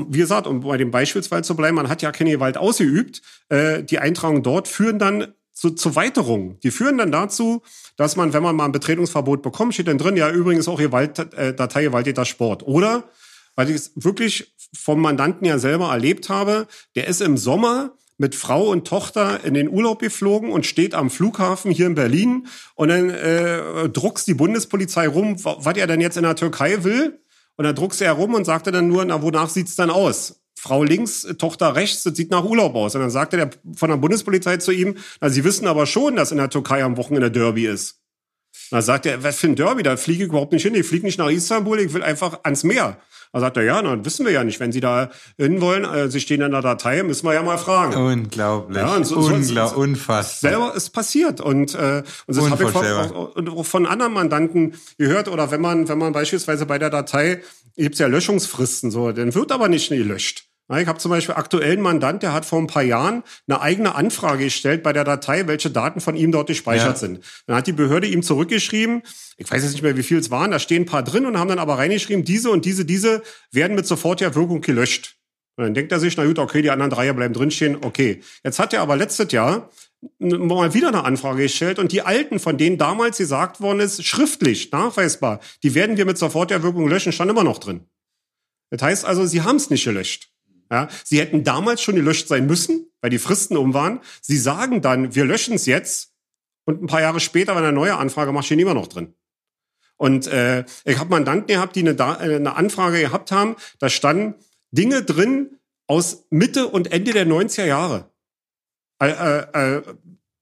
wie gesagt, um bei dem Beispielsfall zu bleiben, man hat ja keine Gewalt ausgeübt. Äh, die Eintragungen dort führen dann zu, zu Weiterungen. Die führen dann dazu, dass man, wenn man mal ein Betretungsverbot bekommt, steht dann drin, ja, übrigens auch Gewalt, äh, Datei Gewalttäter Sport. Oder, weil ich es wirklich vom Mandanten ja selber erlebt habe, der ist im Sommer mit Frau und Tochter in den Urlaub geflogen und steht am Flughafen hier in Berlin und dann äh, druckst die Bundespolizei rum, was er denn jetzt in der Türkei will. Und dann druckst er herum und sagte dann nur, na, wonach sieht's dann aus? Frau links, Tochter rechts, das sieht nach Urlaub aus. Und dann sagte der von der Bundespolizei zu ihm, na, Sie wissen aber schon, dass in der Türkei am Wochenende Derby ist. Dann sagt er, was für ein Derby, da fliege ich überhaupt nicht hin, ich fliege nicht nach Istanbul, ich will einfach ans Meer. Da sagt er, ja, na, wissen wir ja nicht. Wenn Sie da hin wollen, äh, Sie stehen in der Datei, müssen wir ja mal fragen. Unglaublich. Ja, und so- so- Unglaublich. so- Unfassbar. Selber ist passiert und, äh, und das habe ich von, auch, auch von anderen Mandanten gehört oder wenn man wenn man beispielsweise bei der Datei gibt's ja Löschungsfristen so, dann wird aber nicht gelöscht. Ich habe zum Beispiel aktuell einen Mandant, der hat vor ein paar Jahren eine eigene Anfrage gestellt bei der Datei, welche Daten von ihm dort gespeichert Ja. sind. Dann hat die Behörde ihm zurückgeschrieben, ich weiß jetzt nicht mehr, wie viel es waren, da stehen ein paar drin und haben dann aber reingeschrieben, diese und diese, diese werden mit sofortiger Wirkung gelöscht. Und dann denkt er sich, na gut, okay, die anderen drei bleiben drinstehen, okay. Jetzt hat er aber letztes Jahr mal wieder eine Anfrage gestellt und die alten, von denen damals gesagt worden ist, schriftlich, nachweisbar, die werden wir mit sofortiger Wirkung löschen, stand immer noch drin. Das heißt also, sie haben es nicht gelöscht. Ja, sie hätten damals schon gelöscht sein müssen, weil die Fristen um waren. Sie sagen dann, wir löschen es jetzt und ein paar Jahre später, wenn eine neue Anfrage macht, stehen immer noch drin. Und äh, ich habe Mandanten gehabt, die eine, äh, eine Anfrage gehabt haben, da standen Dinge drin aus Mitte und Ende der 90er Jahre. Äh, äh, äh,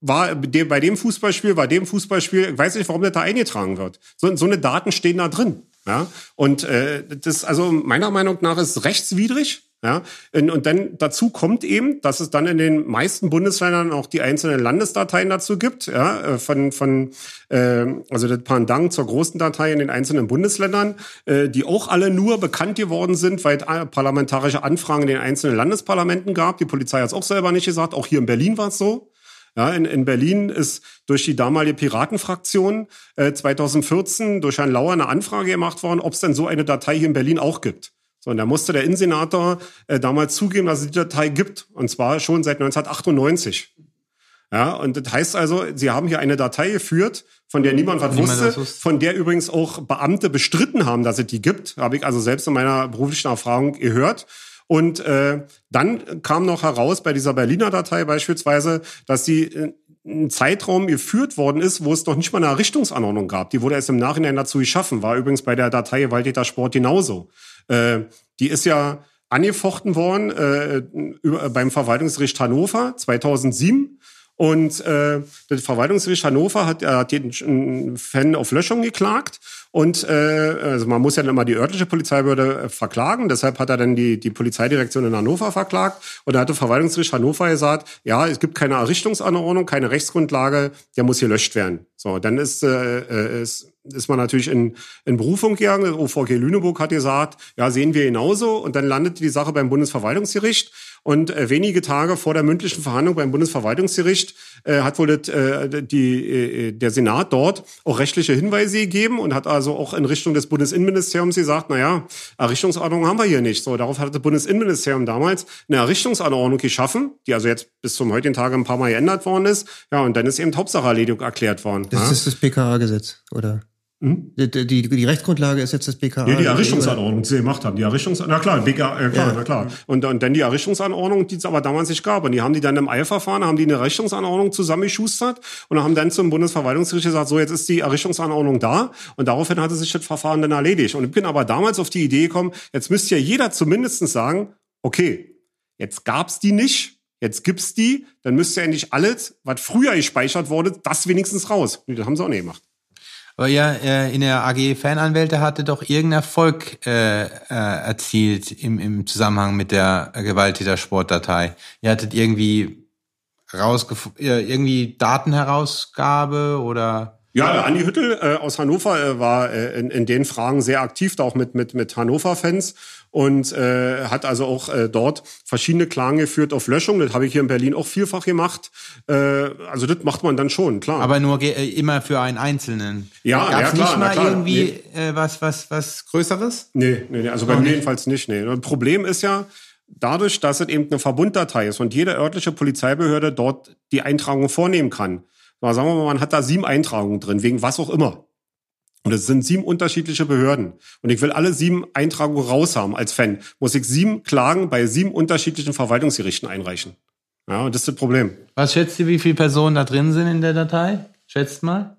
war bei dem Fußballspiel, bei dem Fußballspiel, ich weiß nicht, warum das da eingetragen wird. So, so eine Daten stehen da drin. Ja? Und äh, das, also meiner Meinung nach ist rechtswidrig. Ja, und dann dazu kommt eben, dass es dann in den meisten Bundesländern auch die einzelnen Landesdateien dazu gibt, ja, äh, von, von äh, also das Pendant zur großen Datei in den einzelnen Bundesländern, äh, die auch alle nur bekannt geworden sind, weil es äh, parlamentarische Anfragen in den einzelnen Landesparlamenten gab. Die Polizei hat es auch selber nicht gesagt, auch hier in Berlin war es so. Ja, in, in Berlin ist durch die damalige Piratenfraktion äh, 2014 durch Herrn Lauer eine Anfrage gemacht worden, ob es denn so eine Datei hier in Berlin auch gibt. So, und da musste der Innensenator äh, damals zugeben, dass es die Datei gibt. Und zwar schon seit 1998. Ja, und das heißt also, Sie haben hier eine Datei geführt, von der niemand was niemand wusste, von der übrigens auch Beamte bestritten haben, dass es die gibt. Habe ich also selbst in meiner beruflichen Erfahrung gehört. Und äh, dann kam noch heraus bei dieser Berliner Datei beispielsweise, dass sie äh, ein Zeitraum geführt worden ist, wo es noch nicht mal eine Errichtungsanordnung gab. Die wurde erst im Nachhinein dazu geschaffen. War übrigens bei der Datei Gewalttäter Sport genauso. Äh, die ist ja angefochten worden äh, über, beim Verwaltungsgericht Hannover 2007. Und äh, das Verwaltungsgericht Hannover hat, äh, hat den Fan auf Löschung geklagt. Und äh, also man muss ja dann immer die örtliche Polizeibehörde äh, verklagen. Deshalb hat er dann die, die Polizeidirektion in Hannover verklagt. Und da hat das Verwaltungsgericht Hannover gesagt, ja, es gibt keine Errichtungsanordnung, keine Rechtsgrundlage, der muss hier löscht werden. So, dann ist, äh, äh ist ist man natürlich in, in Berufung gegangen. Das OVG Lüneburg hat gesagt, ja, sehen wir genauso. Und dann landet die Sache beim Bundesverwaltungsgericht. Und äh, wenige Tage vor der mündlichen Verhandlung beim Bundesverwaltungsgericht äh, hat wohl das, äh, die, äh, der Senat dort auch rechtliche Hinweise gegeben und hat also auch in Richtung des Bundesinnenministeriums gesagt, na ja, Errichtungsanordnung haben wir hier nicht. So, darauf hat das Bundesinnenministerium damals eine Errichtungsanordnung geschaffen, die also jetzt bis zum heutigen Tage ein paar Mal geändert worden ist. Ja, und dann ist eben Hauptsacherledigung erklärt worden. Das ja? ist das PKA-Gesetz, oder? Hm? Die, die, die, Rechtsgrundlage ist jetzt das BKA. Ja, die Errichtungsanordnung, die sie gemacht haben. Die Errichtungs na klar, BKA, äh, klar, ja. na klar. Und, und dann die Errichtungsanordnung, die es aber damals nicht gab. Und die haben die dann im Eilverfahren, haben die eine Errichtungsanordnung zusammengeschustert und haben dann zum Bundesverwaltungsgericht gesagt, so jetzt ist die Errichtungsanordnung da. Und daraufhin hatte sich das Verfahren dann erledigt. Und ich bin aber damals auf die Idee gekommen, jetzt müsste ja jeder zumindest sagen, okay, jetzt gab's die nicht, jetzt gibt's die, dann müsste ja endlich alles, was früher gespeichert wurde, das wenigstens raus. Und das haben sie auch nicht gemacht. Aber ja, äh, in der AG Fananwälte hatte doch irgendeinen Erfolg äh, äh, erzielt im, im Zusammenhang mit der Gewalttäter-Sportdatei. Ihr hattet irgendwie rausgef irgendwie Datenherausgabe oder ja, Andi Hüttel äh, aus Hannover äh, war äh, in, in den Fragen sehr aktiv, da auch mit, mit, mit Hannover-Fans und äh, hat also auch äh, dort verschiedene Klagen geführt auf Löschung. Das habe ich hier in Berlin auch vielfach gemacht. Äh, also das macht man dann schon, klar. Aber nur äh, immer für einen Einzelnen. Ja, Gab's ja klar. nicht mal klar. irgendwie nee. äh, was, was, was Größeres? Nee, nee, nee also bei mir jedenfalls nicht. Nee. Das Problem ist ja, dadurch, dass es eben eine Verbunddatei ist und jede örtliche Polizeibehörde dort die Eintragung vornehmen kann, sagen wir mal, man hat da sieben Eintragungen drin, wegen was auch immer. Und es sind sieben unterschiedliche Behörden. Und ich will alle sieben Eintragungen raushaben als Fan. Muss ich sieben Klagen bei sieben unterschiedlichen Verwaltungsgerichten einreichen. Ja, und das ist das Problem. Was schätzt ihr, wie viele Personen da drin sind in der Datei? Schätzt mal.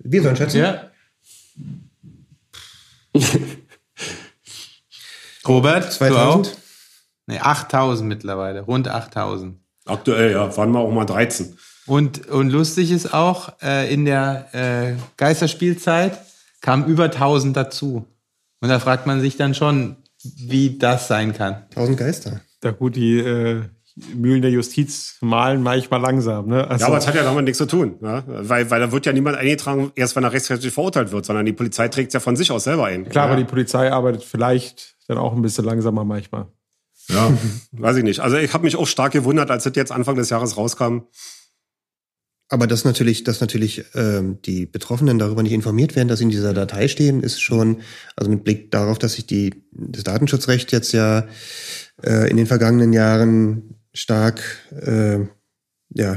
Wir sollen schätzen? Ja. Robert, 2000? du auch? Nee, 8000 mittlerweile, rund 8000. Aktuell, ja, waren wir auch mal 13. Und, und lustig ist auch, äh, in der äh, Geisterspielzeit kamen über 1000 dazu. Und da fragt man sich dann schon, wie das sein kann. 1000 Geister. Da gut, die äh, Mühlen der Justiz malen manchmal langsam. Ne? Also ja, aber es hat ja damit nichts zu tun. Ne? Weil, weil da wird ja niemand eingetragen, erst wenn er rechtskräftig verurteilt wird, sondern die Polizei trägt es ja von sich aus selber ein. Klar, ja. aber die Polizei arbeitet vielleicht dann auch ein bisschen langsamer manchmal. Ja, weiß ich nicht. Also ich habe mich auch stark gewundert, als das jetzt Anfang des Jahres rauskam. Aber dass natürlich, dass natürlich ähm, die Betroffenen darüber nicht informiert werden, dass sie in dieser Datei stehen, ist schon, also mit Blick darauf, dass sich die das Datenschutzrecht jetzt ja äh, in den vergangenen Jahren stark äh, ja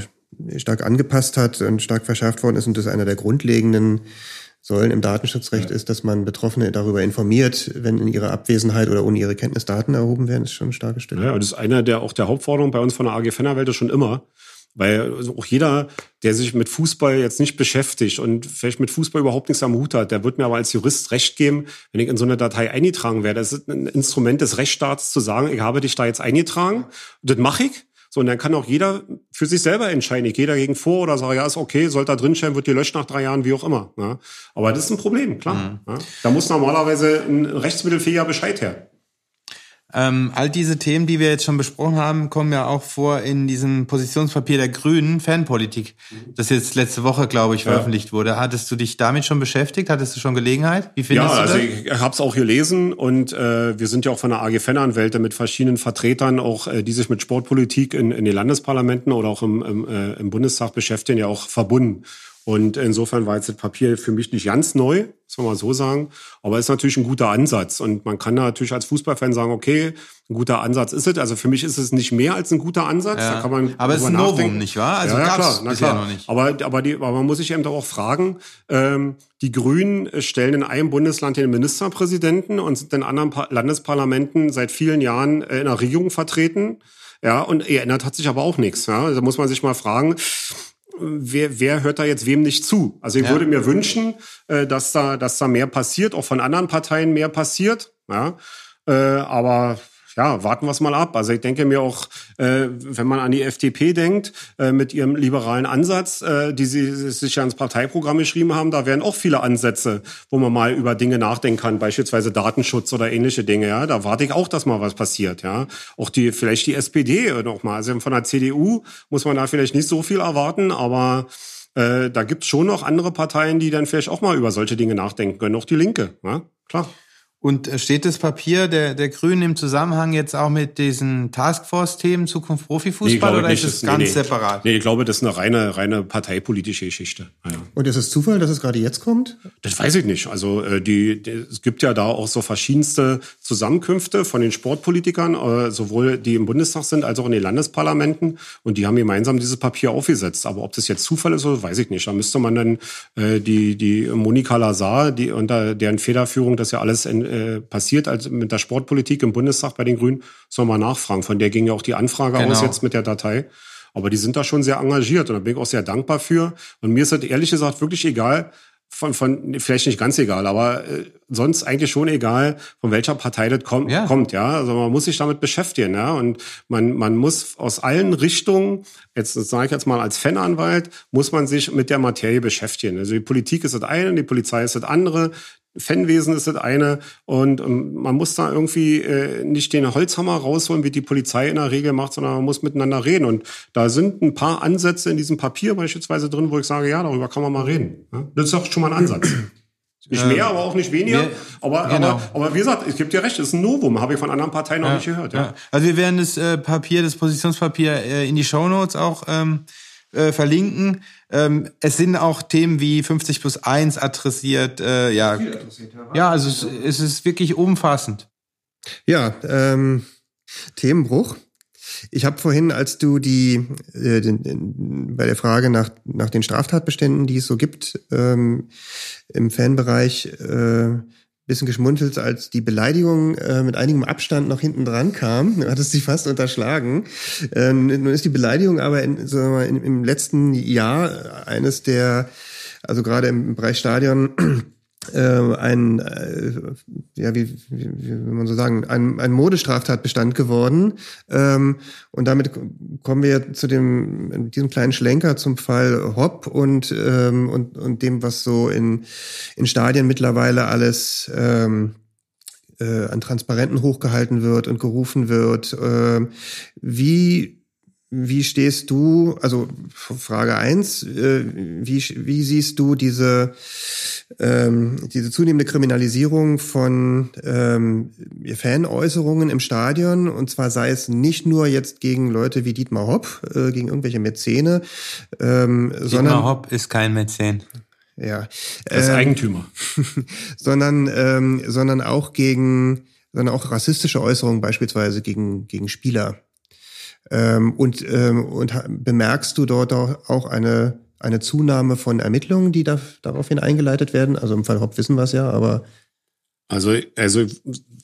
stark angepasst hat und stark verschärft worden ist und das einer der grundlegenden Säulen im Datenschutzrecht ja. ist, dass man Betroffene darüber informiert, wenn in ihrer Abwesenheit oder ohne ihre Kenntnis Daten erhoben werden, ist schon ein starkes Stück. Ja, das ist einer der auch der Hauptforderungen bei uns von der AG Fennerwelt schon immer. Weil also auch jeder, der sich mit Fußball jetzt nicht beschäftigt und vielleicht mit Fußball überhaupt nichts am Hut hat, der wird mir aber als Jurist recht geben, wenn ich in so eine Datei eingetragen werde. Das ist ein Instrument des Rechtsstaats zu sagen, ich habe dich da jetzt eingetragen. Das mache ich. So, und dann kann auch jeder für sich selber entscheiden. Ich gehe dagegen vor oder sage, ja, ist okay, soll da drinstehen, wird gelöscht nach drei Jahren, wie auch immer. Ja. Aber das ist ein Problem, klar. Mhm. Ja. Da muss normalerweise ein rechtsmittelfähiger Bescheid her. Ähm, all diese Themen, die wir jetzt schon besprochen haben, kommen ja auch vor in diesem Positionspapier der Grünen, Fanpolitik, das jetzt letzte Woche, glaube ich, veröffentlicht ja. wurde. Hattest du dich damit schon beschäftigt? Hattest du schon Gelegenheit? Wie findest ja, du das? Ja, also ich habe es auch gelesen und äh, wir sind ja auch von der AG Fananwälte mit verschiedenen Vertretern, auch äh, die sich mit Sportpolitik in, in den Landesparlamenten oder auch im, im, äh, im Bundestag beschäftigen, ja auch verbunden. Und insofern war jetzt das Papier für mich nicht ganz neu, muss man mal so sagen. Aber ist natürlich ein guter Ansatz. Und man kann natürlich als Fußballfan sagen, okay, ein guter Ansatz ist es. Also für mich ist es nicht mehr als ein guter Ansatz. Ja. Da kann man aber es ist ein Novum, nicht wahr? Also ja, ja klar, na klar. noch nicht. Aber, aber, die, aber man muss sich eben doch auch fragen, ähm, die Grünen stellen in einem Bundesland den Ministerpräsidenten und sind in anderen pa Landesparlamenten seit vielen Jahren äh, in der Regierung vertreten. Ja, und erinnert hat sich aber auch nichts. Ja? Da muss man sich mal fragen, wer, wer hört da jetzt wem nicht zu? Also ich ja. würde mir wünschen, äh, dass da, dass da mehr passiert, auch von anderen Parteien mehr passiert. Ja, äh, aber ja, warten wir es mal ab. Also ich denke mir auch, äh, wenn man an die FDP denkt, äh, mit ihrem liberalen Ansatz, äh, die sie sich ja ins Parteiprogramm geschrieben haben, da wären auch viele Ansätze, wo man mal über Dinge nachdenken kann, beispielsweise Datenschutz oder ähnliche Dinge. Ja, da warte ich auch, dass mal was passiert. Ja, auch die vielleicht die SPD noch mal. Also von der CDU muss man da vielleicht nicht so viel erwarten, aber äh, da gibt's schon noch andere Parteien, die dann vielleicht auch mal über solche Dinge nachdenken können. Auch die Linke, ja, klar. Und äh, steht das Papier der, der Grünen im Zusammenhang jetzt auch mit diesen Taskforce-Themen Zukunft Profifußball nee, oder nicht. ist es ganz nee, separat? Nee, ich glaube, das ist eine reine, reine parteipolitische Geschichte. Ja. Und ist es Zufall, dass es gerade jetzt kommt? Das weiß ich nicht. Also äh, die, die, es gibt ja da auch so verschiedenste Zusammenkünfte von den Sportpolitikern, äh, sowohl die im Bundestag sind als auch in den Landesparlamenten. Und die haben gemeinsam dieses Papier aufgesetzt. Aber ob das jetzt Zufall ist, oder weiß ich nicht. Da müsste man dann die, die Monika Lazar, die unter deren Federführung das ja alles in, äh, passiert als mit der Sportpolitik im Bundestag bei den Grünen, soll man nachfragen. Von der ging ja auch die Anfrage genau. aus jetzt mit der Datei. Aber die sind da schon sehr engagiert und da bin ich auch sehr dankbar für. Und mir ist das ehrlich gesagt wirklich egal, von, von vielleicht nicht ganz egal, aber äh, sonst eigentlich schon egal, von welcher Partei das kommt, ja. kommt, ja. Also man muss sich damit beschäftigen, ja. Und man, man muss aus allen Richtungen, jetzt sage ich jetzt mal als Fananwalt, muss man sich mit der Materie beschäftigen. Also die Politik ist das eine, die Polizei ist das andere, Fanwesen ist das eine und, und man muss da irgendwie äh, nicht den Holzhammer rausholen, wie die Polizei in der Regel macht, sondern man muss miteinander reden. Und da sind ein paar Ansätze in diesem Papier beispielsweise drin, wo ich sage, ja, darüber kann man mal reden. Ja? Das ist doch schon mal ein Ansatz. Nicht mehr, aber auch nicht weniger. Mehr, aber, genau. aber, aber wie gesagt, ich gebe dir recht, es ist ein Novum, habe ich von anderen Parteien noch nicht gehört. Ja. ja. Also wir werden das äh, Papier, das Positionspapier äh, in die Shownotes auch ähm, äh, verlinken. Ähm, es sind auch Themen wie 50 plus 1 adressiert. Äh, ja. ja, also es, es ist wirklich umfassend. Ja, ähm, Themenbruch. Ich habe vorhin, als du die äh, den, den, bei der Frage nach nach den Straftatbeständen, die es so gibt ähm, im Fanbereich, äh, bisschen geschmunzelt, als die Beleidigung äh, mit einigem Abstand noch hinten dran kam. Du hattest sie fast unterschlagen. Ähm, nun ist die Beleidigung aber in, sagen wir mal, im letzten Jahr eines der, also gerade im Bereich Stadion, äh, ein, äh, ja, wie, wie, wie will man so sagen, ein, ein Modestraftatbestand geworden. Ähm, und damit kommen wir zu dem, diesem kleinen Schlenker zum Fall Hopp und, ähm, und, und dem, was so in, in Stadien mittlerweile alles ähm, äh, an Transparenten hochgehalten wird und gerufen wird. Äh, wie wie stehst du, also Frage eins, äh, wie, wie siehst du diese, ähm, diese zunehmende Kriminalisierung von ähm, Fanäußerungen im Stadion? Und zwar sei es nicht nur jetzt gegen Leute wie Dietmar Hopp, äh, gegen irgendwelche Mäzene, ähm, Dietmar sondern... Hopp ist kein Mäzen. Ja. Er ist ähm, Eigentümer. sondern, ähm, sondern auch gegen, sondern auch rassistische Äußerungen beispielsweise gegen, gegen Spieler. Ähm, und, ähm, und bemerkst du dort auch eine, eine Zunahme von Ermittlungen, die da, daraufhin eingeleitet werden? Also im Fall Hopp wissen wir es ja, aber. Also, also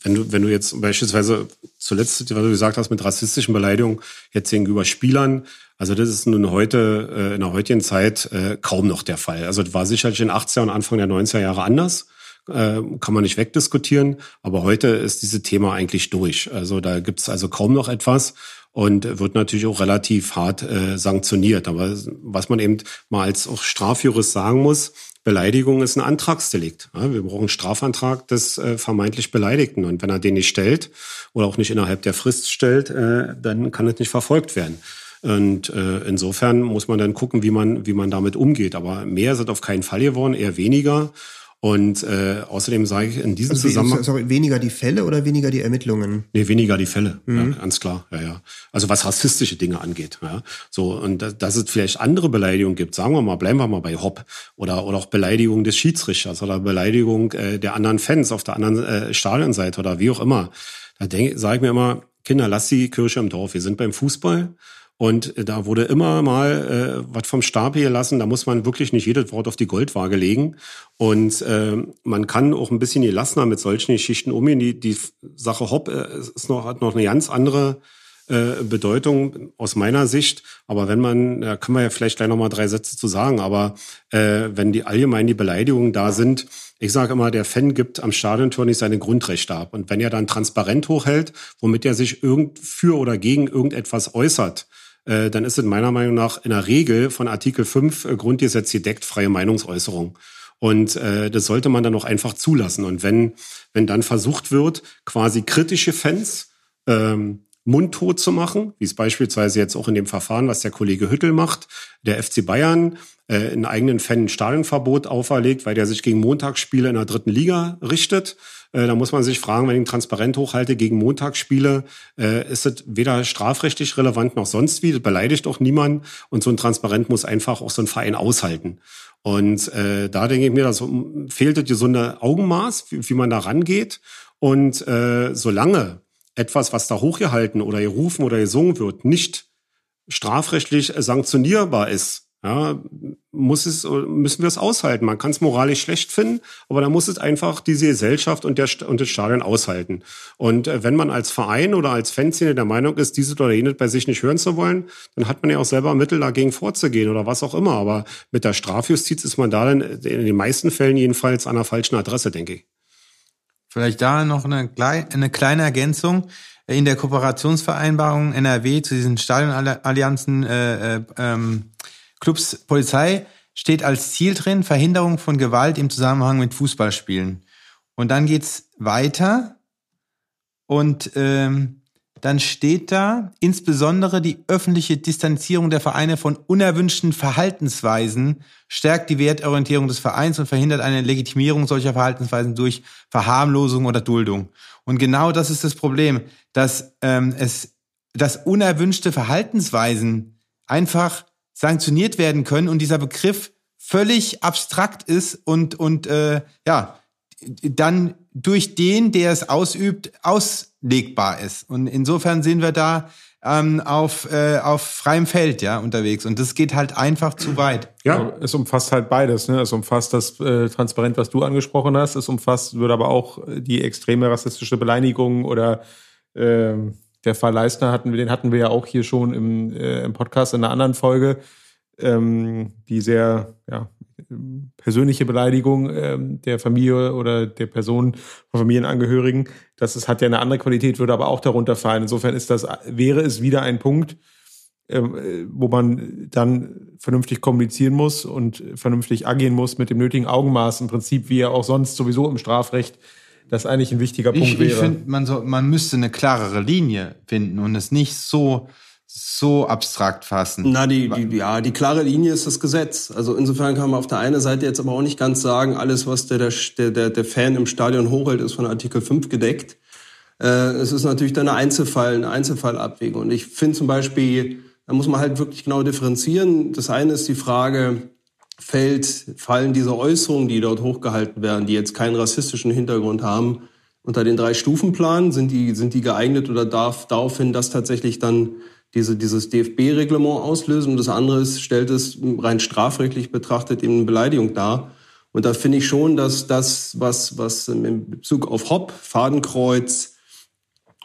wenn du, wenn du jetzt beispielsweise zuletzt, was du gesagt hast, mit rassistischen Beleidigungen jetzt gegenüber Spielern, Also das ist nun heute, äh, in der heutigen Zeit äh, kaum noch der Fall. Also das war sicherlich in den 80er und Anfang der 90er Jahre anders. Äh, kann man nicht wegdiskutieren. Aber heute ist dieses Thema eigentlich durch. Also da gibt's also kaum noch etwas und wird natürlich auch relativ hart äh, sanktioniert. Aber was man eben mal als auch Strafjurist sagen muss, Beleidigung ist ein Antragsdelikt. Ja, wir brauchen einen Strafantrag des äh, vermeintlich Beleidigten. Und wenn er den nicht stellt oder auch nicht innerhalb der Frist stellt, äh, dann kann es nicht verfolgt werden. Und äh, insofern muss man dann gucken, wie man, wie man damit umgeht. Aber mehr sind auf keinen Fall geworden, eher weniger. Und äh, außerdem sage ich in diesem Also, Zusammenhang. sorry, weniger die Fälle oder weniger die Ermittlungen? Nee, weniger die Fälle, Mhm. ja, ganz klar, ja, ja. Also was rassistische Dinge angeht, ja. So, und dass, es vielleicht andere Beleidigungen gibt, sagen wir mal, bleiben wir mal bei Hopp. Oder, oder auch Beleidigung des Schiedsrichters oder Beleidigung äh, der anderen Fans auf der anderen äh, Stadionseite oder wie auch immer. Da sage ich mir immer, Kinder, lass die Kirche im Dorf. Wir sind beim Fußball. Und äh, da wurde immer mal äh, was vom Stab hier lassen. Da muss man wirklich nicht jedes Wort auf die Goldwaage legen. Und äh, man kann auch ein bisschen gelassener mit solchen Geschichten umgehen. Die, die Sache Hopp äh, ist noch, hat noch eine ganz andere äh, Bedeutung aus meiner Sicht. Aber wenn man, da können wir ja vielleicht gleich noch mal drei Sätze zu sagen, aber äh, wenn die allgemein die Beleidigungen da sind, ich sage immer, der Fan gibt am Stadiontor nicht seine Grundrechte ab. Und wenn er dann transparent hochhält, womit er sich irgend für oder gegen irgendetwas äußert, dann ist es meiner Meinung nach in der Regel von Artikel 5 äh, Grundgesetz gedeckt freie Meinungsäußerung. Und äh, das sollte man dann auch einfach zulassen. Und wenn, wenn dann versucht wird, quasi kritische Fans ähm, mundtot zu machen, wie es beispielsweise jetzt auch in dem Verfahren, was der Kollege Hüttel macht, der FC Bayern äh, einen eigenen Fan ein Stadionverbot auferlegt, weil der sich gegen Montagsspiele in der dritten Liga richtet. Äh, da muss man sich fragen, wenn ich ein Transparent hochhalte gegen Montagsspiele, äh, ist es weder strafrechtlich relevant noch sonst wie. Das beleidigt auch niemand. Und so ein Transparent muss einfach auch so ein Verein aushalten. Und äh, da denke ich mir, da fehlt das gesunde Augenmaß, wie, wie man da rangeht. Und äh, solange etwas, was da hochgehalten oder gerufen oder gesungen wird, nicht strafrechtlich sanktionierbar ist, ja, muss es, müssen wir es aushalten. Man kann es moralisch schlecht finden, aber da muss es einfach diese Gesellschaft und, der, und das Stadion aushalten. Und äh, wenn man als Verein oder als Fanszene der Meinung ist, dieses oder jenes bei sich nicht hören zu wollen, dann hat man ja auch selber Mittel dagegen vorzugehen oder was auch immer. Aber mit der Strafjustiz ist man da dann in den meisten Fällen jedenfalls an der falschen Adresse, denke ich. Vielleicht da noch eine, eine kleine Ergänzung. In der Kooperationsvereinbarung NRW zu diesen Stadionallianzen äh, äh, ähm, Clubs Polizei steht als Ziel drin Verhinderung von Gewalt im Zusammenhang mit Fußballspielen. Und dann geht's weiter und ähm, dann steht da insbesondere die öffentliche Distanzierung der Vereine von unerwünschten Verhaltensweisen stärkt die Wertorientierung des Vereins und verhindert eine Legitimierung solcher Verhaltensweisen durch Verharmlosung oder Duldung. Und genau das ist das Problem, dass ähm, es, dass unerwünschte Verhaltensweisen einfach sanktioniert werden können und dieser Begriff völlig abstrakt ist und und äh, ja dann durch den, der es ausübt, auslegbar ist. Und insofern sind wir da ähm, auf, äh, auf freiem Feld ja unterwegs. Und das geht halt einfach zu weit. Ja, es umfasst halt beides. Ne? Es umfasst das äh, Transparent, was du angesprochen hast. Es umfasst, würde aber auch die extreme rassistische Beleidigung oder äh, der Fall Leistner hatten wir, den hatten wir ja auch hier schon im, äh, im Podcast in einer anderen Folge, ähm, die sehr ja, persönliche Beleidigung ähm, der Familie oder der Person von Familienangehörigen. Das ist, hat ja eine andere Qualität, würde aber auch darunter fallen. Insofern ist das, wäre es wieder ein Punkt, ähm, wo man dann vernünftig kommunizieren muss und vernünftig agieren muss mit dem nötigen Augenmaß im Prinzip, wie ja auch sonst sowieso im Strafrecht das eigentlich ein wichtiger Punkt ich, wäre. Ich finde, man, so, man müsste eine klarere Linie finden und es nicht so so abstrakt fassen. Na, die, die, ja, die klare Linie ist das Gesetz. Also insofern kann man auf der einen Seite jetzt aber auch nicht ganz sagen, alles, was der, der, der, der Fan im Stadion hochhält, ist von Artikel 5 gedeckt. Äh, es ist natürlich dann eine Einzelfall, eine Einzelfallabwägung. Und ich finde zum Beispiel, da muss man halt wirklich genau differenzieren. Das eine ist die Frage, fällt, fallen diese Äußerungen, die dort hochgehalten werden, die jetzt keinen rassistischen Hintergrund haben, unter den drei Stufenplan? Sind die, sind die geeignet oder darf daraufhin das tatsächlich dann diese, dieses DFB-Reglement auslösen? Und das andere ist, stellt es rein strafrechtlich betrachtet eben eine Beleidigung dar. Und da finde ich schon, dass das, was, was in Bezug auf Hopp, Fadenkreuz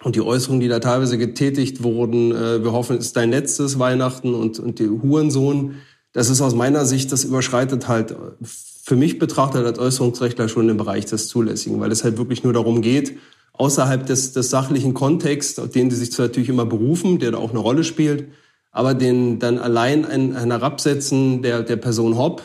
Und die Äußerungen, die da teilweise getätigt wurden, äh, wir hoffen, es ist dein letztes Weihnachten und, und die Hurensohn, das ist aus meiner Sicht, das überschreitet halt für mich betrachtet als Äußerungsrechtler schon den Bereich des Zulässigen, weil es halt wirklich nur darum geht, außerhalb des, des sachlichen Kontexts, auf den sie sich natürlich immer berufen, der da auch eine Rolle spielt, aber den dann allein ein, ein Herabsetzen der, der Person Hopp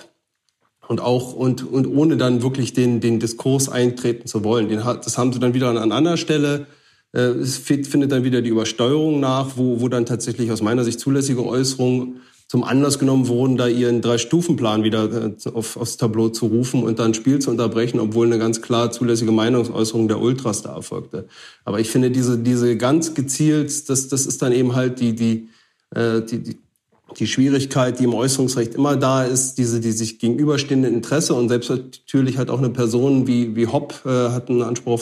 und auch und, und ohne dann wirklich den, den Diskurs eintreten zu wollen. Den, das haben sie dann wieder an, an anderer Stelle äh, es findet dann wieder die Übersteuerung nach, wo, wo dann tatsächlich aus meiner Sicht zulässige Äußerungen zum Anlass genommen wurden, da ihren Drei-Stufen-Plan wieder äh, auf, aufs Tableau zu rufen und dann Spiel zu unterbrechen, obwohl eine ganz klar zulässige Meinungsäußerung der Ultras da erfolgte. Aber ich finde diese, diese ganz gezielt, das, das ist dann eben halt die, die, äh, die, die die Schwierigkeit, die im Äußerungsrecht immer da ist, diese die sich gegenüberstehende Interesse und selbst natürlich hat auch eine Person wie wie Hopp äh, hat einen Anspruch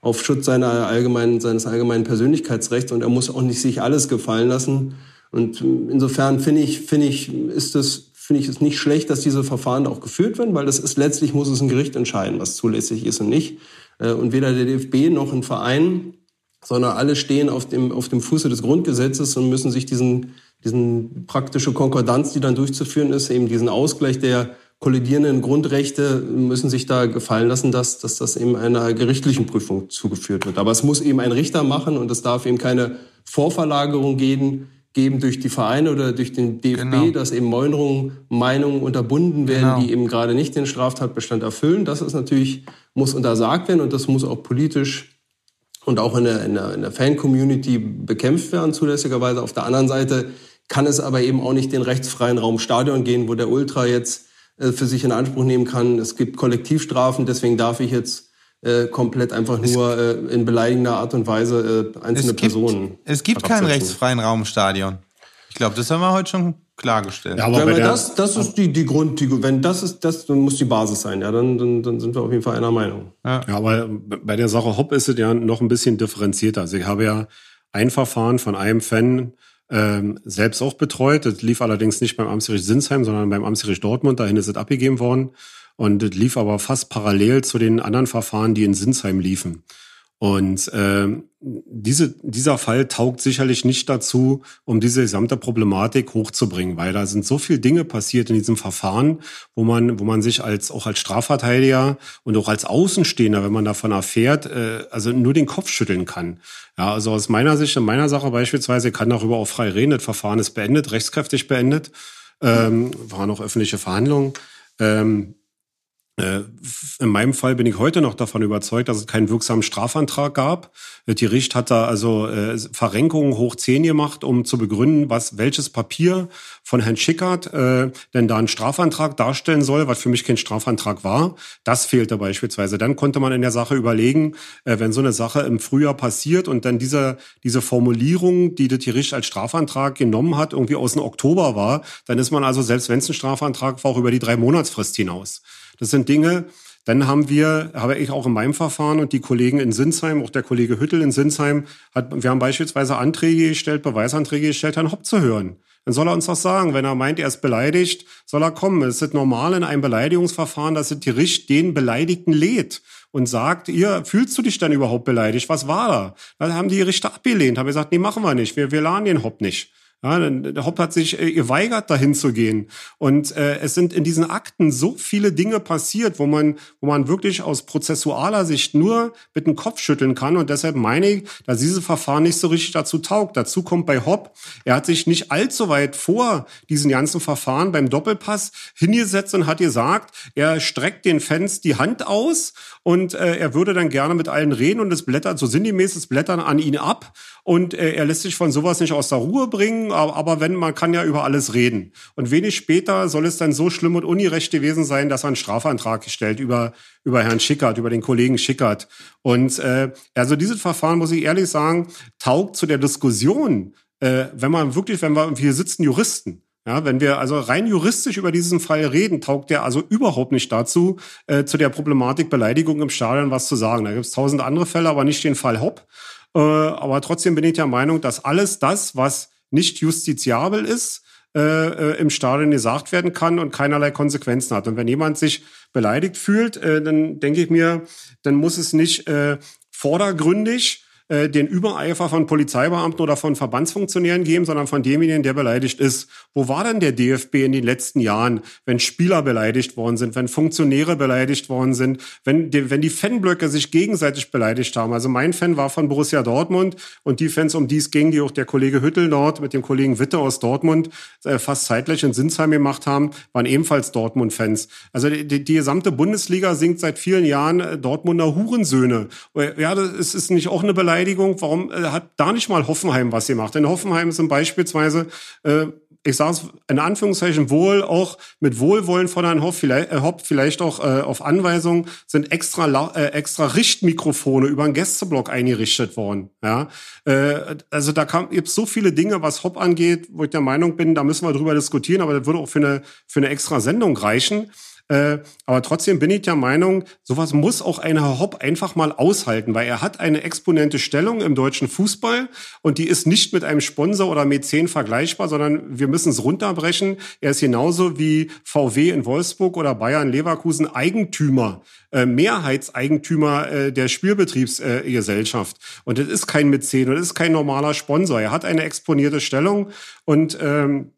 auf Schutz seiner allgemeinen, seines allgemeinen Persönlichkeitsrechts und er muss auch nicht sich alles gefallen lassen. Und insofern finde ich, finde ich, ist es, finde ich es nicht schlecht, dass diese Verfahren auch geführt werden, weil das ist letztlich muss es ein Gericht entscheiden, was zulässig ist und nicht. Äh, und weder der DFB noch ein Verein, sondern alle stehen auf dem, auf dem Fuße des Grundgesetzes und müssen sich diesen, diesen praktische Konkordanz, die dann durchzuführen ist, eben diesen Ausgleich der kollidierenden Grundrechte müssen sich da gefallen lassen, dass, dass das eben einer gerichtlichen Prüfung zugeführt wird. Aber es muss eben ein Richter machen und es darf eben keine Vorverlagerung geben, geben durch die Vereine oder durch den DFB, genau. dass eben Meunerungen, Meinungen unterbunden werden, genau. die eben gerade nicht den Straftatbestand erfüllen. Das ist natürlich, muss untersagt werden und das muss auch politisch und auch in der, in der, in der Fan-Community bekämpft werden, zulässigerweise. Auf der anderen Seite kann es aber eben auch nicht den rechtsfreien Raum Stadion gehen, wo der Ultra jetzt äh, für sich in Anspruch nehmen kann. Es gibt Kollektivstrafen, deswegen darf ich jetzt äh, komplett einfach nur äh, in beleidigender Art und Weise äh, einzelne es gibt, Personen. Es gibt keinen rechtsfreien Raum im Stadion. Ich glaube, das haben wir heute schon klargestellt. Ja, aber wenn wir das, das ist die, die Grund, die, wenn das ist, das dann muss die Basis sein, ja, dann, dann, dann sind wir auf jeden Fall einer Meinung. Ja. ja, aber bei der Sache Hopp ist es ja noch ein bisschen differenzierter. Also ich habe ja ein Verfahren von einem Fan ähm, selbst auch betreut. Das lief allerdings nicht beim Amtsgericht Sinsheim, sondern beim Amtsgericht Dortmund. Dahin ist es abgegeben worden. Und das lief aber fast parallel zu den anderen Verfahren, die in Sinsheim liefen. Und äh, diese, dieser Fall taugt sicherlich nicht dazu, um diese gesamte Problematik hochzubringen, weil da sind so viele Dinge passiert in diesem Verfahren, wo man, wo man sich als auch als Strafverteidiger und auch als Außenstehender, wenn man davon erfährt, äh, also nur den Kopf schütteln kann. Ja, also aus meiner Sicht, in meiner Sache beispielsweise, kann darüber auch frei reden. Das Verfahren ist beendet, rechtskräftig beendet, ähm, waren auch öffentliche Verhandlungen. Ähm, äh, in meinem Fall bin ich heute noch davon überzeugt, dass es keinen wirksamen Strafantrag gab. Die Richt hat da also äh, Verrenkungen hoch zehn gemacht, um zu begründen, was welches Papier von Herrn Schickert äh, denn da einen Strafantrag darstellen soll, was für mich kein Strafantrag war. Das fehlte beispielsweise. Dann konnte man in der Sache überlegen, äh, wenn so eine Sache im Frühjahr passiert und dann diese, diese Formulierung, die die Richt als Strafantrag genommen hat, irgendwie aus dem Oktober war, dann ist man also, selbst wenn es ein Strafantrag war, auch über die drei Monatsfrist hinaus. Das sind Dinge, dann haben wir, habe ich auch in meinem Verfahren und die Kollegen in Sinsheim, auch der Kollege Hüttel in Sinsheim, hat, wir haben beispielsweise Anträge gestellt, Beweisanträge gestellt, Herrn Hopp zu hören. Dann soll er uns das sagen. Wenn er meint, er ist beleidigt, soll er kommen. Es ist normal in einem Beleidigungsverfahren, dass das Gericht den Beleidigten lädt und sagt, ihr, fühlst du dich dann überhaupt beleidigt? Was war da? Dann haben die Richter abgelehnt, haben gesagt, nee, machen wir nicht. Wir, wir laden den Hopp nicht. Ja, der Hopp hat sich äh, geweigert, dahin zu gehen. Und äh, es sind in diesen Akten so viele Dinge passiert, wo man, wo man wirklich aus prozessualer Sicht nur mit dem Kopf schütteln kann. Und deshalb meine ich, dass dieses Verfahren nicht so richtig dazu taugt. Dazu kommt bei Hopp, er hat sich nicht allzu weit vor diesen ganzen Verfahren beim Doppelpass hingesetzt und hat gesagt, er streckt den Fans die Hand aus und äh, er würde dann gerne mit allen reden und es blättert, so sinngemäß, es blättern an ihn ab und äh, er lässt sich von sowas nicht aus der Ruhe bringen, aber, aber wenn, man kann ja über alles reden. Und wenig später soll es dann so schlimm und ungerecht gewesen sein, dass er einen Strafantrag gestellt über, über Herrn Schickert, über den Kollegen Schickert. Und äh, also dieses Verfahren, muss ich ehrlich sagen, taugt zu der Diskussion, äh, wenn man wirklich, wenn wir, hier sitzen Juristen, ja, wenn wir also rein juristisch über diesen Fall reden, taugt der also überhaupt nicht dazu, äh, zu der Problematik Beleidigung im Stadion was zu sagen. Da gibt es tausend andere Fälle, aber nicht den Fall Hopp. Äh, aber trotzdem bin ich der Meinung, dass alles das, was nicht justiziabel ist, äh, äh, im Stadion gesagt werden kann und keinerlei Konsequenzen hat. Und wenn jemand sich beleidigt fühlt, äh, dann denke ich mir, dann muss es nicht äh, vordergründig äh, den Übereifer von Polizeibeamten oder von Verbandsfunktionären geben, sondern von demjenigen, der beleidigt ist. Wo war denn der DFB in den letzten Jahren, wenn Spieler beleidigt worden sind, wenn Funktionäre beleidigt worden sind, wenn die, wenn die Fanblöcke sich gegenseitig beleidigt haben? Also mein Fan war von Borussia Dortmund und die Fans, um die es ging, die auch der Kollege Hüttel dort mit dem Kollegen Witte aus Dortmund äh, fast zeitgleich in Sinsheim gemacht haben, waren ebenfalls Dortmund-Fans. Also die, die, die gesamte Bundesliga singt seit vielen Jahren äh, Dortmunder Hurensöhne. Äh, ja, das ist nicht auch eine Beleidigung. Warum äh, hat da nicht mal Hoffenheim was gemacht? Denn Hoffenheim sind beispielsweise äh, ich sage es in Anführungszeichen wohl auch mit Wohlwollen von Herrn Hopp, vielleicht, äh, Hopp, vielleicht auch äh, auf Anweisung, sind extra, äh, extra Richtmikrofone über den Gästeblock eingerichtet worden. Ja, äh, also da gibt so viele Dinge, was Hopp angeht, wo ich der Meinung bin, da müssen wir drüber diskutieren, aber das würde auch für eine, für eine extra Sendung reichen. Äh, aber trotzdem bin ich der Meinung, sowas muss auch ein Herr Hopp einfach mal aushalten, weil er hat eine exponente Stellung im deutschen Fußball und die ist nicht mit einem Sponsor oder Mäzen vergleichbar, sondern wir müssen es runterbrechen. Er ist genauso wie VW in Wolfsburg oder Bayern Leverkusen Eigentümer, äh, Mehrheitseigentümer äh, der Spielbetriebsgesellschaft. und das ist kein Mäzen und das ist kein normaler Sponsor. Er hat eine exponierte Stellung und ähm,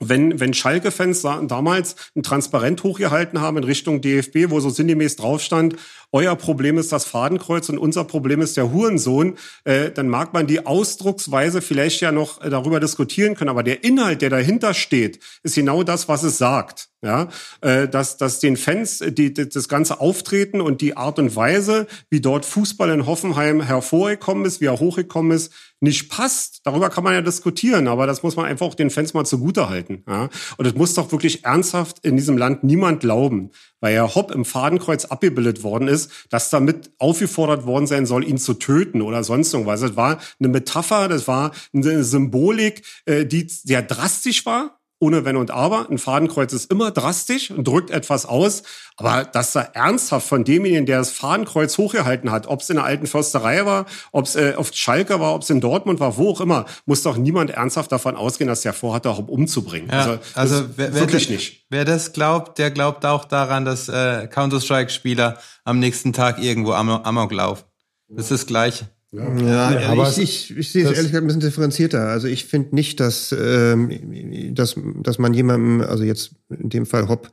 wenn, wenn Schalke-Fans damals ein Transparent hochgehalten haben in Richtung DFB, wo so sinngemäß drauf stand, euer Problem ist das Fadenkreuz und unser Problem ist der Hurensohn, äh, dann mag man die Ausdrucksweise vielleicht ja noch äh, darüber diskutieren können, aber der Inhalt, der dahinter steht, ist genau das, was es sagt. Ja, äh, dass, dass den Fans äh, die, die, das ganze Auftreten und die Art und Weise, wie dort Fußball in Hoffenheim hervorgekommen ist, wie er hochgekommen ist, nicht passt. Darüber kann man ja diskutieren, aber das muss man einfach auch den Fans mal zugute halten. Ja? Und es muss doch wirklich ernsthaft in diesem Land niemand glauben, weil Herr Hopp im Fadenkreuz abgebildet worden ist, dass damit aufgefordert worden sein soll, ihn zu töten oder sonst irgendwas. Das war eine Metapher, das war eine Symbolik, äh, die sehr drastisch war, ohne Wenn und Aber. Ein Fadenkreuz ist immer drastisch und drückt etwas aus. Aber dass da ernsthaft von demjenigen, der das Fadenkreuz hochgehalten hat, ob es in der alten Försterei war, ob es äh, auf Schalke war, ob es in Dortmund war, wo auch immer, muss doch niemand ernsthaft davon ausgehen, dass der vorhat, auch umzubringen. Ja, also, also wer, wirklich wer, nicht. Wer das glaubt, der glaubt auch daran, dass äh, Counter-Strike-Spieler am nächsten Tag irgendwo Amok, Amok laufen. Das ist das Gleiche. Ja, ja, ja aber ich, ich, ich sehe es ehrlich gesagt ein bisschen differenzierter. Also ich finde nicht, dass, ähm, dass, dass man jemandem, also jetzt in dem Fall Hopp,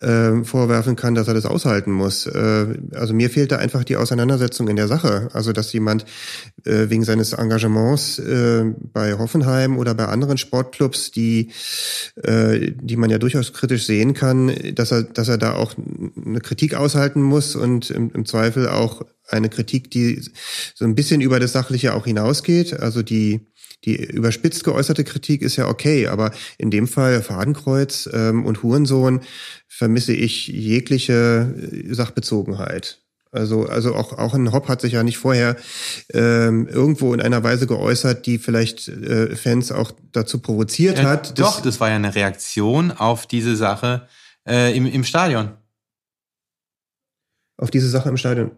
äh, vorwerfen kann, dass er das aushalten muss. Äh, also mir fehlt da einfach die Auseinandersetzung in der Sache. Also dass jemand äh, wegen seines Engagements äh, bei Hoffenheim oder bei anderen Sportclubs, die, äh, die man ja durchaus kritisch sehen kann, dass er, dass er da auch eine Kritik aushalten muss und im, im Zweifel auch eine Kritik, die so ein bisschen über das Sachliche auch hinausgeht. Also die die überspitzt geäußerte Kritik ist ja okay, aber in dem Fall Fadenkreuz ähm, und Hurensohn vermisse ich jegliche äh, Sachbezogenheit. Also, also auch, auch ein Hopp hat sich ja nicht vorher ähm, irgendwo in einer Weise geäußert, die vielleicht äh, Fans auch dazu provoziert ja, hat. Doch, das war ja eine Reaktion auf diese Sache äh, im, im Stadion. Auf diese Sache im Stadion.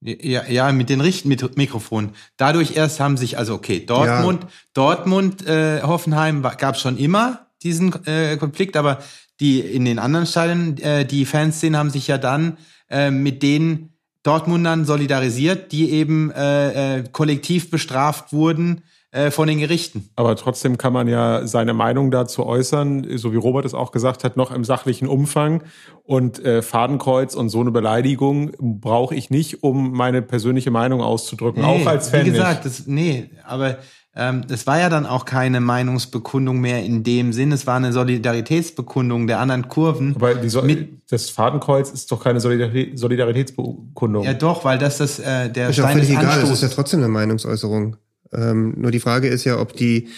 Ja, ja, mit den Richtmikrofonen. Dadurch erst haben sich, also okay, Dortmund, ja. Dortmund, äh, Hoffenheim gab es schon immer diesen äh, Konflikt, aber die in den anderen Stadien, äh, die Fanszenen haben sich ja dann äh, mit den Dortmundern solidarisiert, die eben äh, äh, kollektiv bestraft wurden äh, von den Gerichten. Aber trotzdem kann man ja seine Meinung dazu äußern, so wie Robert es auch gesagt hat, noch im sachlichen Umfang. Und äh, Fadenkreuz und so eine Beleidigung brauche ich nicht, um meine persönliche Meinung auszudrücken, nee, auch als Fan. Wie gesagt, das, nee, aber ähm, es war ja dann auch keine Meinungsbekundung mehr in dem Sinn. Es war eine Solidaritätsbekundung der anderen Kurven. Aber die so das Fadenkreuz ist doch keine Solidaritätsbekundung. Ja, doch, weil das das äh, der ist Stein ja völlig egal. Das ist ja trotzdem eine Meinungsäußerung. Ähm, nur die Frage ist ja, ob die,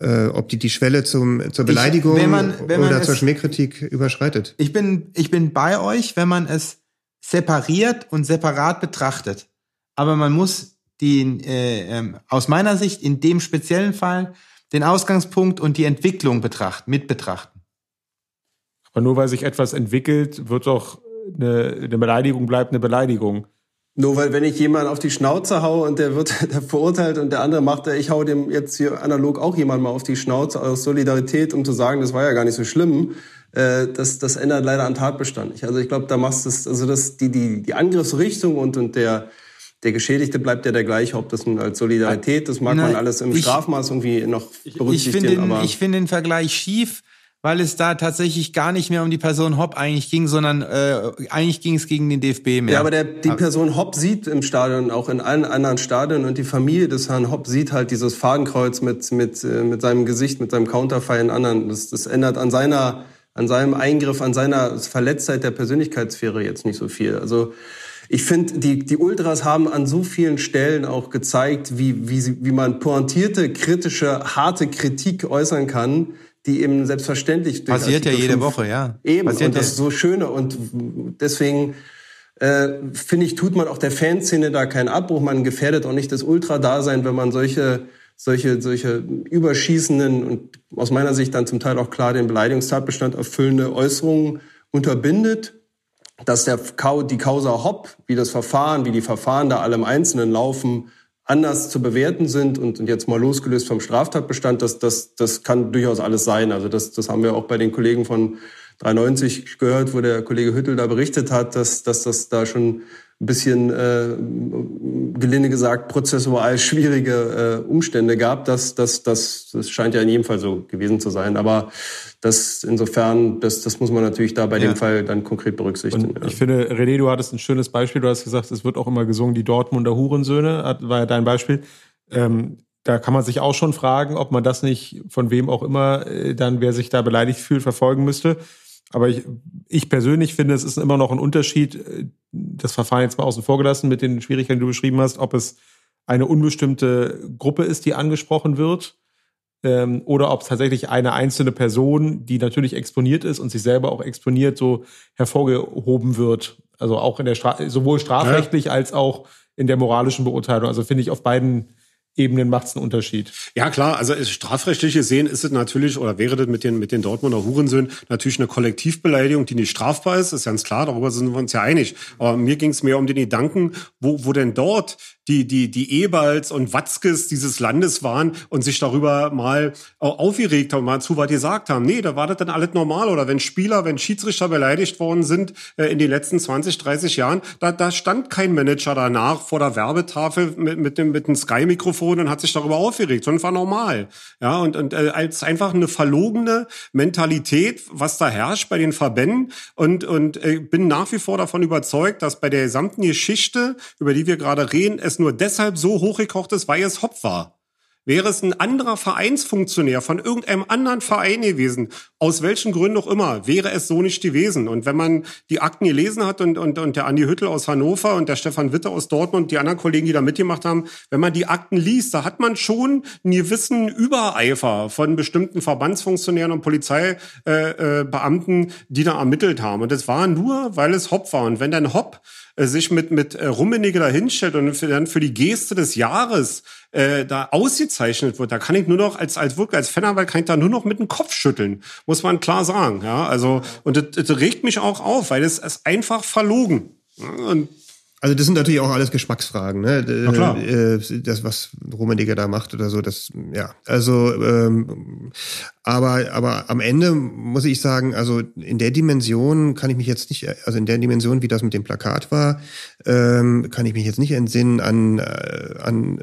äh, ob die die Schwelle zum, zur Beleidigung ich, wenn man, wenn man oder es, zur Schmähkritik überschreitet. Ich bin, ich bin bei euch, wenn man es separiert und separat betrachtet. Aber man muss die, äh, äh, aus meiner Sicht in dem speziellen Fall den Ausgangspunkt und die Entwicklung betrachten, mit betrachten. Aber nur weil sich etwas entwickelt, wird doch eine, eine Beleidigung bleibt eine Beleidigung. Nur weil, wenn ich jemanden auf die Schnauze haue und der wird der verurteilt und der andere macht, ich hau dem jetzt hier analog auch jemand mal auf die Schnauze aus Solidarität, um zu sagen, das war ja gar nicht so schlimm, äh, das, das ändert leider an Tatbestand nicht. Also ich glaube, da machst du es, also das, die, die, die Angriffsrichtung und, und der, der Geschädigte bleibt ja der gleiche, ob das nun als Solidarität, das mag Nein, man alles im ich- Strafmaß irgendwie noch Ich berücksichtigen, finde den, aber ich find den Vergleich schief, weil es da tatsächlich gar nicht mehr um die Person Hopp eigentlich ging, sondern äh, eigentlich ging es gegen den DFB mehr. Ja, aber der, die Person Hopp sieht im Stadion, auch in allen anderen Stadien und die Familie des Herrn Hopp sieht halt dieses Fadenkreuz mit, mit, äh, mit seinem Gesicht, mit seinem Counterfei in anderen. Das, das ändert an seiner, an seinem Eingriff, an seiner Verletztheit der Persönlichkeitssphäre jetzt nicht so viel. Also, ich finde, die, die Ultras haben an so vielen Stellen auch gezeigt, wie, wie, sie, wie man pointierte, kritische, harte Kritik äußern kann, die eben selbstverständlich durch Passiert ja jede 5 Woche, ja. Eben, Passiert und das ja. ist so Schöne. Und deswegen äh, finde ich, tut man auch der Fanszene da keinen Abbruch. Man gefährdet auch nicht das Ultra-Dasein, wenn man solche, solche, solche überschießenden und aus meiner Sicht dann zum Teil auch klar den Beleidigungstatbestand erfüllende Äußerungen unterbindet. Dass der, die Causa Hopp, wie das Verfahren, wie die Verfahren da alle im Einzelnen laufen, anders zu bewerten sind und, jetzt mal losgelöst vom Straftatbestand, das, das, das kann durchaus alles sein. Also das, das haben wir auch bei den Kollegen von 93 gehört, wo der Kollege Hüttel da berichtet hat, dass, dass das da schon ein bisschen, äh, gelinde gesagt, prozessual schwierige äh, Umstände gab. Das, das, das, das scheint ja in jedem Fall so gewesen zu sein. Aber das insofern, das, das muss man natürlich da bei Ja. dem Fall dann konkret berücksichtigen. Ich finde, René, du hattest ein schönes Beispiel. Du hast gesagt, es wird auch immer gesungen, die Dortmunder Hurensöhne, war ja dein Beispiel. Ähm, da kann man sich auch schon fragen, ob man das nicht von wem auch immer äh, dann, wer sich da beleidigt fühlt, verfolgen müsste. Aber ich, ich persönlich finde, es ist immer noch ein Unterschied, äh, das Verfahren jetzt mal außen vor gelassen mit den Schwierigkeiten, die du beschrieben hast, ob es eine unbestimmte Gruppe ist, die angesprochen wird, ähm, oder ob es tatsächlich eine einzelne Person, die natürlich exponiert ist und sich selber auch exponiert, so hervorgehoben wird. Also auch in der Stra sowohl strafrechtlich als auch in der moralischen Beurteilung. Also finde ich auf beiden Ebenen macht es einen Unterschied. Ja klar, also strafrechtlich gesehen ist es natürlich oder wäre das mit den mit den Dortmunder Hurensöhnen natürlich eine Kollektivbeleidigung, die nicht strafbar ist, ist ganz klar, darüber sind wir uns ja einig. Aber mir ging es mehr um den Gedanken, wo wo denn dort die die die Eberls und Watzkes dieses Landes waren und sich darüber mal aufgeregt haben, mal zu was gesagt haben. Nee, da war das dann alles normal oder wenn Spieler, wenn Schiedsrichter beleidigt worden sind äh, in den letzten 20, 30 Jahren, da da stand kein Manager danach vor der Werbetafel mit mit dem mit dem Sky Mikrofon und hat sich darüber aufgeregt, sondern war normal. Ja, und, und äh, als einfach eine verlogene Mentalität, was da herrscht bei den Verbänden. Und, und äh, bin nach wie vor davon überzeugt, dass bei der gesamten Geschichte, über die wir gerade reden, es nur deshalb so hochgekocht ist, weil es Hopp war. Wäre es ein anderer Vereinsfunktionär von irgendeinem anderen Verein gewesen, aus welchen Gründen auch immer, wäre es so nicht gewesen. Und wenn man die Akten gelesen hat und, und, und der Andi Hüttel aus Hannover und der Stefan Witte aus Dortmund, die anderen Kollegen, die da mitgemacht haben, wenn man die Akten liest, da hat man schon einen gewissen Übereifer von bestimmten Verbandsfunktionären und Polizeibeamten, äh, äh, die da ermittelt haben. Und das war nur, weil es Hopp war. Und wenn dann Hopp sich mit, mit äh, Rummenigge da hinstellt und für, dann für die Geste des Jahres äh, da ausgezeichnet wird, da kann ich nur noch als als wirklich als Fananwalt kann ich da nur noch mit dem Kopf schütteln, muss man klar sagen. Ja, also und das, das regt mich auch auf, weil es ist einfach verlogen. Und Also das sind natürlich auch alles Geschmacksfragen, ne? Na klar. Äh, Das, was Rummenigge da macht oder so, das, ja. Also, ähm, aber, aber am Ende muss ich sagen, also in der Dimension kann ich mich jetzt nicht, also in der Dimension, wie das mit dem Plakat war, ähm, kann ich mich jetzt nicht entsinnen an, äh, an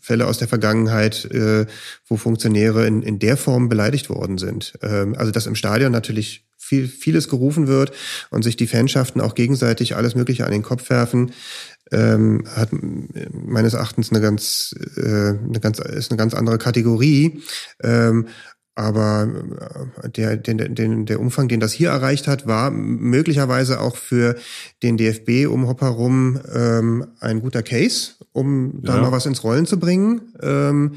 Fälle aus der Vergangenheit, äh, wo Funktionäre in, in der Form beleidigt worden sind. Ähm, also dass im Stadion natürlich viel, vieles gerufen wird und sich die Fanschaften auch gegenseitig alles Mögliche an den Kopf werfen, ähm, hat äh, meines Erachtens eine ganz, äh, eine ganz, ist eine ganz andere Kategorie. Ähm, aber äh, der, den, den, der Umfang, den das hier erreicht hat, war möglicherweise auch für den DFB um Hopp herum ähm, ein guter Case, um da Ja. mal was ins Rollen zu bringen. Ähm,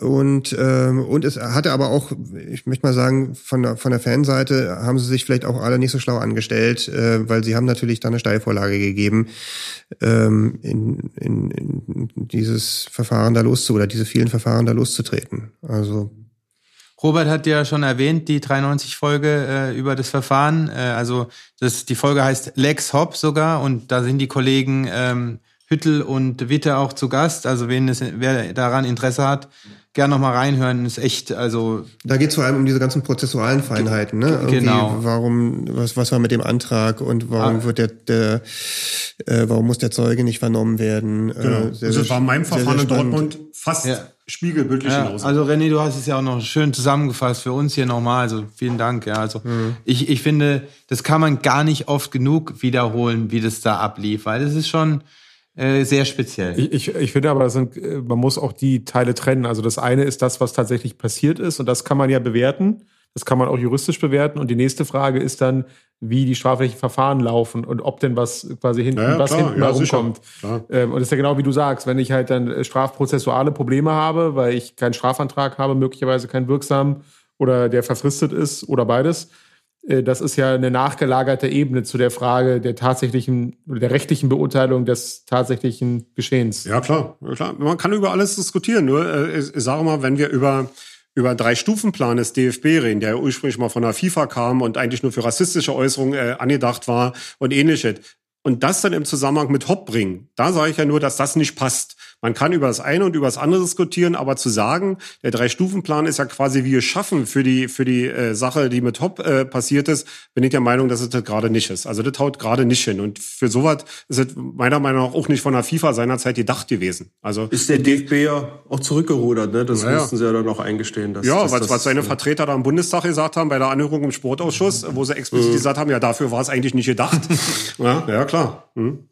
und, ähm, und es hatte aber auch, ich möchte mal sagen, von der, von der Fanseite haben sie sich vielleicht auch alle nicht so schlau angestellt, äh, weil sie haben natürlich da eine Steilvorlage gegeben, ähm, in, in, in dieses Verfahren da loszu oder diese vielen Verfahren da loszutreten. Also Robert hat ja schon erwähnt, die 93-Folge äh, über das Verfahren. Äh, also das, die Folge heißt Lex Hop sogar und da sind die Kollegen ähm, Hüttel und Witte auch zu Gast. Also wen es, wer daran Interesse hat, gerne noch mal reinhören. Ist echt, also. Da geht es vor allem um diese ganzen prozessualen Feinheiten, ne? Irgendwie, Genau. Warum, was, was war mit dem Antrag und warum Ah. wird der, der äh, warum muss der Zeuge nicht vernommen werden? Genau. Äh, sehr, also sehr- war in meinem sehr, sehr Verfahren in. Dortmund fast spiegelbildlich Ja, genauso. also René, du hast es ja auch noch schön zusammengefasst für uns hier nochmal. Also vielen Dank. Ja, also ich, ich finde, das kann man gar nicht oft genug wiederholen, wie das da ablief, weil das ist schon äh, sehr speziell. Ich, ich, ich finde aber, das sind, äh, man muss auch die Teile trennen. Also das eine ist das, was tatsächlich passiert ist und das kann man ja bewerten. Das kann man auch juristisch bewerten. Und die nächste Frage ist dann, wie die strafrechtlichen Verfahren laufen und ob denn was quasi hinten, Ja, ja, was klar, hinten ja, rumkommt. Ähm, und das ist ja genau wie du sagst, wenn ich halt dann äh, strafprozessuale Probleme habe, weil ich keinen Strafantrag habe, möglicherweise keinen wirksamen oder der verfristet ist oder beides, äh, das ist ja eine nachgelagerte Ebene zu der Frage der tatsächlichen oder der rechtlichen Beurteilung des tatsächlichen Geschehens. Ja, klar, klar. Man kann über alles diskutieren. Nur, äh, ich sage mal, wenn wir über über drei Stufenplan des DFB reden, der ja ursprünglich mal von der FIFA kam und eigentlich nur für rassistische Äußerungen äh, angedacht war und ähnliches. Und das dann im Zusammenhang mit Hopp bringen, da sage ich ja nur, dass das nicht passt. Man kann über das eine und über das andere diskutieren, aber zu sagen, der Drei-Stufen-Plan ist ja quasi wie geschaffen für die, für die äh, Sache, die mit Hopp äh, passiert ist, bin ich der Meinung, dass es das gerade nicht ist. Also das haut gerade nicht hin. Und für sowas ist es meiner Meinung nach auch nicht von der FIFA seinerzeit gedacht gewesen. Also Ist der DFB ja auch zurückgerudert, ne? Das Ja, ja. mussten sie ja dann auch eingestehen. Dass, ja, dass was, das, was seine äh, Vertreter da im Bundestag gesagt haben bei der Anhörung im Sportausschuss, wo sie explizit Mhm. gesagt haben, ja, dafür war es eigentlich nicht gedacht. ja, ja, klar. Mhm.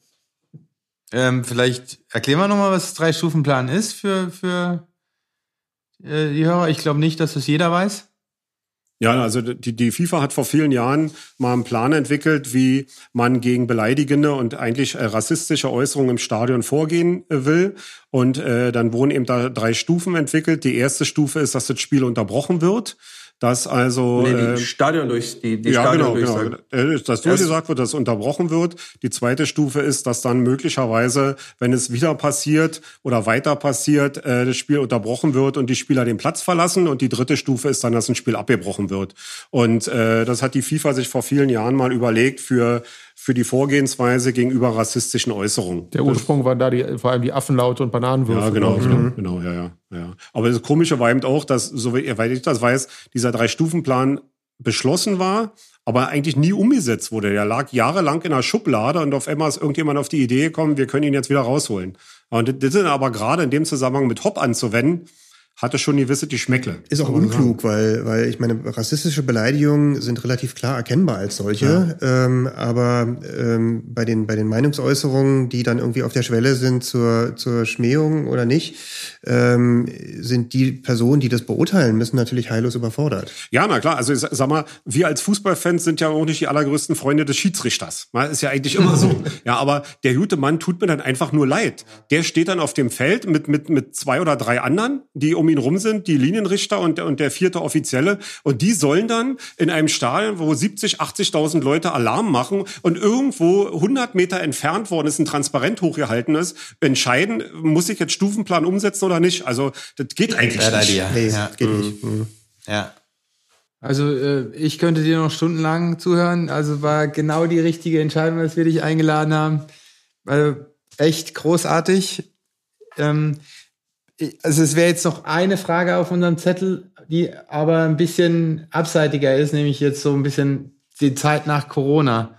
Ähm, vielleicht erklären wir nochmal, was Drei-Stufen-Plan ist für, für äh, die Hörer. Ich glaube nicht, dass das jeder weiß. Ja, also die, die FIFA hat vor vielen Jahren mal einen Plan entwickelt, wie man gegen beleidigende und eigentlich äh, rassistische Äußerungen im Stadion vorgehen äh, will. Und äh, dann wurden eben da drei Stufen entwickelt. Die erste Stufe ist, dass das Spiel unterbrochen wird. Dass also Nee, die äh, Stadion durch, die, die ja, Stadion genau, genau. Dass durchgesagt wird, dass unterbrochen wird. Die zweite Stufe ist, dass dann möglicherweise, wenn es wieder passiert oder weiter passiert, äh, das Spiel unterbrochen wird und die Spieler den Platz verlassen. Und die dritte Stufe ist dann, dass ein Spiel abgebrochen wird. Und äh, das hat die FIFA sich vor vielen Jahren mal überlegt für für die Vorgehensweise gegenüber rassistischen Äußerungen. Der Ursprung waren da die, vor allem die Affenlaute und Bananenwürfe. Ja, genau, ich, genau, ne? genau, ja, ja, ja. Aber das Komische war eben auch, dass, soweit ich das weiß, dieser Drei-Stufen-Plan beschlossen war, aber eigentlich nie umgesetzt wurde. Der lag jahrelang in der Schublade und auf einmal ist irgendjemand auf die Idee gekommen, wir können ihn jetzt wieder rausholen. Und das ist aber gerade in dem Zusammenhang mit Hopp anzuwenden, hatte schon gewisse die Schmeckle. Ist auch unklug, weil, weil ich meine, rassistische Beleidigungen sind relativ klar erkennbar als solche. Ähm, aber ähm, bei, den, bei den Meinungsäußerungen, die dann irgendwie auf der Schwelle sind zur, zur Schmähung oder nicht, ähm, sind die Personen, die das beurteilen müssen, natürlich heillos überfordert. Ja, na klar. Also sag mal, wir als Fußballfans sind ja auch nicht die allergrößten Freunde des Schiedsrichters. Ist ja eigentlich immer so. Ja, aber der gute Mann tut mir dann einfach nur leid. Der steht dann auf dem Feld mit, mit, mit zwei oder drei anderen, die um ihn rum sind, die Linienrichter und, der- und der vierte Offizielle. Und die sollen dann in einem Stadion, wo 70, 80.000 Leute Alarm machen und irgendwo 100 Meter entfernt worden ist, ein Transparent hochgehalten ist, entscheiden, muss ich jetzt Stufenplan umsetzen oder nicht. Also das geht eigentlich Bad nicht. Nee, Ja. geht nicht. Mhm. Ja. Also äh, ich könnte dir noch stundenlang zuhören. Also war genau die richtige Entscheidung, dass wir dich eingeladen haben. Also echt großartig. Ähm, also es wäre jetzt noch eine Frage auf unserem Zettel, die aber ein bisschen abseitiger ist, nämlich jetzt so ein bisschen die Zeit nach Corona.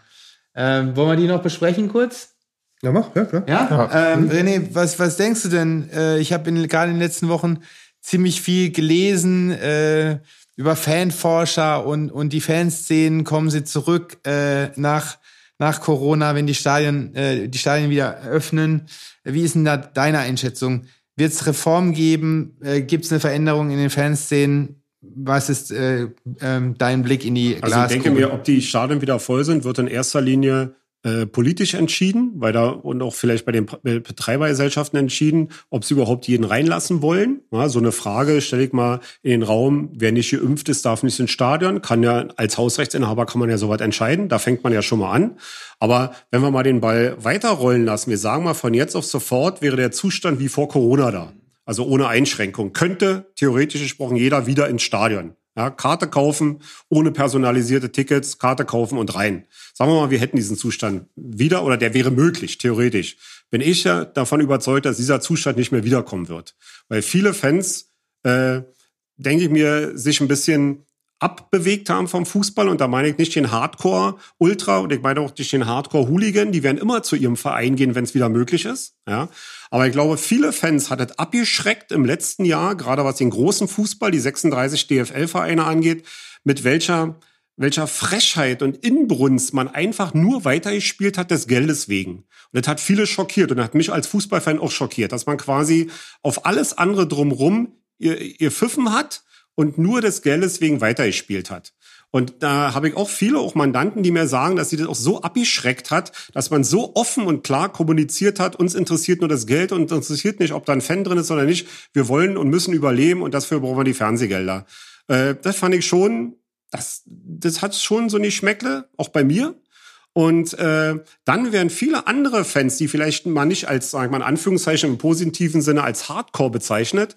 Ähm, wollen wir die noch besprechen kurz? Ja, mach, ja, klar. Ja, ähm, René, was, was denkst du denn? Äh, ich habe in, gerade in den letzten Wochen ziemlich viel gelesen äh, über Fanforscher und, und die Fanszenen. Kommen sie zurück äh, nach, nach Corona, wenn die Stadien, äh, die Stadien wieder öffnen? Wie ist denn da deine Einschätzung? Wird es Reformen geben? Äh, Gibt es eine Veränderung in den Fanszenen? Was ist äh, ähm, dein Blick in die Also ich denke Glaskugel? mir, ob die Stadien wieder voll sind, wird in erster Linie äh, politisch entschieden, weil da und auch vielleicht bei den P- äh, Betreibergesellschaften entschieden, ob sie überhaupt jeden reinlassen wollen. Ja, so eine Frage stelle ich mal in den Raum, wer nicht geimpft ist, darf nicht ins Stadion. Kann ja als Hausrechtsinhaber kann man ja soweit entscheiden. Da fängt man ja schon mal an. Aber wenn wir mal den Ball weiterrollen lassen, wir sagen mal von jetzt auf sofort wäre der Zustand wie vor Corona da. Also ohne Einschränkung. Könnte theoretisch gesprochen jeder wieder ins Stadion. Ja, Karte kaufen, ohne personalisierte Tickets, Karte kaufen und rein. Sagen wir mal, wir hätten diesen Zustand wieder oder der wäre möglich, theoretisch. Bin ich ja davon überzeugt, dass dieser Zustand nicht mehr wiederkommen wird. Weil viele Fans äh, denke ich mir, sich ein bisschen abbewegt haben vom Fußball. Und da meine ich nicht den Hardcore-Ultra und ich meine auch nicht den Hardcore-Hooligan. Die werden immer zu ihrem Verein gehen, wenn es wieder möglich ist. Ja. Aber ich glaube, viele Fans hat es abgeschreckt im letzten Jahr, gerade was den großen Fußball, die 36 DFL-Vereine angeht, mit welcher welcher Frechheit und Inbrunst man einfach nur weitergespielt hat des Geldes wegen. Und das hat viele schockiert und hat mich als Fußballfan auch schockiert, dass man quasi auf alles andere drumrum ihr, ihr Pfiffen hat und nur des Geldes wegen weitergespielt hat. Und da habe ich auch viele, auch Mandanten, die mir sagen, dass sie das auch so abgeschreckt hat, dass man so offen und klar kommuniziert hat, uns interessiert nur das Geld und interessiert nicht, ob da ein Fan drin ist oder nicht. Wir wollen und müssen überleben und dafür brauchen wir die Fernsehgelder. Äh, das fand ich schon, das, das hat schon so eine Schmeckle, auch bei mir. Und äh, dann werden viele andere Fans, die vielleicht mal nicht als, sag ich mal in Anführungszeichen im positiven Sinne als Hardcore bezeichnet,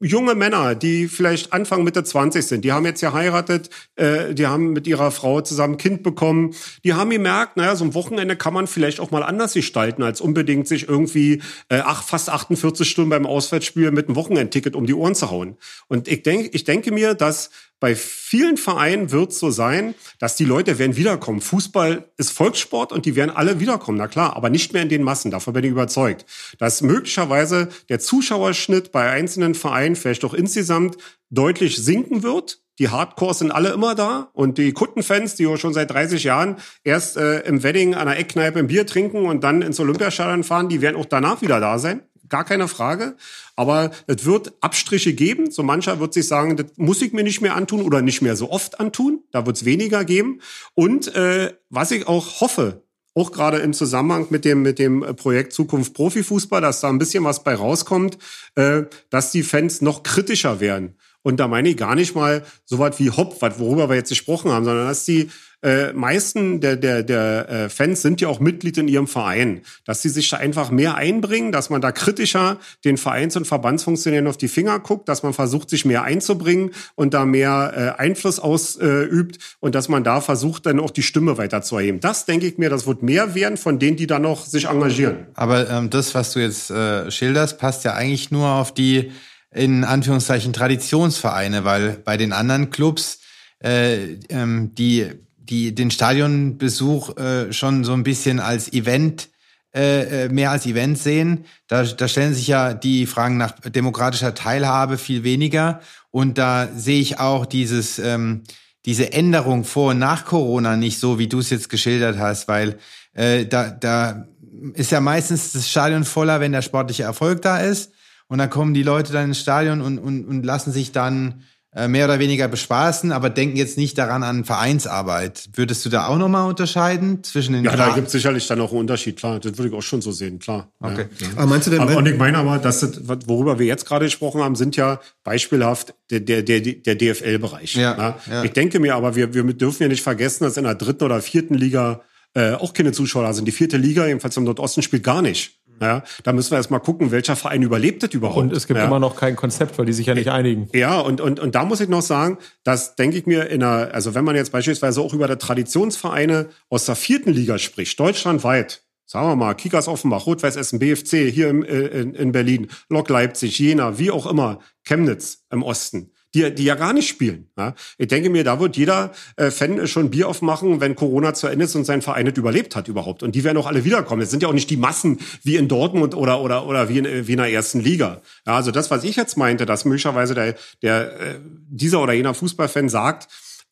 junge Männer, die vielleicht Anfang Mitte 20 sind, die haben jetzt geheiratet, äh, die haben mit ihrer Frau zusammen ein Kind bekommen, die haben gemerkt, naja, so ein Wochenende kann man vielleicht auch mal anders gestalten, als unbedingt sich irgendwie äh, ach, fast 48 Stunden beim Auswärtsspiel mit einem Wochenendticket um die Ohren zu hauen. Und ich denke, ich denke mir, dass bei vielen Vereinen wird es so sein, dass die Leute werden wiederkommen. Fußball ist Volkssport und die werden alle wiederkommen, na klar, aber nicht mehr in den Massen. Davon bin ich überzeugt. Dass möglicherweise der Zuschauerschnitt bei einzelnen Vereinen vielleicht auch insgesamt deutlich sinken wird. Die Hardcores sind alle immer da und die Kuttenfans, die schon seit 30 Jahren erst äh, im Wedding an der Eckkneipe ein Bier trinken und dann ins Olympiastadion fahren, die werden auch danach wieder da sein gar keine Frage. Aber es wird Abstriche geben. So mancher wird sich sagen, das muss ich mir nicht mehr antun oder nicht mehr so oft antun. Da wird es weniger geben. Und äh, was ich auch hoffe, auch gerade im Zusammenhang mit dem, mit dem Projekt Zukunft Profifußball, dass da ein bisschen was bei rauskommt, äh, dass die Fans noch kritischer werden. Und da meine ich gar nicht mal so was wie Hopp, worüber wir jetzt gesprochen haben, sondern dass die äh, meisten der, der, der äh, Fans sind ja auch Mitglied in ihrem Verein, dass sie sich da einfach mehr einbringen, dass man da kritischer den Vereins- und Verbandsfunktionären auf die Finger guckt, dass man versucht, sich mehr einzubringen und da mehr äh, Einfluss ausübt und dass man da versucht, dann auch die Stimme weiter zu erheben. Das denke ich mir, das wird mehr werden von denen, die da noch sich engagieren. Aber ähm, das, was du jetzt äh, schilderst, passt ja eigentlich nur auf die in Anführungszeichen Traditionsvereine, weil bei den anderen Clubs äh, ähm, die die den Stadionbesuch äh, schon so ein bisschen als Event äh, äh, mehr als Event sehen. Da, da stellen sich ja die Fragen nach demokratischer Teilhabe viel weniger. Und da sehe ich auch dieses, ähm, diese Änderung vor und nach Corona nicht so, wie du es jetzt geschildert hast, weil äh, da, da ist ja meistens das Stadion voller, wenn der sportliche Erfolg da ist. Und dann kommen die Leute dann ins Stadion und, und, und lassen sich dann mehr oder weniger bespaßen, aber denken jetzt nicht daran an Vereinsarbeit. Würdest du da auch nochmal unterscheiden zwischen den Ja, da gibt es sicherlich dann auch einen Unterschied, klar. Das würde ich auch schon so sehen, klar. Okay. Ja. Aber meinst du denn, aber, und ich meine aber, dass das, worüber wir jetzt gerade gesprochen haben, sind ja beispielhaft der, der, der, der DFL-Bereich. Ja, ja. Ich denke mir aber, wir, wir dürfen ja nicht vergessen, dass in der dritten oder vierten Liga äh, auch keine Zuschauer sind. Die vierte Liga, jedenfalls im Nordosten, spielt gar nicht. Ja, da müssen wir erst mal gucken, welcher Verein überlebt das überhaupt. Und es gibt ja. immer noch kein Konzept, weil die sich ja nicht einigen. Ja, und, und, und da muss ich noch sagen, dass denke ich mir in einer, also wenn man jetzt beispielsweise auch über die Traditionsvereine aus der vierten Liga spricht, deutschlandweit, sagen wir mal, Kickers Offenbach, Rot-Weiß Essen, BFC hier im, äh, in, in Berlin, Lok Leipzig, Jena, wie auch immer, Chemnitz im Osten die, die ja gar nicht spielen. Ja? Ich denke mir, da wird jeder äh, Fan schon Bier aufmachen, wenn Corona zu Ende ist und sein Verein nicht überlebt hat überhaupt. Und die werden auch alle wiederkommen. Es sind ja auch nicht die Massen wie in Dortmund oder oder oder wie in, wie in der ersten Liga. Ja, also das, was ich jetzt meinte, dass möglicherweise der, der äh, dieser oder jener Fußballfan sagt,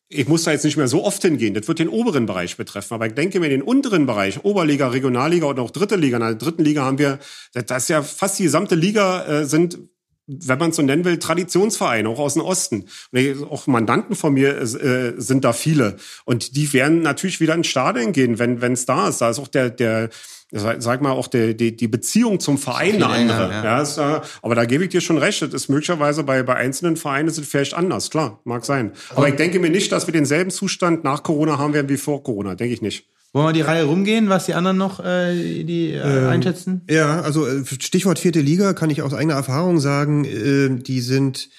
ich muss da jetzt nicht mehr so oft hingehen. Das wird den oberen Bereich betreffen. Aber ich denke mir, den unteren Bereich, Oberliga, Regionalliga und auch dritte Liga. In der dritten Liga haben wir, das ist ja fast die gesamte Liga, äh, sind wenn man es so nennen will, Traditionsvereine, auch aus dem Osten. Und auch Mandanten von mir äh, sind da viele. Und die werden natürlich wieder ins Stadion gehen, wenn es da ist. Da ist auch der, der sag mal, auch der, die, die Beziehung zum Verein eine andere. Länger, ja. ja ist, äh, aber da gebe ich dir schon recht. Das ist möglicherweise bei, bei einzelnen Vereinen es vielleicht anders. Klar, mag sein. Aber ich denke mir nicht, dass wir denselben Zustand nach Corona haben werden wie vor Corona. Denke ich nicht. Wollen wir die Reihe rumgehen, was die anderen noch äh, die äh, ähm, einschätzen? Ja, also äh, Stichwort vierte Liga kann ich aus eigener Erfahrung sagen, äh, die sind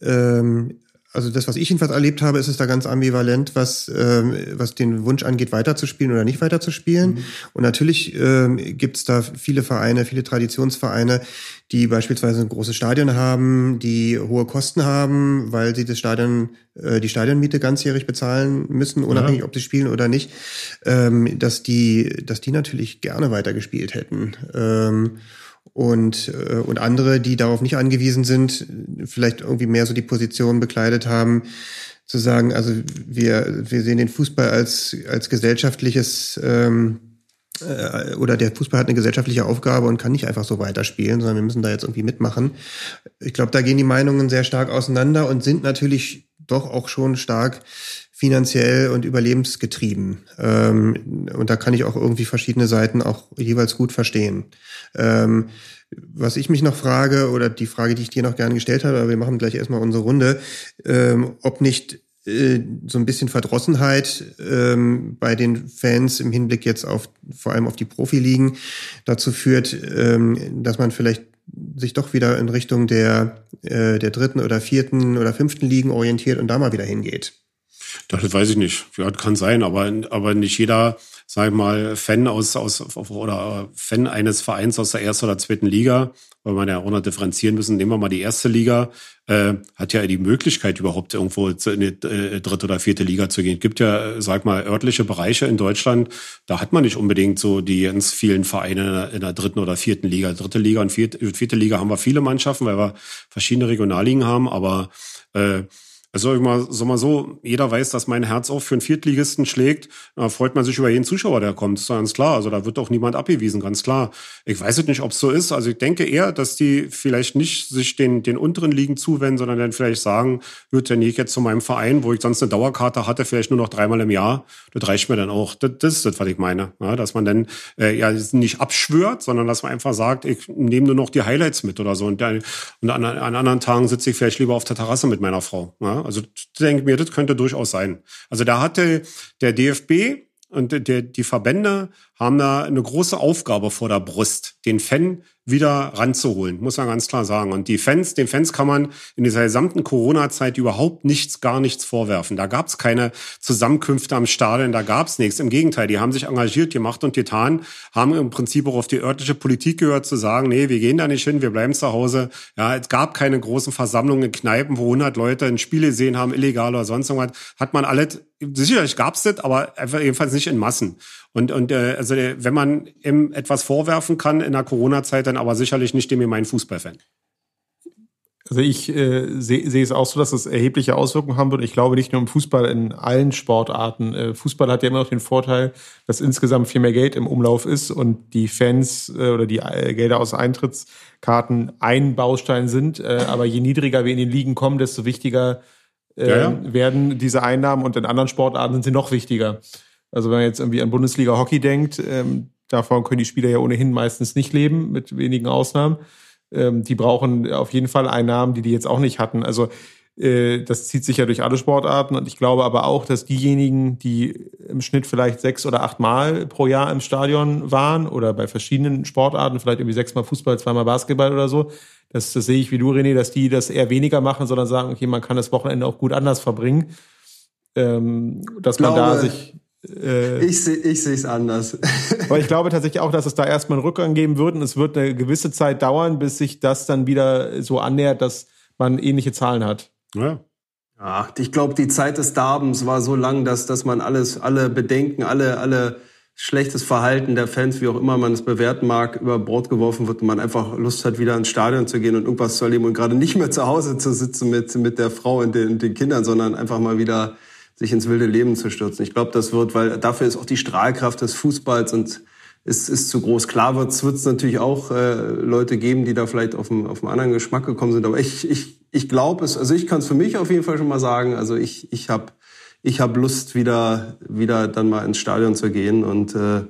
ähm, also das, was ich jedenfalls erlebt habe, ist es da ganz ambivalent, was, ähm, was den Wunsch angeht, weiterzuspielen oder nicht weiterzuspielen. Mhm. Und natürlich ähm, gibt es da viele Vereine, viele Traditionsvereine, die beispielsweise ein großes Stadion haben, die hohe Kosten haben, weil sie das Stadion, äh, die Stadionmiete ganzjährig bezahlen müssen, unabhängig, ja. ob sie spielen oder nicht, ähm, dass die, dass die natürlich gerne weitergespielt hätten. Ähm, und, äh, und andere, die darauf nicht angewiesen sind, vielleicht irgendwie mehr so die Position bekleidet haben, zu sagen, also wir, wir sehen den Fußball als, als gesellschaftliches ähm, äh, oder der Fußball hat eine gesellschaftliche Aufgabe und kann nicht einfach so weiterspielen, sondern wir müssen da jetzt irgendwie mitmachen. Ich glaube, da gehen die Meinungen sehr stark auseinander und sind natürlich doch auch schon stark finanziell und überlebensgetrieben. Ähm, und da kann ich auch irgendwie verschiedene Seiten auch jeweils gut verstehen. Ähm, was ich mich noch frage, oder die Frage, die ich dir noch gerne gestellt habe, aber wir machen gleich erstmal unsere Runde, ähm, ob nicht äh, so ein bisschen Verdrossenheit ähm, bei den Fans im Hinblick jetzt auf vor allem auf die Profiligen dazu führt, ähm, dass man vielleicht sich doch wieder in Richtung der, äh, der dritten oder vierten oder fünften Ligen orientiert und da mal wieder hingeht. Das weiß ich nicht. Ja, kann sein, aber, aber nicht jeder, sag ich mal, Fan aus, aus oder Fan eines Vereins aus der ersten oder zweiten Liga, weil man ja auch noch differenzieren müssen. Nehmen wir mal die erste Liga, äh, hat ja die Möglichkeit, überhaupt irgendwo in die äh, dritte oder vierte Liga zu gehen. Es gibt ja, sag mal, örtliche Bereiche in Deutschland, da hat man nicht unbedingt so die ganz vielen Vereine in der, dritten oder vierten Liga. Dritte Liga und vierte, vierte Liga haben wir viele Mannschaften, weil wir verschiedene Regionalligen haben, aber äh, also ich mal, so mal so, jeder weiß, dass mein Herz auch für einen Viertligisten schlägt. Da freut man sich über jeden Zuschauer, der kommt. Das ist ganz klar. Also da wird auch niemand abgewiesen, ganz klar. Ich weiß jetzt nicht, ob es so ist. Also ich denke eher, dass die vielleicht nicht sich den, den unteren Ligen zuwenden, sondern dann vielleicht sagen, gut, dann gehe ich jetzt zu meinem Verein, wo ich sonst eine Dauerkarte hatte, vielleicht nur noch dreimal im Jahr. Das reicht mir dann auch. Das, das ist das, was ich meine. Ja, dass man dann äh, ja nicht abschwört, sondern dass man einfach sagt, ich nehme nur noch die Highlights mit oder so. Und, dann, und an, an anderen Tagen sitze ich vielleicht lieber auf der Terrasse mit meiner Frau. Ja, also denke mir, das könnte durchaus sein. Also da hatte der DFB und der, die Verbände haben da eine große Aufgabe vor der Brust, den Fan wieder ranzuholen, muss man ganz klar sagen. Und die Fans, den Fans kann man in dieser gesamten Corona-Zeit überhaupt nichts, gar nichts vorwerfen. Da gab es keine Zusammenkünfte am Stadion, da gab es nichts. Im Gegenteil, die haben sich engagiert, gemacht und getan, haben im Prinzip auch auf die örtliche Politik gehört, zu sagen, nee, wir gehen da nicht hin, wir bleiben zu Hause. Ja, es gab keine großen Versammlungen in Kneipen, wo 100 Leute ein Spiel gesehen haben, illegal oder sonst irgendwas. Hat man alles, sicherlich gab's das, aber einfach jedenfalls nicht in Massen. Und, und äh, also wenn man ihm etwas vorwerfen kann in der Corona-Zeit, dann aber sicherlich nicht dem gemeinen Fußballfan. Also ich äh, sehe seh es auch so, dass es erhebliche Auswirkungen haben wird. Ich glaube nicht nur im Fußball, in allen Sportarten. Äh, Fußball hat ja immer noch den Vorteil, dass insgesamt viel mehr Geld im Umlauf ist und die Fans äh, oder die äh, Gelder aus Eintrittskarten ein Baustein sind. Äh, aber je niedriger wir in den Ligen kommen, desto wichtiger äh, ja, ja. werden diese Einnahmen und in anderen Sportarten sind sie noch wichtiger. Also wenn man jetzt irgendwie an Bundesliga Hockey denkt, ähm, davon können die Spieler ja ohnehin meistens nicht leben, mit wenigen Ausnahmen. Ähm, die brauchen auf jeden Fall Einnahmen, die die jetzt auch nicht hatten. Also äh, das zieht sich ja durch alle Sportarten und ich glaube aber auch, dass diejenigen, die im Schnitt vielleicht sechs oder acht Mal pro Jahr im Stadion waren oder bei verschiedenen Sportarten, vielleicht irgendwie sechsmal Fußball, zweimal Basketball oder so, das, das sehe ich wie du, René, dass die das eher weniger machen, sondern sagen, okay, man kann das Wochenende auch gut anders verbringen. Ähm, dass man glaube, da sich äh, ich sehe ich es anders. weil ich glaube tatsächlich auch, dass es da erstmal einen Rückgang geben wird und es wird eine gewisse Zeit dauern, bis sich das dann wieder so annähert, dass man ähnliche Zahlen hat. Ja. Ja, ich glaube, die Zeit des Darbens war so lang, dass, dass man alles, alle Bedenken, alle, alle schlechtes Verhalten der Fans, wie auch immer man es bewerten mag, über Bord geworfen wird und man einfach Lust hat, wieder ins Stadion zu gehen und irgendwas zu erleben und gerade nicht mehr zu Hause zu sitzen mit, mit der Frau und den, den Kindern, sondern einfach mal wieder sich ins wilde Leben zu stürzen. Ich glaube, das wird, weil dafür ist auch die Strahlkraft des Fußballs und ist, ist zu groß. Klar wird es natürlich auch äh, Leute geben, die da vielleicht auf einen, auf einen anderen Geschmack gekommen sind. Aber ich, ich, ich glaube es, also ich kann es für mich auf jeden Fall schon mal sagen. Also ich, ich habe ich hab Lust, wieder, wieder dann mal ins Stadion zu gehen und äh,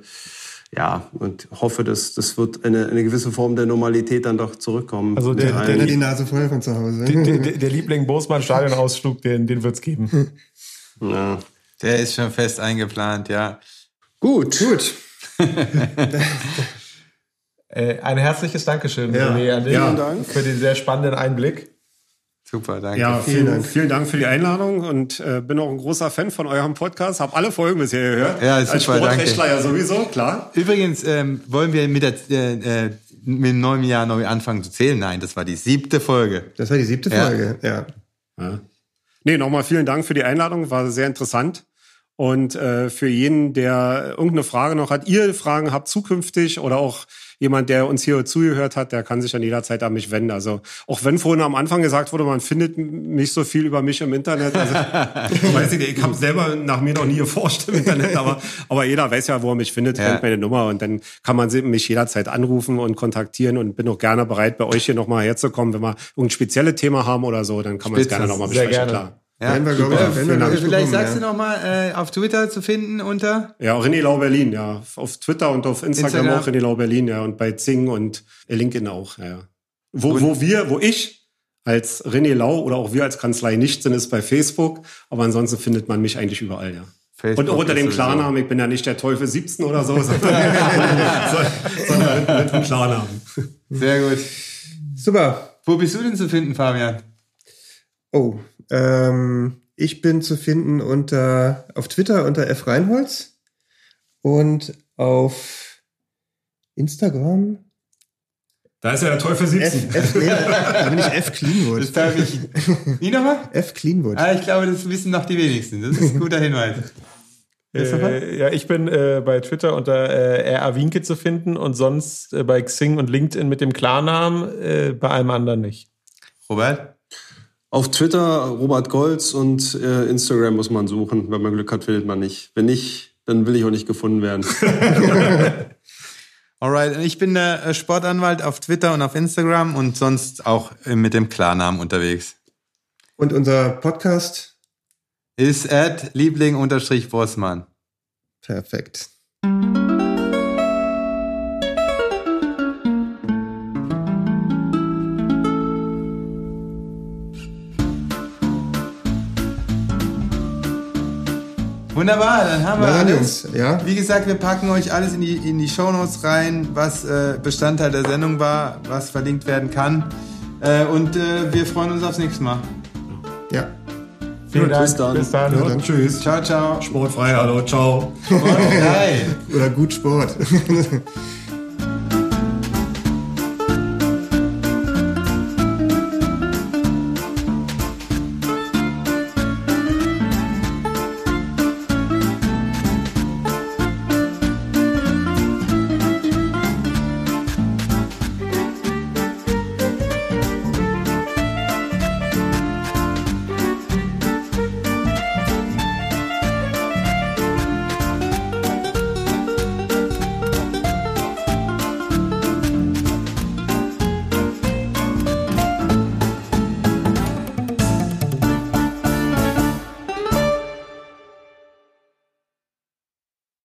ja, und hoffe, dass das wird eine, eine gewisse Form der Normalität dann doch zurückkommen. Also der, der, der die Nase voll von zu Hause. Der, der, der Liebling Bosmann Stadionausflug, den, den wird's geben. Ja. Der ist schon fest eingeplant, ja. Gut. Gut. Äh, ein herzliches Dankeschön, ja. René, an dich ja. für den sehr spannenden Einblick. Super, danke. Ja, vielen, vielen Dank. vielen Dank für die Einladung und äh, bin auch ein großer Fan von eurem Podcast. Hab alle Folgen bisher gehört. Ja, super, Als Sportrechtler ja sowieso, klar. Übrigens ähm, wollen wir mit, der, äh, mit dem neuen Jahr neu anfangen zu zählen. Nein, das war die siebte Folge. Das war die siebte Ja. Folge, ja. Ja. Nee, nochmal vielen Dank für die Einladung, war sehr interessant. Und äh, für jeden, der irgendeine Frage noch hat, ihr Fragen habt zukünftig oder auch jemand, der uns hier zugehört hat, der kann sich dann jederzeit an mich wenden. Also auch wenn vorhin am Anfang gesagt wurde, man findet nicht so viel über mich im Internet. Also, ich weiß nicht, ich habe selber nach mir noch nie geforscht im Internet, aber, aber jeder weiß ja, wo er mich findet, Ja. kennt meine Nummer und dann kann man mich jederzeit anrufen und kontaktieren und bin auch gerne bereit, bei euch hier nochmal herzukommen. Wenn wir irgendein spezielles Thema haben oder so, dann kann man es gerne nochmal Sehr besprechen, gerne. klar. Ja, wir, glaube ich, super. werden wir, Vielleicht sagst ja. du noch mal äh, auf Twitter zu finden unter Ja, René Lau Berlin, ja. Auf Twitter und auf Instagram, Instagram. auch René Lau Berlin, ja. Und bei Zing und LinkedIn auch, ja. ja. Wo, wo wir, wo ich als René Lau oder auch wir als Kanzlei nicht sind, ist bei Facebook. Aber ansonsten findet man mich eigentlich überall, ja. Facebook und auch unter dem. Klarnamen, ich bin ja nicht der Teufel 17 oder so, sondern, sondern mit, mit dem Klarnamen. Sehr gut. Super. Wo bist du denn zu finden, Fabian? Oh, ähm, ich bin zu finden unter auf Twitter unter F Reinholz und auf Instagram Da ist ja der Teufel 17. F, F nee, da bin ich F Cleanwood. Das darf ich. Wie nochmal? F Cleanwood. Ah, ich glaube, das wissen noch die wenigsten. Das ist ein guter Hinweis. Äh, ja, ich bin äh, bei Twitter unter äh, RA Winke zu finden und sonst äh, bei Xing und LinkedIn mit dem Klarnamen, äh, bei allem anderen nicht. Robert? Auf Twitter Robert Golz und äh, Instagram muss man suchen. Wenn man Glück hat, findet man nicht. Wenn nicht, dann will ich auch nicht gefunden werden. Alright, ich bin der äh, Sportanwalt auf Twitter und auf Instagram und sonst auch äh, mit dem Klarnamen unterwegs. Und unser Podcast Ist at Liebling-Bossmann. perfekt. Wunderbar, dann haben wir Na alles. Jungs, ja. Wie gesagt, wir packen euch alles in die, in die Shownotes rein, was äh, Bestandteil der Sendung war, was verlinkt werden kann. Äh, und äh, wir freuen uns aufs nächste Mal. Ja. Vielen Dank. bis dann. Bis dann. Ja, dann. Tschüss. Ciao, ciao. Sportfrei, hallo, ciao. Bye. Oder gut Sport.